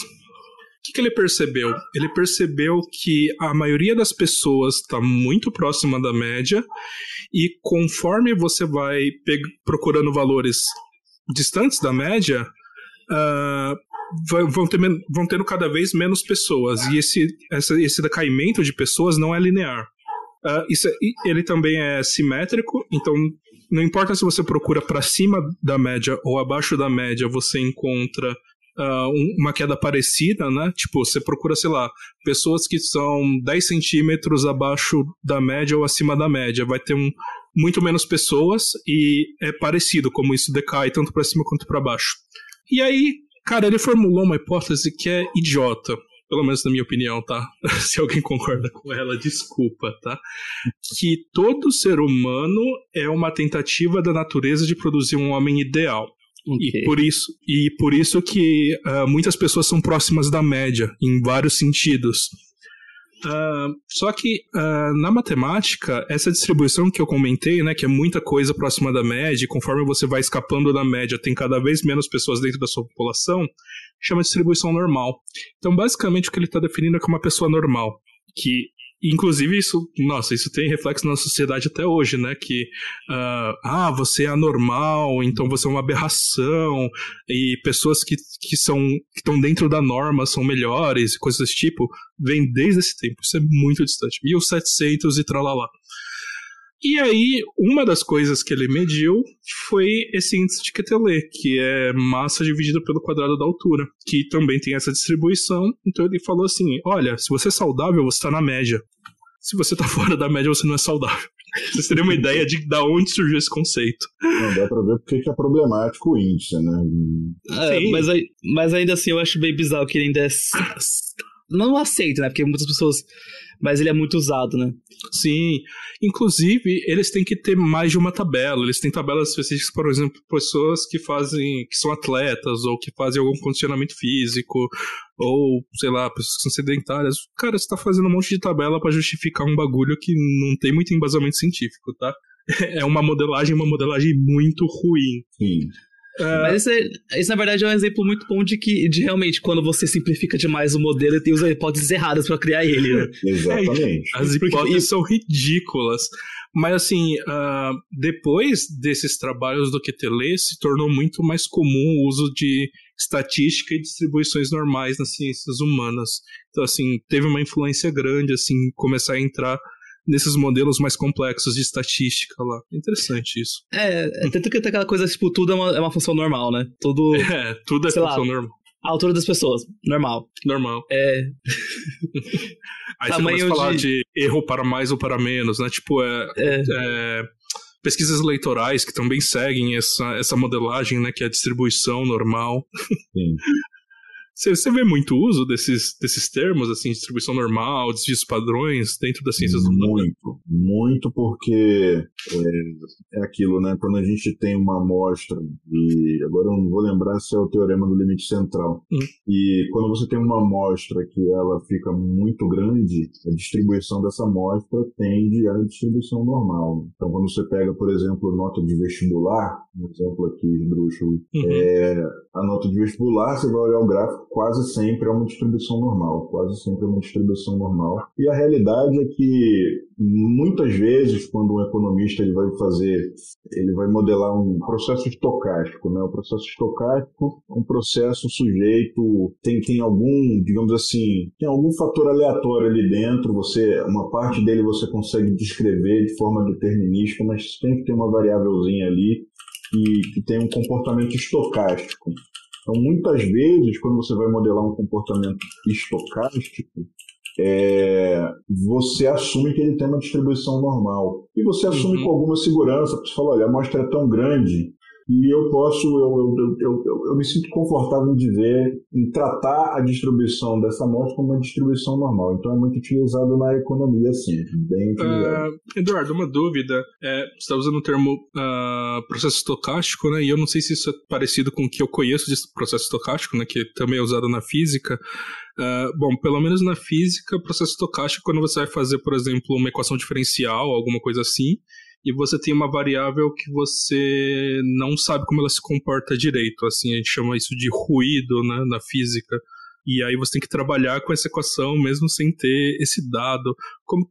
que, que ele percebeu? Ele percebeu que a maioria das pessoas está muito próxima da média e conforme você vai procurando valores distantes da média, uh, vão, ter, vão tendo cada vez menos pessoas. E esse, essa, esse decaimento de pessoas não é linear. Uh, isso é, ele também é simétrico, então não importa se você procura para cima da média ou abaixo da média, você encontra uh, uma queda parecida, né? Tipo, você procura, sei lá, pessoas que são 10 centímetros abaixo da média ou acima da média. Vai ter um, muito menos pessoas e é parecido como isso decai tanto para cima quanto para baixo. E aí, cara, ele formulou uma hipótese que é idiota pelo menos na minha opinião, tá? Se alguém concorda com ela, desculpa, tá? Que todo ser humano é uma tentativa da natureza de produzir um homem ideal. Okay. E por isso, e por isso que uh, muitas pessoas são próximas da média, em vários sentidos. Uh, só que uh, na matemática, essa distribuição que eu comentei, né, que é muita coisa próxima da média, e conforme você vai escapando da média, tem cada vez menos pessoas dentro da sua população, chama distribuição normal. Então, basicamente, o que ele está definindo é que é uma pessoa normal, que Inclusive, isso, nossa, isso tem reflexo na sociedade até hoje, né? Que, uh, ah, você é anormal, então você é uma aberração, e pessoas que, que são que estão dentro da norma são melhores, coisas desse tipo, vem desde esse tempo. Isso é muito distante. 1700 e tralalá. E aí, uma das coisas que ele mediu foi esse índice de Quetelet, que é massa dividida pelo quadrado da altura, que também tem essa distribuição. Então ele falou assim: olha, se você é saudável, você está na média. Se você está fora da média, você não é saudável. Vocês teriam uma ideia de da onde surgiu esse conceito. Não, dá pra ver porque que é problemático o índice, né? É, mas, mas ainda assim eu acho bem bizarro que ele ainda é... Não aceita, né? Porque muitas pessoas mas ele é muito usado, né? Sim. Inclusive, eles têm que ter mais de uma tabela. Eles têm tabelas específicas, por exemplo, pessoas que fazem. que são atletas, ou que fazem algum condicionamento físico, ou, sei lá, pessoas que são sedentárias. Cara, você tá fazendo um monte de tabela para justificar um bagulho que não tem muito embasamento científico, tá? É uma modelagem, uma modelagem muito ruim. Sim. Uh... Mas esse, esse, na verdade, é um exemplo muito bom de que, de realmente, quando você simplifica demais o modelo, tem usa hipóteses erradas para criar ele, né? Exatamente. É, as hipóteses são ridículas. Mas, assim, uh, depois desses trabalhos do Quetelet, se tornou muito mais comum o uso de estatística e distribuições normais nas ciências humanas. Então, assim, teve uma influência grande, assim, começar a entrar nesses modelos mais complexos de estatística lá. Interessante isso. É, é tanto que tem aquela coisa, tipo, tudo é uma, é uma função normal, né? Tudo. É, tudo é função lá, normal. A altura das pessoas, normal. Normal. É. Aí Tamanho você começa a falar de... de... erro para mais ou para menos, né? Tipo, é, é. é pesquisas eleitorais que também seguem essa, essa modelagem, né, que é a distribuição normal. Sim. Você, vê muito uso desses, desses termos, assim, distribuição normal, desvios padrões, dentro das ciências humanas? Muito, muito, porque é, é, aquilo, né? Quando a gente tem uma amostra, e agora eu não vou lembrar se é o teorema do limite central, hum. e quando você tem uma amostra que ela fica muito grande, a distribuição dessa amostra tende à distribuição normal. Então, quando você pega, por exemplo, nota de vestibular, um exemplo aqui, esdrúxulo, uhum. é, a nota de vestibular, você vai olhar o gráfico quase sempre é uma distribuição normal, quase sempre é uma distribuição normal. E a realidade é que muitas vezes quando um economista ele vai fazer, ele vai modelar um processo estocástico, né? O processo estocástico é um processo sujeito tem tem algum, digamos assim, tem algum fator aleatório ali dentro, você uma parte dele você consegue descrever de forma determinística, mas tem que ter uma variávelzinha ali que, que tem um comportamento estocástico. Então, muitas vezes, quando você vai modelar um comportamento estocástico, é, você assume que ele tem uma distribuição normal. E você assume uhum. com alguma segurança, porque você fala, olha, a amostra é tão grande e eu posso, eu, eu, eu, eu, me sinto confortável em dizer, em tratar a distribuição dessa amostra como uma distribuição normal. Então é muito utilizado na economia, assim, bem utilizado. Uh, Eduardo, uma dúvida. É, você está usando o termo uh, processo estocástico, né? E eu não sei se isso é parecido com o que eu conheço de processo estocástico, né? Que também é usado na física. Uh, bom, pelo menos na física, processo estocástico, quando você vai fazer, por exemplo, uma equação diferencial, alguma coisa assim, e você tem uma variável que você não sabe como ela se comporta direito. Assim, a gente chama isso de ruído né, na física. e aí você tem que trabalhar com essa equação mesmo sem ter esse dado. Como,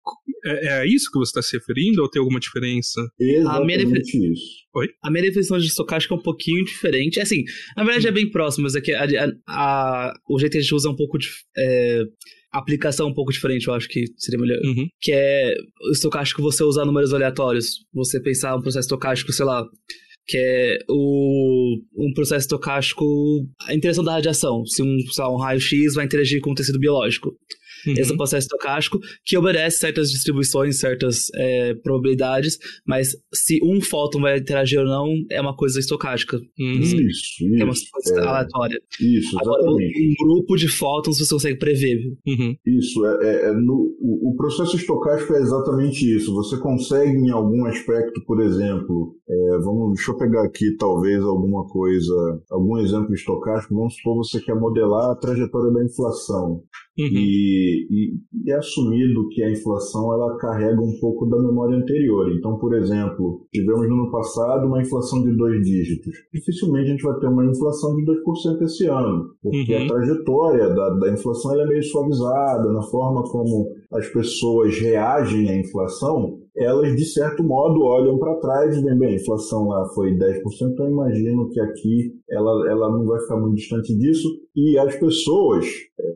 é, é a isso que você está se referindo ou tem alguma diferença? Exatamente isso. Oi? A minha definição de estocástica é um pouquinho diferente. É assim, na verdade é bem próximo, mas é que a, a, a, o jeito que a gente usa é um pouco de. É, aplicação um pouco diferente, eu acho que seria melhor. Uhum. Que é o estocástico você usar números aleatórios. Você pensar um processo estocástico, sei lá, que é o, um processo estocástico, a interação da radiação. Se um, sei lá, um raio-x vai interagir com um tecido biológico. Uhum. Esse é um processo estocástico que obedece certas distribuições, certas é, probabilidades, mas se um fóton vai interagir ou não, é uma coisa estocástica. Uhum. Isso, isso. É uma coisa é, aleatória. Isso, Agora, exatamente. um grupo de fótons você consegue prever. Uhum. Isso, é, é, é no, o, o, processo estocástico é exatamente isso. Você consegue, em algum aspecto, por exemplo, é, vamos, deixa eu pegar aqui talvez alguma coisa, algum exemplo estocástico. Vamos supor você quer modelar a trajetória da inflação. Uhum. E, e, e, é assumido que a inflação ela carrega um pouco da memória anterior. Então, por exemplo, tivemos no ano passado uma inflação de dois dígitos. Dificilmente a gente vai ter uma inflação de 2% esse ano, porque Uhum. a trajetória da, da inflação é meio suavizada na forma como as pessoas reagem à inflação. Elas, de certo modo, olham para trás e dizem, bem, a inflação lá foi 10%, então eu imagino que aqui ela, ela não vai ficar muito distante disso. E as pessoas,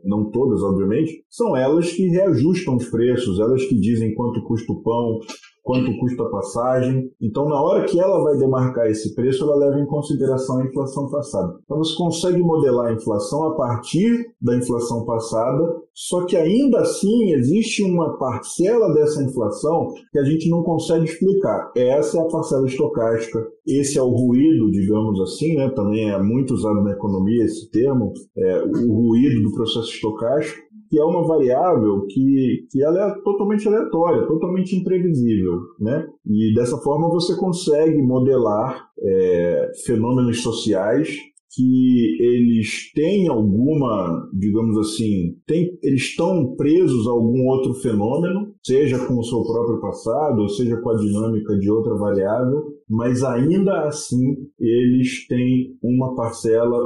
não todas, obviamente, são elas que reajustam os preços, elas que dizem quanto custa o pão, quanto custa a passagem. Então, na hora que ela vai demarcar esse preço, ela leva em consideração a inflação passada. Então, você consegue modelar a inflação a partir da inflação passada, só que ainda assim existe uma parcela dessa inflação que a gente não consegue explicar. Essa é a parcela estocástica. Esse é o ruído, digamos assim, né? também é muito usado na economia esse termo, é, o ruído do processo estocástico que é uma variável que, que ela é totalmente aleatória, totalmente imprevisível, né? E dessa forma você consegue modelar é, fenômenos sociais que eles têm alguma, digamos assim, tem, eles estão presos a algum outro fenômeno, seja com o seu próprio passado, ou seja com a dinâmica de outra variável, mas ainda assim eles têm uma parcela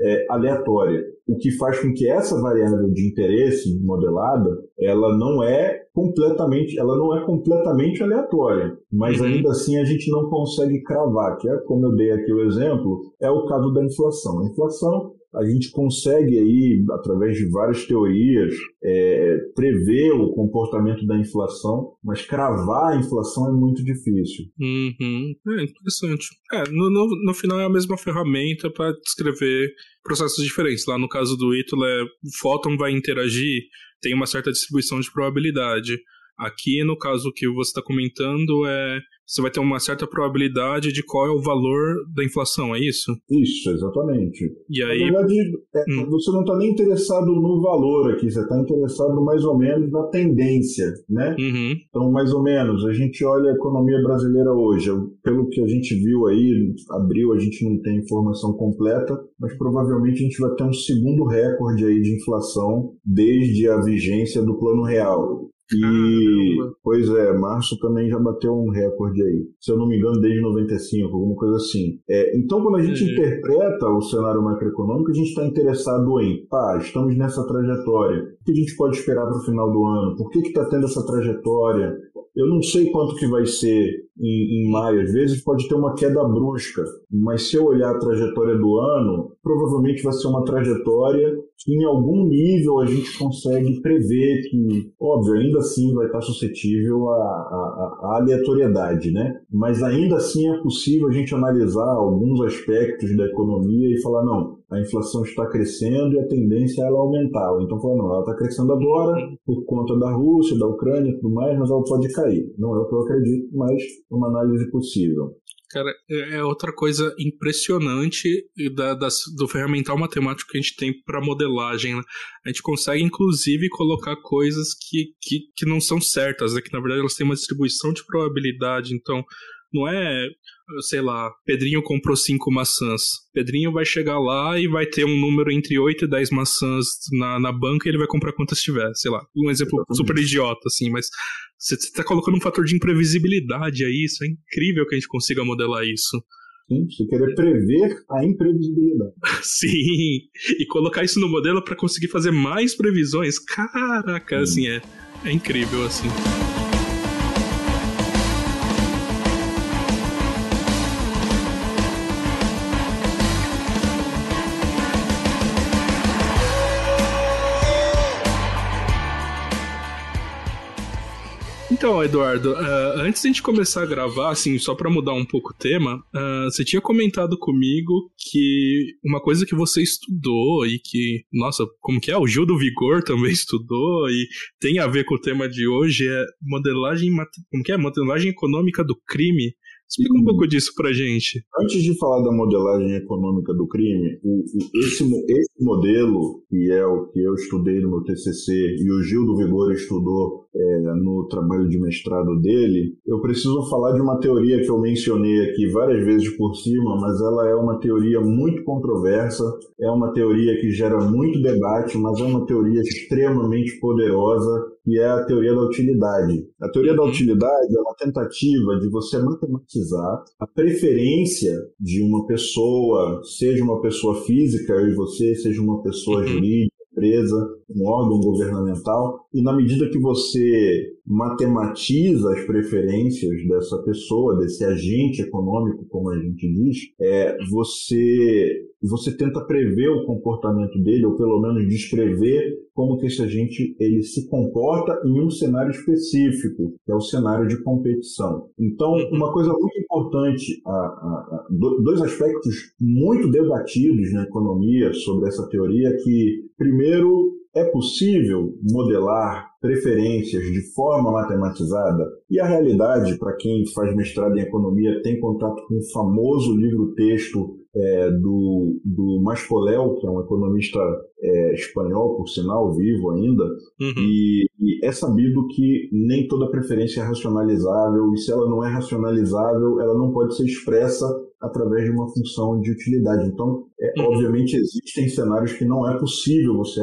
é, aleatória, o que faz com que essa variável de interesse modelada, ela não é completamente, ela não é completamente aleatória, mas Uhum. ainda assim a gente não consegue cravar, que é como eu dei aqui o exemplo, é o caso da inflação. A inflação a gente consegue aí, através de várias teorias, é, prever o comportamento da inflação, mas cravar a inflação é muito difícil. Uhum. É interessante. É, no, no, no final é a mesma ferramenta para descrever processos diferentes. Lá no caso do Ítalo, é, o fóton vai interagir, tem uma certa distribuição de probabilidade. Aqui, no caso que você está comentando, é você vai ter uma certa probabilidade de qual é o valor da inflação, é isso? Isso, exatamente. E Na aí. verdade, é, Hum. você não está nem interessado no valor aqui, você está interessado mais ou menos na tendência, né? Uhum. Então, mais ou menos, a gente olha a economia brasileira hoje. Pelo que a gente viu aí, abril a gente não tem informação completa, mas provavelmente a gente vai ter um segundo recorde aí de inflação desde a vigência do Plano Real. E, Caramba. pois é, março também já bateu um recorde aí. Se eu não me engano, desde 95, alguma coisa assim. É, então, quando a gente Uhum. interpreta o cenário macroeconômico, a gente está interessado em, tá, estamos nessa trajetória. O que a gente pode esperar para o final do ano? Por que está tendo essa trajetória? Eu não sei quanto que vai ser em, em maio, às vezes pode ter uma queda brusca, mas se eu olhar a trajetória do ano, provavelmente vai ser uma trajetória em algum nível a gente consegue prever que, óbvio, ainda assim vai estar suscetível à, à, à aleatoriedade, né? Mas ainda assim é possível a gente analisar alguns aspectos da economia e falar, não, a inflação está crescendo e a tendência é ela aumentar. Então falar, não, ela está crescendo agora por conta da Rússia, da Ucrânia e tudo mais, mas ela pode cair. Não é o que eu acredito, mas é uma análise possível. Cara, é é outra coisa impressionante da, das- do ferramental matemático que a gente tem para modelagem. Né? A gente consegue, inclusive, colocar coisas que, que, que não são certas, né? que na verdade elas têm uma distribuição de probabilidade. Então, não é, sei lá, Pedrinho comprou cinco maçãs. Pedrinho vai chegar lá e vai ter um número entre 8 e 10 maçãs na, na banca e ele vai comprar quantas tiver. Sei lá, um exemplo Exatamente. super idiota, assim, mas você está colocando um fator de imprevisibilidade aí. Isso é incrível que a gente consiga modelar isso. Sim, você querer prever a imprevisibilidade. Sim, e colocar isso no modelo para conseguir fazer mais previsões. Caraca, hum. assim, é, é incrível, assim. Então, Eduardo, uh, antes de a gente começar a gravar, assim, só para mudar um pouco o tema, uh, você tinha comentado comigo que uma coisa que você estudou e que, nossa, como que é? O Gil do Vigor também estudou e tem a ver com o tema de hoje é modelagem, como que é? Modelagem econômica do crime. Explica um pouco disso pra gente. Antes de falar da modelagem econômica do crime, o, o, esse, esse modelo, que é o que eu estudei no meu TCC e o Gil do Vigor estudou é, no trabalho de mestrado dele, eu preciso falar de uma teoria que eu mencionei aqui várias vezes por cima, mas ela é uma teoria muito controversa, é uma teoria que gera muito debate, mas é uma teoria extremamente poderosa que é a teoria da utilidade. A teoria da utilidade é uma tentativa de você matematizar a preferência de uma pessoa, seja uma pessoa física, eu e você, seja uma pessoa jurídica, empresa, um órgão governamental, e na medida que você matematiza as preferências dessa pessoa, desse agente econômico, como a gente diz, é, você você tenta prever o comportamento dele, ou pelo menos descrever como que esse agente ele se comporta em um cenário específico, que é o cenário de competição. Então, uma coisa muito importante, a, a, a, dois aspectos muito debatidos na economia sobre essa teoria, é que, primeiro, é possível modelar preferências de forma matematizada? E a realidade, para quem faz mestrado em economia, tem contato com o famoso livro-texto é, do, do Mascoléu, que é um economista é, espanhol, por sinal, vivo ainda, uhum. e, e, é sabido que nem toda preferência é racionalizável, e se ela não é racionalizável, ela não pode ser expressa através de uma função de utilidade. Então, é, uhum. obviamente, existem cenários que não é possível você,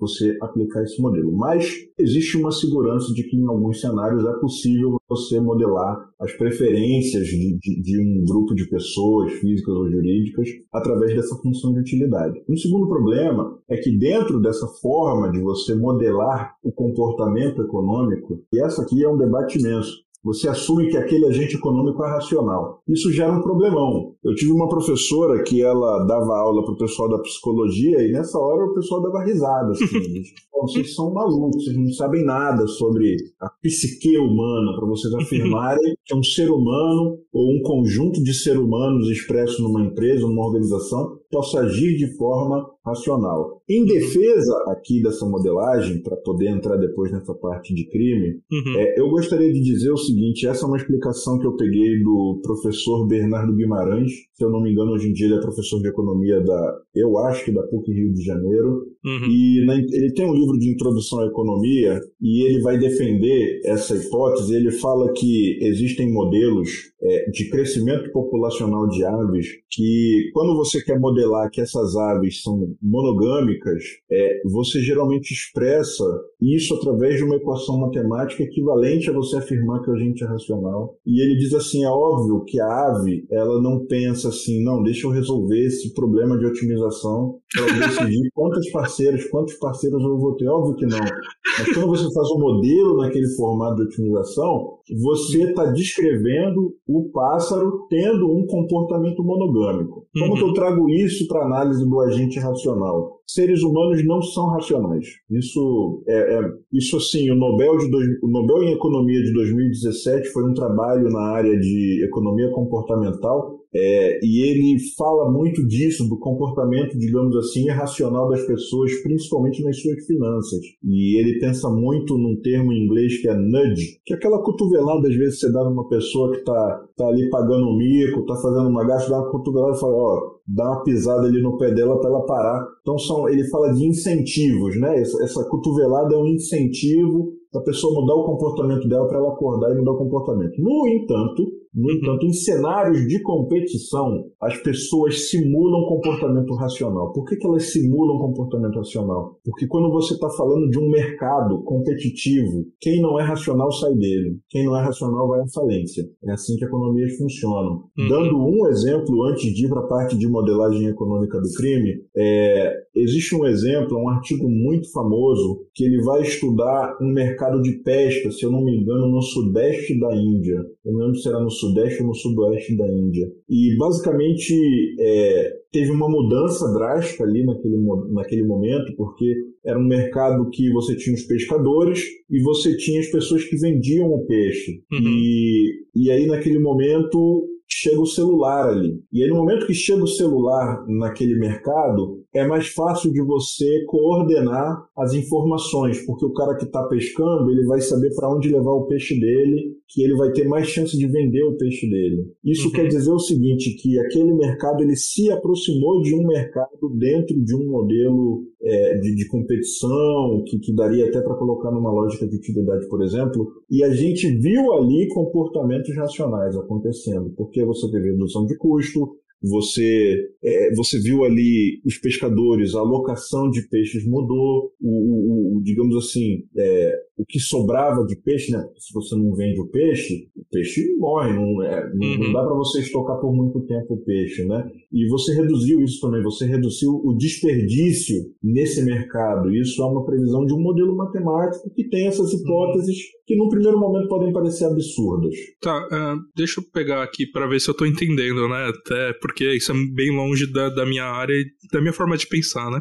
você aplicar esse modelo, mas existe uma segurança de que em alguns cenários é possível você modelar as preferências de, de, de um grupo de pessoas, físicas ou jurídicas, através dessa função de utilidade. Um segundo problema é que dentro dessa forma de você modelar o comportamento econômico, e essa aqui é um debate imenso, você assume que aquele agente econômico é racional. Isso gera um problemão. Eu tive uma professora que ela dava aula para o pessoal da psicologia e nessa hora o pessoal dava risada. Assim, vocês são malucos, vocês não sabem nada sobre a psique humana para vocês afirmarem que um ser humano ou um conjunto de seres humanos expresso numa empresa, numa organização, possa agir de forma racional. Em defesa aqui dessa modelagem, para poder entrar depois nessa parte de crime, uhum. é, eu gostaria de dizer o seguinte: essa é uma explicação que eu peguei do professor Bernardo Guimarães, se eu não me engano, hoje em dia ele é professor de economia da, eu acho que da PUC Rio de Janeiro, uhum. e na, ele tem um livro de introdução à economia e ele vai defender essa hipótese. Ele fala que existem modelos é, de crescimento populacional de aves que, quando você quer modelar que essas aves são monogâmicas, é, você geralmente expressa isso através de uma equação matemática equivalente a você afirmar que o agente é racional. E ele diz assim: é óbvio que a ave ela não pensa assim, não, deixa eu resolver esse problema de otimização para decidir quantas parceiras, quantos parceiros eu vou ter. Óbvio que não. Mas quando você faz um modelo naquele formato de otimização, você está descrevendo o pássaro tendo um comportamento monogâmico. Como uhum. que eu trago isso para análise do agente racional? seres humanos não são racionais. Isso é, é isso assim, o Nobel de dois, o Nobel em economia de 2017 foi um trabalho na área de economia comportamental é, e ele fala muito disso, do comportamento, digamos assim, irracional das pessoas, principalmente nas suas finanças. E ele pensa muito num termo em inglês que é nudge, que é aquela cotovelada, às vezes, você dá numa pessoa que está tá ali pagando um mico, está fazendo uma gasta, dá uma cotovelada e fala, ó, dá uma pisada ali no pé dela para ela parar. Então são, ele fala de incentivos, né? Essa, essa cotovelada é um incentivo para a pessoa mudar o comportamento dela para ela acordar e mudar o comportamento. No entanto, No Uhum. entanto, em cenários de competição, as pessoas simulam comportamento racional. Por que, que elas simulam comportamento racional? Porque quando você está falando de um mercado competitivo, quem não é racional sai dele. Quem não é racional vai à falência. É assim que economias funcionam. Uhum. Dando um exemplo antes de ir para a parte de modelagem econômica do crime, é, existe um exemplo, um artigo muito famoso, que ele vai estudar um mercado de pesca, se eu não me engano, no sudeste da Índia. Eu não lembro se era no sudeste ou no sudoeste da Índia. E basicamente é, teve uma mudança drástica ali naquele, naquele momento, porque era um mercado que você tinha os pescadores e você tinha as pessoas que vendiam o peixe. Uhum. E, e aí, naquele momento, chega o celular ali. E aí, no momento que chega o celular naquele mercado, é mais fácil de você coordenar as informações, porque o cara que está pescando, ele vai saber para onde levar o peixe dele, que ele vai ter mais chance de vender o peixe dele. Isso Uhum. quer dizer o seguinte, que aquele mercado ele se aproximou de um mercado dentro de um modelo é, de, de competição, que, que daria até para colocar numa lógica de utilidade, por exemplo, e a gente viu ali comportamentos racionais acontecendo, porque você teve redução de custo, você, é, você viu ali os pescadores, a alocação de peixes mudou, o, o- o- digamos assim, é, o que sobrava de peixe, né? Se você não vende o peixe, o peixe morre, não, é, não- não Uhum. dá para você estocar por muito tempo o peixe, né? E você reduziu isso também, você reduziu o desperdício nesse mercado. Isso é uma previsão de um modelo matemático que tem essas hipóteses que, num primeiro momento, podem parecer absurdas. Tá, ah, deixa eu pegar aqui pra ver se eu tô entendendo, né? Até porque isso é bem longe da, da minha área e da minha forma de pensar, né?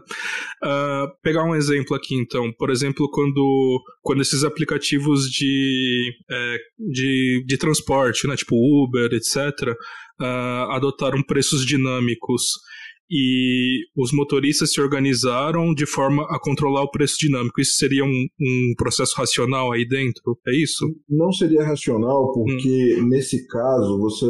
Ah, pegar um exemplo aqui, então. Por exemplo, quando, quando esses aplicativos de, é, de, de transporte, né? Tipo Uber, etc., ah, adotaram preços dinâmicos e os motoristas se organizaram de forma a controlar o preço dinâmico. Isso seria um, um processo racional aí dentro? É isso? Não seria racional, porque nesse caso, você,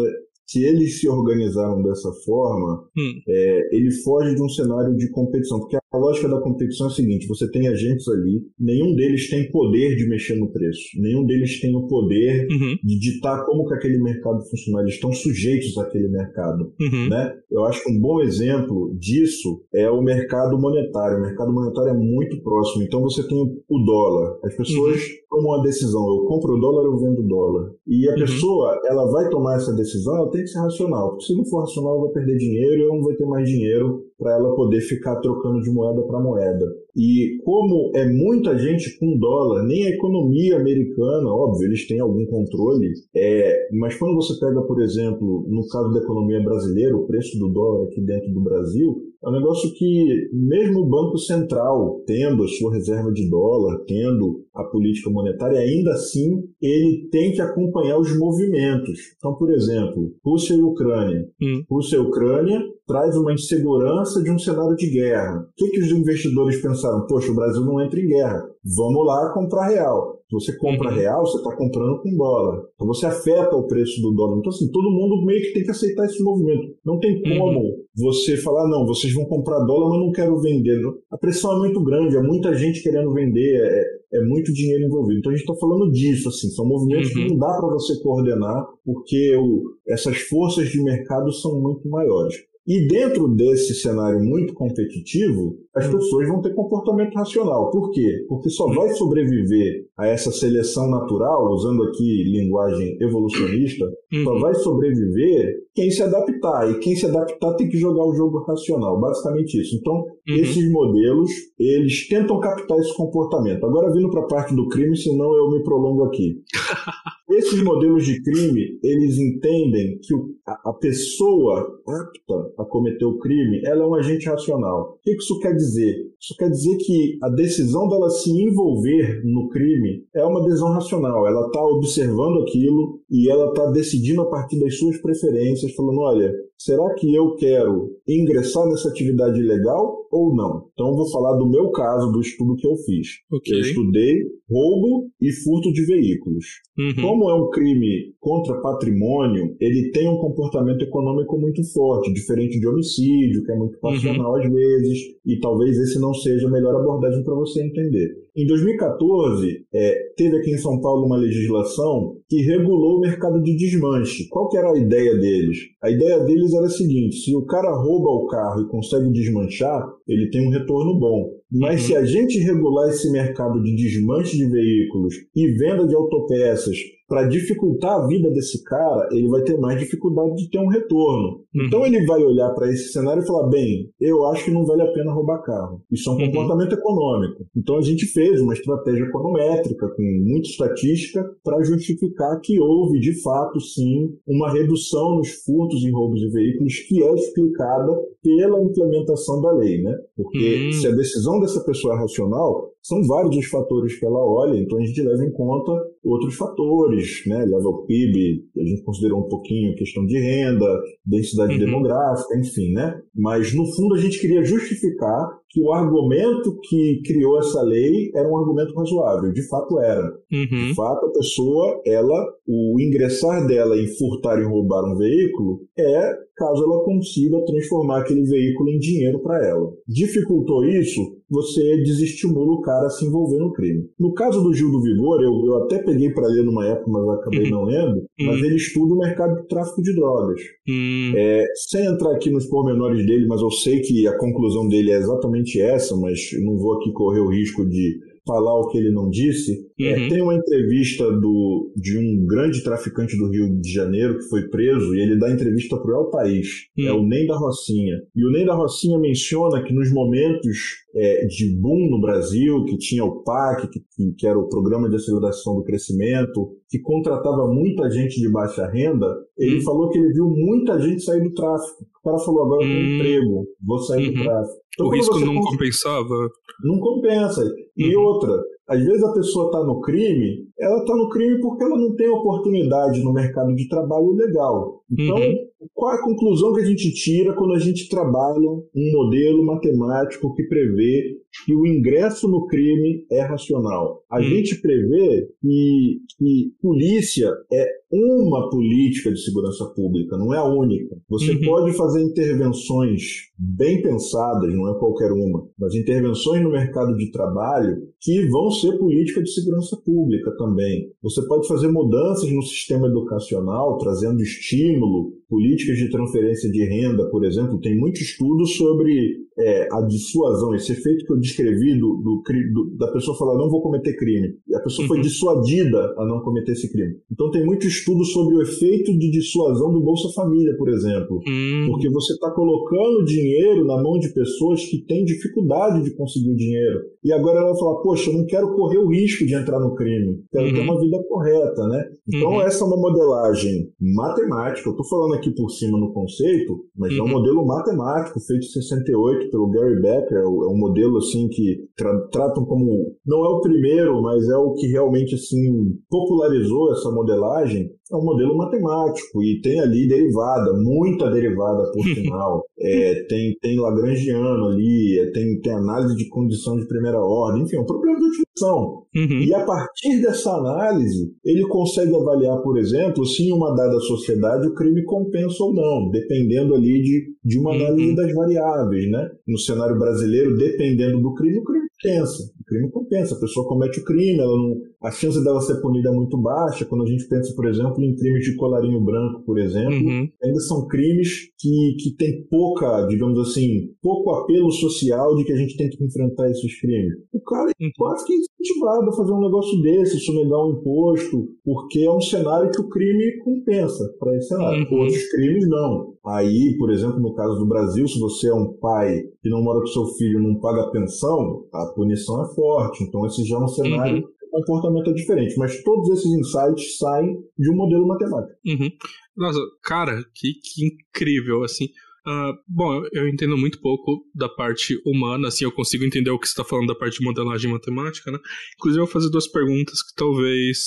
se eles se organizaram dessa forma, Hum. é, ele foge de um cenário de competição. Porque a lógica da competição é a seguinte: você tem agentes ali, nenhum deles tem poder de mexer no preço, nenhum deles tem o poder Uhum, de ditar como que aquele mercado funciona. Eles estão sujeitos àquele mercado. uhum. né? Eu acho que um bom exemplo disso é o mercado monetário. O mercado monetário é muito próximo. Então você tem o dólar. As pessoas tomam a decisão: eu compro o dólar, eu vendo o dólar. E a Uhum. pessoa, ela vai tomar essa decisão, ela tem que ser racional. Porque se não for racional, ela vai perder dinheiro e ela não vai ter mais dinheiro para ela poder ficar trocando de moeda para moeda. E como é muita gente com dólar, nem a economia americana, óbvio, eles têm algum controle, é, mas quando você pega, por exemplo, no caso da economia brasileira, o preço do dólar aqui dentro do Brasil, é um negócio que, mesmo o Banco Central tendo a sua reserva de dólar, tendo a política monetária, ainda assim ele tem que acompanhar os movimentos. Então, por exemplo, Rússia e Ucrânia. Hum. Rússia e Ucrânia traz uma insegurança de um cenário de guerra. O que, que os investidores pensaram? Poxa, o Brasil não entra em guerra. Vamos lá comprar real. Se você compra Uhum. real, você está comprando com dólar. Então você afeta o preço do dólar. Então, assim, todo mundo meio que tem que aceitar esse movimento. Não tem Uhum. Você falar, não, vocês vão comprar dólar, mas não quero vender. A pressão é muito grande, é muita gente querendo vender, é, é muito dinheiro envolvido. Então a gente está falando disso, assim, são movimentos Uhum. que não dá para você coordenar, porque o- essas forças de mercado são muito maiores. E dentro desse cenário muito competitivo, as Hum. pessoas vão ter comportamento racional. Por quê? Porque só vai sobreviver a essa seleção natural, usando aqui linguagem evolucionista, só Uhum. vai sobreviver quem se adaptar. E quem se adaptar tem que jogar o jogo racional. Basicamente isso. Então, Uhum. esses modelos, eles tentam captar esse comportamento. Agora, vindo para a parte do crime, senão eu me prolongo aqui. Esses modelos de crime, eles entendem que a pessoa apta a cometer o crime, ela é um agente racional. O que isso quer dizer? Isso quer dizer que a decisão dela se envolver no crime é uma decisão racional. Ela está observando aquilo e ela está decidindo a partir das suas preferências, falando, olha, será que eu quero ingressar nessa atividade ilegal ou não? Então, eu vou falar do meu caso, do estudo que eu fiz. Okay. Eu estudei roubo e furto de veículos. Uhum. Como é um crime contra patrimônio, ele tem um comportamento econômico muito forte, diferente de homicídio, que é muito passional uhum. às vezes, e talvez esse não seja a melhor abordagem para você entender. Em 2014, é, teve aqui em São Paulo uma legislação que regulou o mercado de desmanche. Qual que era a ideia deles? A ideia deles era a seguinte: se o cara rouba o carro e consegue desmanchar, ele tem um retorno bom. Mas uhum. se a gente regular esse mercado de desmanche de veículos e venda de autopeças para dificultar a vida desse cara, ele vai ter mais dificuldade de ter um retorno. Uhum. Então ele vai olhar para esse cenário e falar: bem, eu acho que não vale a pena roubar carro. Isso é um uhum. comportamento econômico. Então a gente fez uma estratégia econométrica com muita estatística para justificar que houve de fato sim uma redução nos furtos e roubos de veículos que é explicada pela implementação da lei, né? Porque uhum. se a decisão dessa pessoa é racional, são vários os fatores que ela olha, então a gente leva em conta outros fatores, né? Leva o PIB, a gente considerou um pouquinho questão de renda, densidade uhum. demográfica, enfim, né? Mas no fundo a gente queria justificar que o argumento que criou essa lei era um argumento razoável. De fato era. Uhum. De fato, a pessoa, ela, o ingressar dela em furtar e roubar um veículo é caso ela consiga transformar aquele veículo em dinheiro para ela. Dificultou isso, você desestimula o cara a se envolver no crime. No caso do Gil do Vigor, eu, eu até peguei para ler numa época, mas acabei uhum. não lendo, uhum. mas ele estuda o mercado de tráfico de drogas. Uhum. É, sem entrar aqui nos pormenores dele, mas eu sei que a conclusão dele é exatamente essa, mas não vou aqui correr o risco de falar o que ele não disse. É, uhum. É, tem uma entrevista do, de um grande traficante do Rio de Janeiro que foi preso e ele dá entrevista para o El País. Uhum. É o Nem da Rocinha. E o Nem da Rocinha menciona que nos momentos é, de boom no Brasil, que tinha o PAC, que, que era o Programa de Aceleração do Crescimento, que contratava muita gente de baixa renda, ele uhum. falou que ele viu muita gente sair do tráfico. O cara falou, agora eu tenho hum. emprego, vou sair do uhum. tráfico. Então, o risco não cons... compensava? Não compensa. E uhum. outra, às vezes a pessoa está no crime, ela está no crime porque ela não tem oportunidade no mercado de trabalho legal. Então, uhum. qual é a conclusão que a gente tira quando a gente trabalha um modelo matemático que prevê que o ingresso no crime é racional? A uhum. gente prevê que, que polícia é uma política de segurança pública, não é a única. Você uhum. pode fazer intervenções bem pensadas, não é qualquer uma, mas intervenções no mercado de trabalho que vão ser política de segurança pública também. Você pode fazer mudanças no sistema educacional, trazendo estímulo, políticas de transferência de renda, por exemplo. Tem muito estudo sobre é, a dissuasão, esse efeito que eu descrevi do, do, do, da pessoa falar não vou cometer crime. E a pessoa uhum. foi dissuadida a não cometer esse crime. Então tem muito estudo sobre o efeito de dissuasão do Bolsa Família, por exemplo. Uhum. Porque você está colocando dinheiro na mão de pessoas que têm dificuldade de conseguir dinheiro. E agora ela vai falar, poxa, eu não quero correr o risco de entrar no crime. Quero uhum. ter uma vida correta, né? Então uhum. essa é uma modelagem matemática. Eu estou falando aqui por cima no conceito, mas é um uhum. modelo matemático feito em 68 pelo Gary Becker, é, é um modelo assim que tra tratam como não é o primeiro, mas é o que realmente assim popularizou essa modelagem é um modelo matemático e tem ali derivada, muita derivada por sinal. é, tem, tem Lagrangiano ali, é, tem, tem análise de condição de primeira ordem, enfim, é um problema de utilização. Uhum. E a partir dessa análise, ele consegue avaliar, por exemplo, se em uma dada sociedade o crime compensa ou não, dependendo ali de, de uma análise uhum. das variáveis. Né? No cenário brasileiro, dependendo do crime, o crime compensa. O crime compensa. A pessoa comete o crime, ela não, a chance dela ser punida é muito baixa. Quando a gente pensa, por exemplo, em crimes de colarinho branco, por exemplo, uhum. ainda são crimes que, que têm pouca, digamos assim, pouco apelo social de que a gente tem que enfrentar esses crimes. O cara é uhum. quase que incentivado a fazer um negócio desse, sonegar um imposto, porque é um cenário que o crime compensa para esse cenário. Uhum. Outros crimes não. Aí, por exemplo, no caso do Brasil, se você é um pai que não mora com seu filho e não paga pensão, a punição é forte. Então, esse já é um cenário uhum comportamento é diferente, mas todos esses insights saem de um modelo matemático. Uhum. Nossa, cara, que, que incrível, assim. Uh, bom, eu, entendo muito pouco da parte humana, assim, eu consigo entender o que você está falando da parte de modelagem matemática, né? Inclusive, eu vou fazer duas perguntas que talvez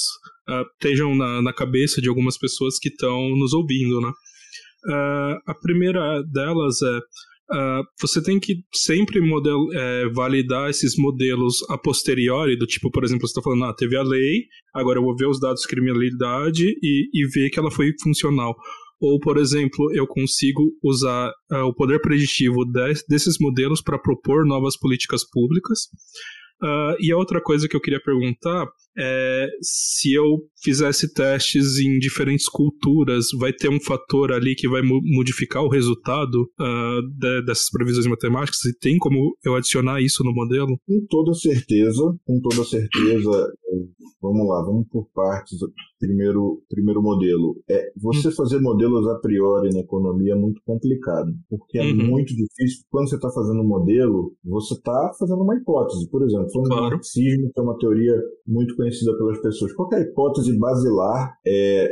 uh, estejam na, na cabeça de algumas pessoas que estão nos ouvindo, né? Uh, a primeira delas é Uh, você tem que sempre model, é, validar esses modelos a posteriori, do tipo, por exemplo, você está falando, ah, teve a lei, agora eu vou ver os dados de criminalidade e, e ver que ela foi funcional. Ou, por exemplo, eu consigo usar uh, o poder preditivo de, desses modelos para propor novas políticas públicas. Uh, e a outra coisa que eu queria perguntar é se eu fizesse testes em diferentes culturas, vai ter um fator ali que vai modificar o resultado uh, de, dessas previsões matemáticas? E tem como eu adicionar isso no modelo? Com toda certeza, com toda certeza. Vamos lá, vamos por partes. Primeiro, primeiro modelo. É, você hum. fazer modelos a priori na economia é muito complicado, porque é uhum. muito difícil. Quando você está fazendo um modelo, você está fazendo uma hipótese. Por exemplo, falando claro. do marxismo, que é uma teoria muito conhecida pelas pessoas. Qual é a hipótese basilar é,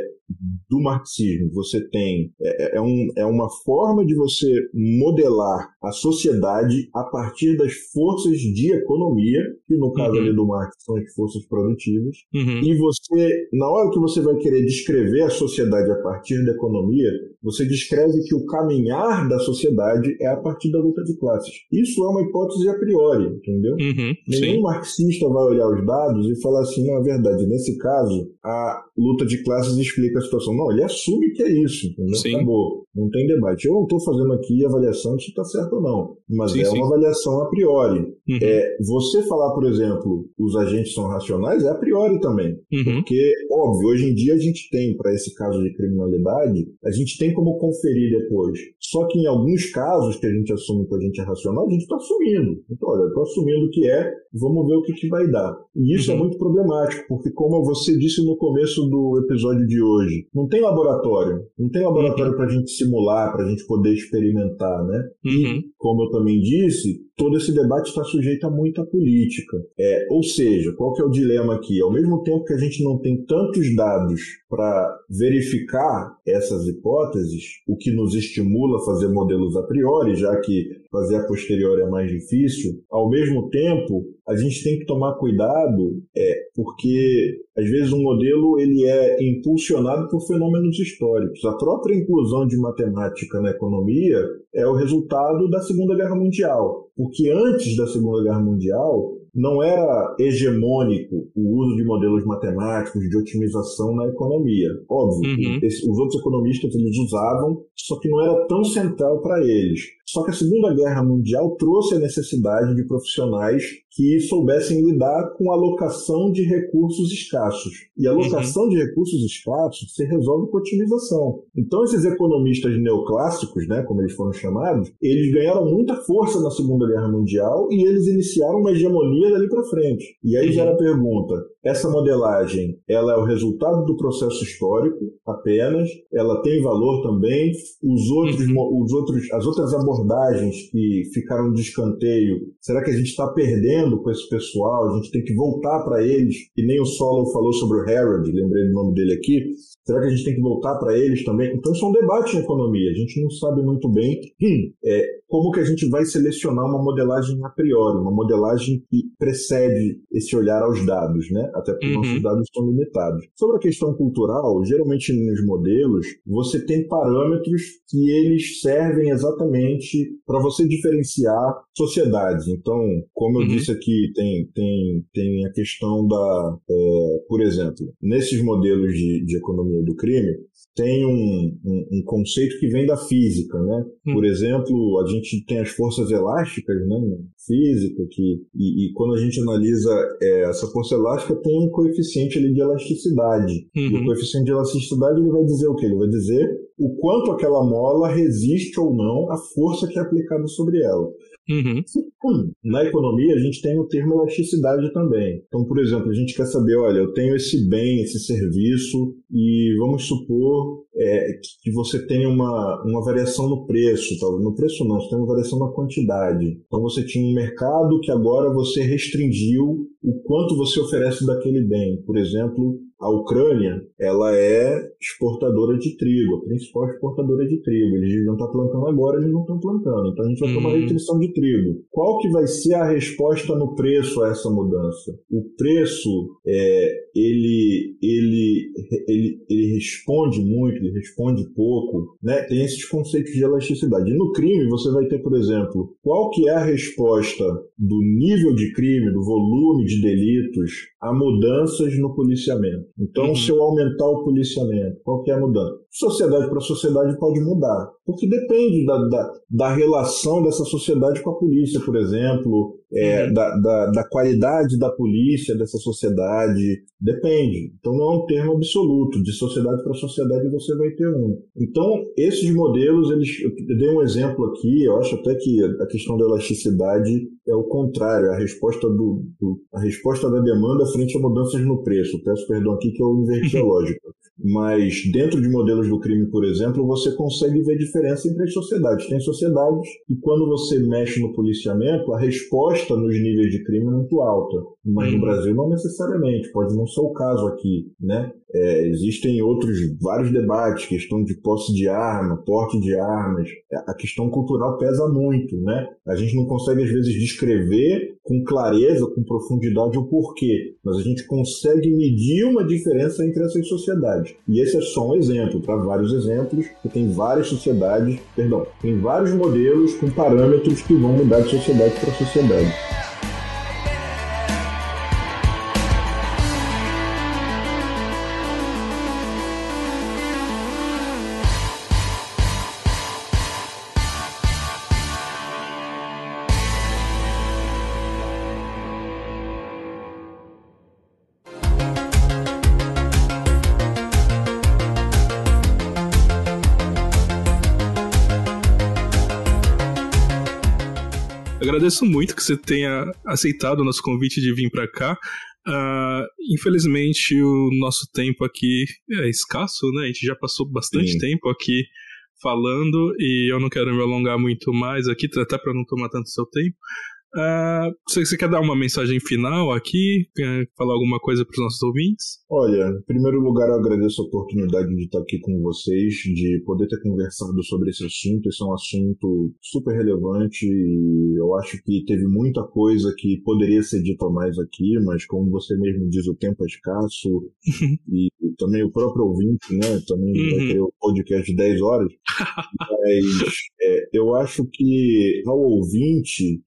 do marxismo. Você tem é, é, um, é uma forma de você modelar a sociedade a partir das forças de economia, que no caso uhum. ali do Marx são as forças produtivas, uhum. e você, na hora que você vai querer descrever a sociedade a partir da economia, você descreve que o caminhar da sociedade é a partir da luta de classes. Isso é uma hipótese a priori, entendeu? Uhum. Nenhum Sim. marxista vai olhar os dados e falar assim, não, é verdade, nesse caso, a luta de classes explica a situação. Não, ele assume que é isso, entendeu? Sim. Acabou. Não tem debate. Eu não estou fazendo aqui avaliação se está certo ou não, mas sim, é sim. uma avaliação a priori. Uhum. É, você falar, por exemplo, os agentes são racionais é a priori também. Uhum. Porque, óbvio, hoje em dia a gente tem, para esse caso de criminalidade, a gente tem como conferir depois. Só que em alguns casos que a gente assume que a gente é racional, a gente está assumindo. Então, olha, eu estou assumindo que é, vamos ver o que, que vai dar. E isso é uhum. é muito problemático, porque como você disse no começo do episódio de hoje, não tem laboratório. Não tem laboratório uhum. para a gente simular, para a gente poder experimentar, né? Uhum. E, como eu também disse, todo esse debate está sujeito a muita política. É, ou seja, qual que é o dilema aqui? Ao mesmo tempo que a gente não tem tantos dados para verificar essas hipóteses, o que nos estimula a fazer modelos a priori, já que fazer a posteriori é mais difícil, ao mesmo tempo a gente tem que tomar cuidado, é, porque às vezes um modelo ele é impulsionado por fenômenos históricos. A própria inclusão de matemática na economia é o resultado da Segunda Guerra Mundial, porque antes da Segunda Guerra Mundial não era hegemônico o uso de modelos matemáticos de otimização na economia. Óbvio, uhum. esse, os outros economistas eles usavam, só que não era tão central para eles. Só que a Segunda Guerra Mundial trouxe a necessidade de profissionais que soubessem lidar com a alocação de recursos escassos. E a alocação uhum. de recursos escassos se resolve com otimização. Então, esses economistas neoclássicos, né, como eles foram chamados, eles ganharam muita força na Segunda Guerra Mundial e eles iniciaram uma hegemonia dali para frente. E aí uhum. gera a pergunta: essa modelagem, ela é o resultado do processo histórico apenas? Ela tem valor também? Os outros, uhum. os outros, as outras abordagens que ficaram de escanteio, será que a gente está perdendo com esse pessoal? A gente tem que voltar para eles? Que nem o Solo falou sobre o Harold, lembrei do nome dele aqui. Será que a gente tem que voltar para eles também? Então, isso é um debate em economia. A gente não sabe muito bem hum, é, como que a gente vai selecionar uma modelagem a priori, uma modelagem que precede esse olhar aos dados, né? Até porque uhum. nossos dados são limitados. Sobre a questão cultural, geralmente nos modelos, você tem parâmetros que eles servem exatamente para você diferenciar sociedades. Então, como eu uhum. disse aqui, tem, tem, tem a questão da, é, por exemplo, nesses modelos de, de economia do crime, tem um, um, um, conceito que vem da física, né? Hum. Por exemplo, a gente tem as forças elásticas, né? Física, que, e, e quando a gente analisa é, essa força elástica, tem um coeficiente ali de elasticidade. Uhum. E o uhum. coeficiente de elasticidade ele vai dizer o quê? Ele vai dizer o quanto aquela mola resiste ou não à força que é aplicada sobre ela. Uhum. Na economia, a gente tem o termo elasticidade também. Então, por exemplo, a gente quer saber, olha, eu tenho esse bem, esse serviço, e vamos supor é, que você tem uma, uma variação no preço. Talvez no preço não, você tem uma variação na quantidade. Então, você tinha um mercado que agora você restringiu o quanto você oferece daquele bem. Por exemplo, a Ucrânia ela é exportadora de trigo, a principal exportadora de trigo. Eles não estão tá plantando agora, eles não estão plantando. Então a gente vai ter uma hum. restrição de trigo. Qual que vai ser a resposta no preço a essa mudança? O preço é, ele, ele, ele, ele responde muito, ele responde pouco, né? Tem esses conceitos de elasticidade. E no crime você vai ter, por exemplo, qual que é a resposta do nível de crime, do volume de delitos a mudanças no policiamento. Então, uhum. se eu aumentar o policiamento, qual que é a mudança? Sociedade para sociedade pode mudar, porque depende da, da, da, relação dessa sociedade com a polícia, por exemplo, é, uhum. da, da, da, qualidade da polícia dessa sociedade, depende. Então, não é um termo absoluto, de sociedade para sociedade você vai ter um. Então, esses modelos, eles, eu dei um exemplo aqui, eu acho até que a questão da elasticidade é o contrário, é a resposta, do, do a resposta da demanda frente a mudanças no preço. Peço perdão aqui que eu inverti a lógica. Mas dentro de modelos do crime, por exemplo, você consegue ver diferença entre as sociedades. Tem sociedades que quando você mexe no policiamento, a resposta nos níveis de crime muito alta. Mas no. Brasil não necessariamente, pode não ser o caso aqui, né? É, existem outros vários debates, questão de posse de arma, porte de armas. A questão cultural pesa muito, né? A gente não consegue às vezes descrever com clareza, com profundidade o porquê, mas a gente consegue medir uma diferença entre essas sociedades. E esse é só um exemplo, para vários exemplos, que tem várias sociedades, perdão, tem vários modelos com parâmetros que vão mudar de sociedade para sociedade. Agradeço muito que você tenha aceitado o nosso convite de vir para cá. Uh, infelizmente, o nosso tempo aqui é escasso, né? A gente já passou bastante Sim. tempo aqui falando e eu não quero me alongar muito mais aqui, até para não tomar tanto seu tempo. Uh, você, você, quer dar uma mensagem final aqui? Quer falar alguma coisa para os nossos ouvintes? Olha, em primeiro lugar, eu agradeço a oportunidade de estar aqui com vocês, de poder ter conversado sobre esse assunto. Esse é um assunto super relevante e eu acho que teve muita coisa que poderia ser dita mais aqui, mas como você mesmo diz, o tempo é escasso e, também o próprio ouvinte, né? Também uhum. vai ter o podcast de 10 horas. mas é, eu acho que ao ouvinte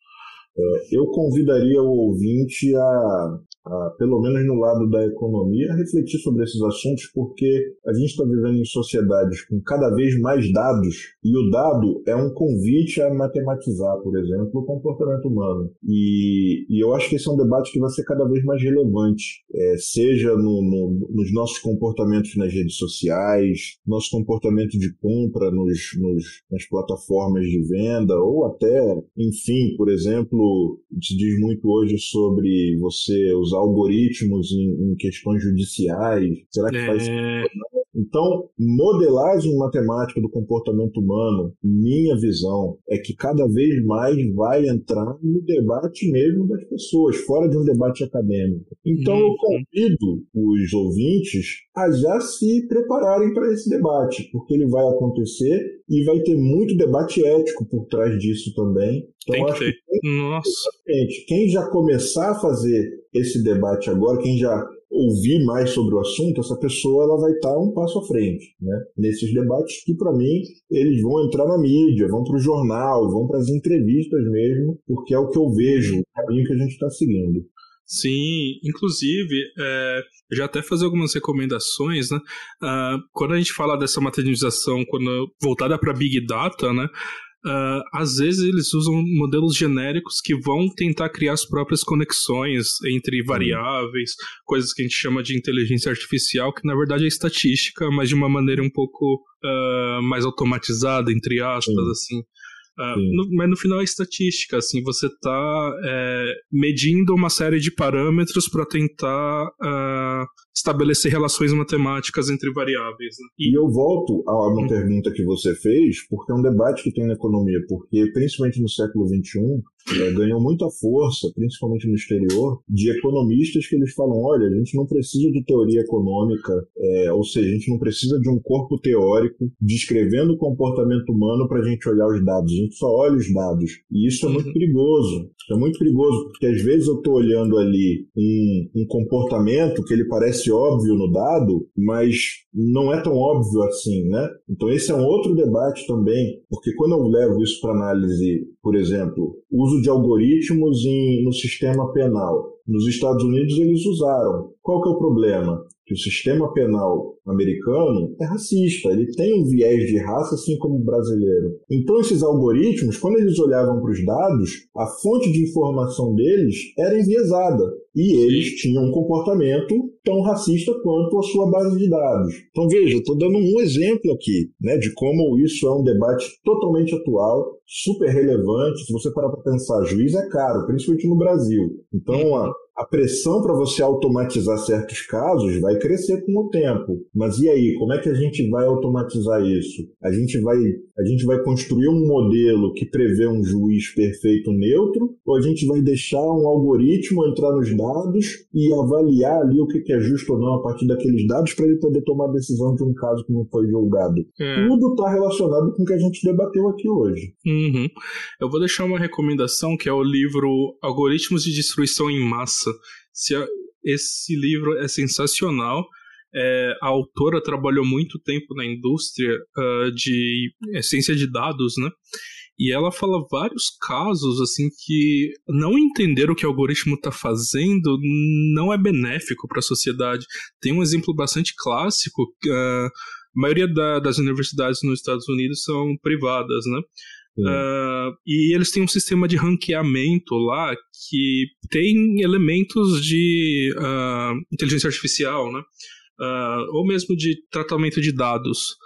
eu convidaria o ouvinte a a, pelo menos no lado da economia, a refletir sobre esses assuntos, porque a gente está vivendo em sociedades com cada vez mais dados, e o dado é um convite a matematizar, por exemplo, o comportamento humano. E, e eu acho que esse é um debate que vai ser cada vez mais relevante, é, seja no, no, nos nossos comportamentos nas redes sociais, nosso comportamento de compra nos, nos, nas plataformas de venda, ou até, enfim, por exemplo, se diz muito hoje sobre você usar algoritmos em, em questões judiciais? Será que é... faz então, modelagem matemática do comportamento humano, minha visão, é que cada vez mais vai entrar no debate mesmo das pessoas, fora de um debate acadêmico. Então, eu uhum. convido os ouvintes a já se prepararem para esse debate, porque ele vai acontecer e vai ter muito debate ético por trás disso também. Então, Tem que ter. Que, Nossa. Quem já começar a fazer esse debate agora, quem já ouvir mais sobre o assunto, essa pessoa ela vai estar um passo à frente, né? Nesses debates que para mim eles vão entrar na mídia, vão para o jornal, vão para as entrevistas mesmo, porque é o que eu vejo, o caminho que a gente está seguindo. Sim, inclusive, é, já até fazer algumas recomendações, né? Uh, quando a gente fala dessa materialização quando voltada para Big Data, né? Uh, às vezes eles usam modelos genéricos que vão tentar criar as próprias conexões entre variáveis, coisas que a gente chama de inteligência artificial, que na verdade é estatística, mas de uma maneira um pouco uh, mais automatizada, entre aspas, Sim. assim. Uh, no, mas no final é estatística, assim, você está é, medindo uma série de parâmetros para tentar uh, estabelecer relações matemáticas entre variáveis. Né? E... e... eu volto a uma hum. pergunta que você fez, porque é um debate que tem na economia, porque principalmente no século XXI, é, ganhou muita força, principalmente no exterior, de economistas que eles falam: olha, a gente não precisa de teoria econômica, é, ou seja, a gente não precisa de um corpo teórico descrevendo o comportamento humano para a gente olhar os dados, a gente só olha os dados. E isso é muito uhum. perigoso. É muito perigoso, porque às vezes eu estou olhando ali um, um comportamento que ele parece óbvio no dado, mas não é tão óbvio assim, né? Então esse é um outro debate também, porque quando eu levo isso para análise, por exemplo, uso de algoritmos em, no sistema penal. Nos Estados Unidos eles usaram. Qual que é o problema? Que o sistema penal americano é racista, ele tem um viés de raça assim como o brasileiro. Então esses algoritmos, quando eles olhavam para os dados, a fonte de informação deles era enviesada e eles tinham um comportamento tão racista quanto a sua base de dados. Então veja, estou dando um exemplo aqui, né, de como isso é um debate totalmente atual, super relevante. Se você parar para pensar, juiz é caro, principalmente no Brasil. Então a, a pressão para você automatizar certos casos vai crescer com o tempo. Mas e aí, como é que a gente vai automatizar isso? A gente vai, a gente vai construir um modelo que prevê um juiz perfeito neutro, ou a gente vai deixar um algoritmo entrar nos dados e avaliar ali o que é justo ou não a partir daqueles dados para ele poder tomar a decisão de um caso que não foi julgado? É. Tudo está relacionado com o que a gente debateu aqui hoje. Uhum. Eu vou deixar uma recomendação que é o livro Algoritmos de Destruição em Massa. Esse livro é sensacional. É, a autora trabalhou muito tempo na indústria uh, de ciência de dados, né? E ela fala vários casos assim que não entender o que o algoritmo está fazendo não é benéfico para a sociedade. Tem um exemplo bastante clássico. Uh, a maioria da, das universidades nos Estados Unidos são privadas, né? Uh, e eles têm um sistema de ranqueamento lá que tem elementos de uh, inteligência artificial, né? Uh, ou mesmo de tratamento de dados.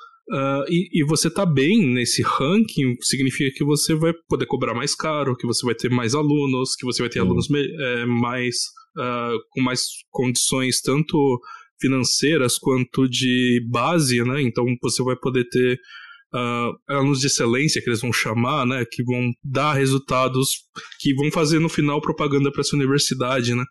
E, e, você tá bem nesse ranking significa que você vai poder cobrar mais caro, que você vai ter mais alunos, que você vai ter alunos é, mais com mais condições tanto financeiras quanto de base, né? Então você vai poder ter uh, alunos de excelência, que eles vão chamar, né, que vão dar resultados, que vão fazer no final propaganda para essa universidade, né.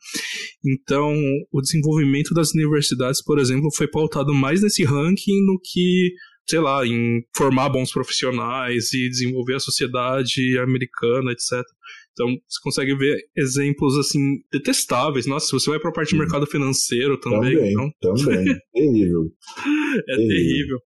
Então, o desenvolvimento das universidades, por exemplo, foi pautado mais nesse ranking do que sei lá, em formar bons profissionais e desenvolver a sociedade americana, etc. Então, você consegue ver exemplos, assim, detestáveis. Nossa, se você vai para a parte de mercado financeiro também. Também, então... também. terrível. É terrível. terrível.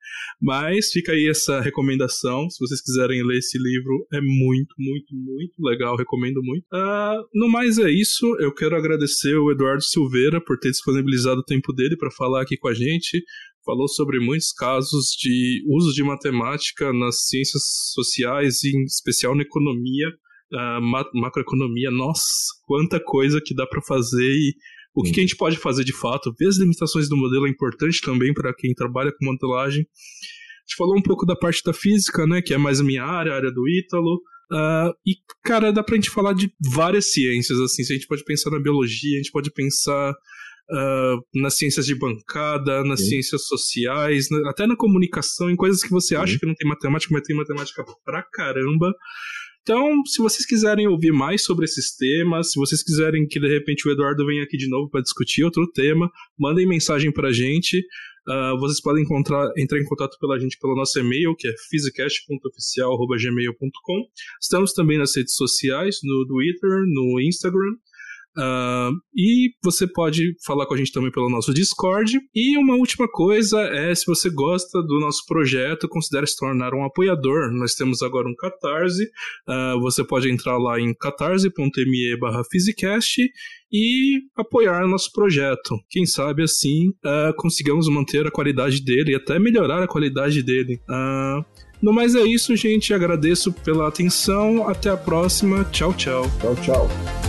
Mas fica aí essa recomendação. Se vocês quiserem ler esse livro, é muito, muito, muito legal. Recomendo muito. Uh, no mais é isso. Eu quero agradecer o Eduardo Silveira por ter disponibilizado o tempo dele para falar aqui com a gente falou sobre muitos casos de uso de matemática nas ciências sociais, em especial na economia, uh, macroeconomia, nossa, quanta coisa que dá para fazer e o que, que, a gente pode fazer de fato. Ver as limitações do modelo é importante também para quem trabalha com modelagem. A gente falou um pouco da parte da física, né, que é mais a minha área, a área do Ítalo. Uh, e, cara, dá pra gente falar de várias ciências, assim. Se a gente pode pensar na biologia, a gente pode pensar uh, nas ciências de bancada, nas Sim. ciências sociais, até na comunicação, em coisas que você acha Sim. que não tem matemática, mas tem matemática pra caramba. Então, se vocês quiserem ouvir mais sobre esses temas, se vocês quiserem que de repente o Eduardo venha aqui de novo para discutir outro tema, mandem mensagem para a gente. Uh, vocês podem encontrar, entrar em contato pela gente pelo nosso e-mail, que é physicast.oficial.gmail.com. Estamos também nas redes sociais, no Twitter, no Instagram. Uh, e você pode falar com a gente também pelo nosso Discord. E uma última coisa é: se você gosta do nosso projeto, considere se tornar um apoiador. Nós temos agora um Catarse. Uh, você pode entrar lá em catarse.me/physicast e apoiar nosso projeto. Quem sabe assim uh, consigamos manter a qualidade dele e até melhorar a qualidade dele. Uh, no mais é isso, gente. Agradeço pela atenção. Até a próxima. Tchau, tchau. Tchau, tchau.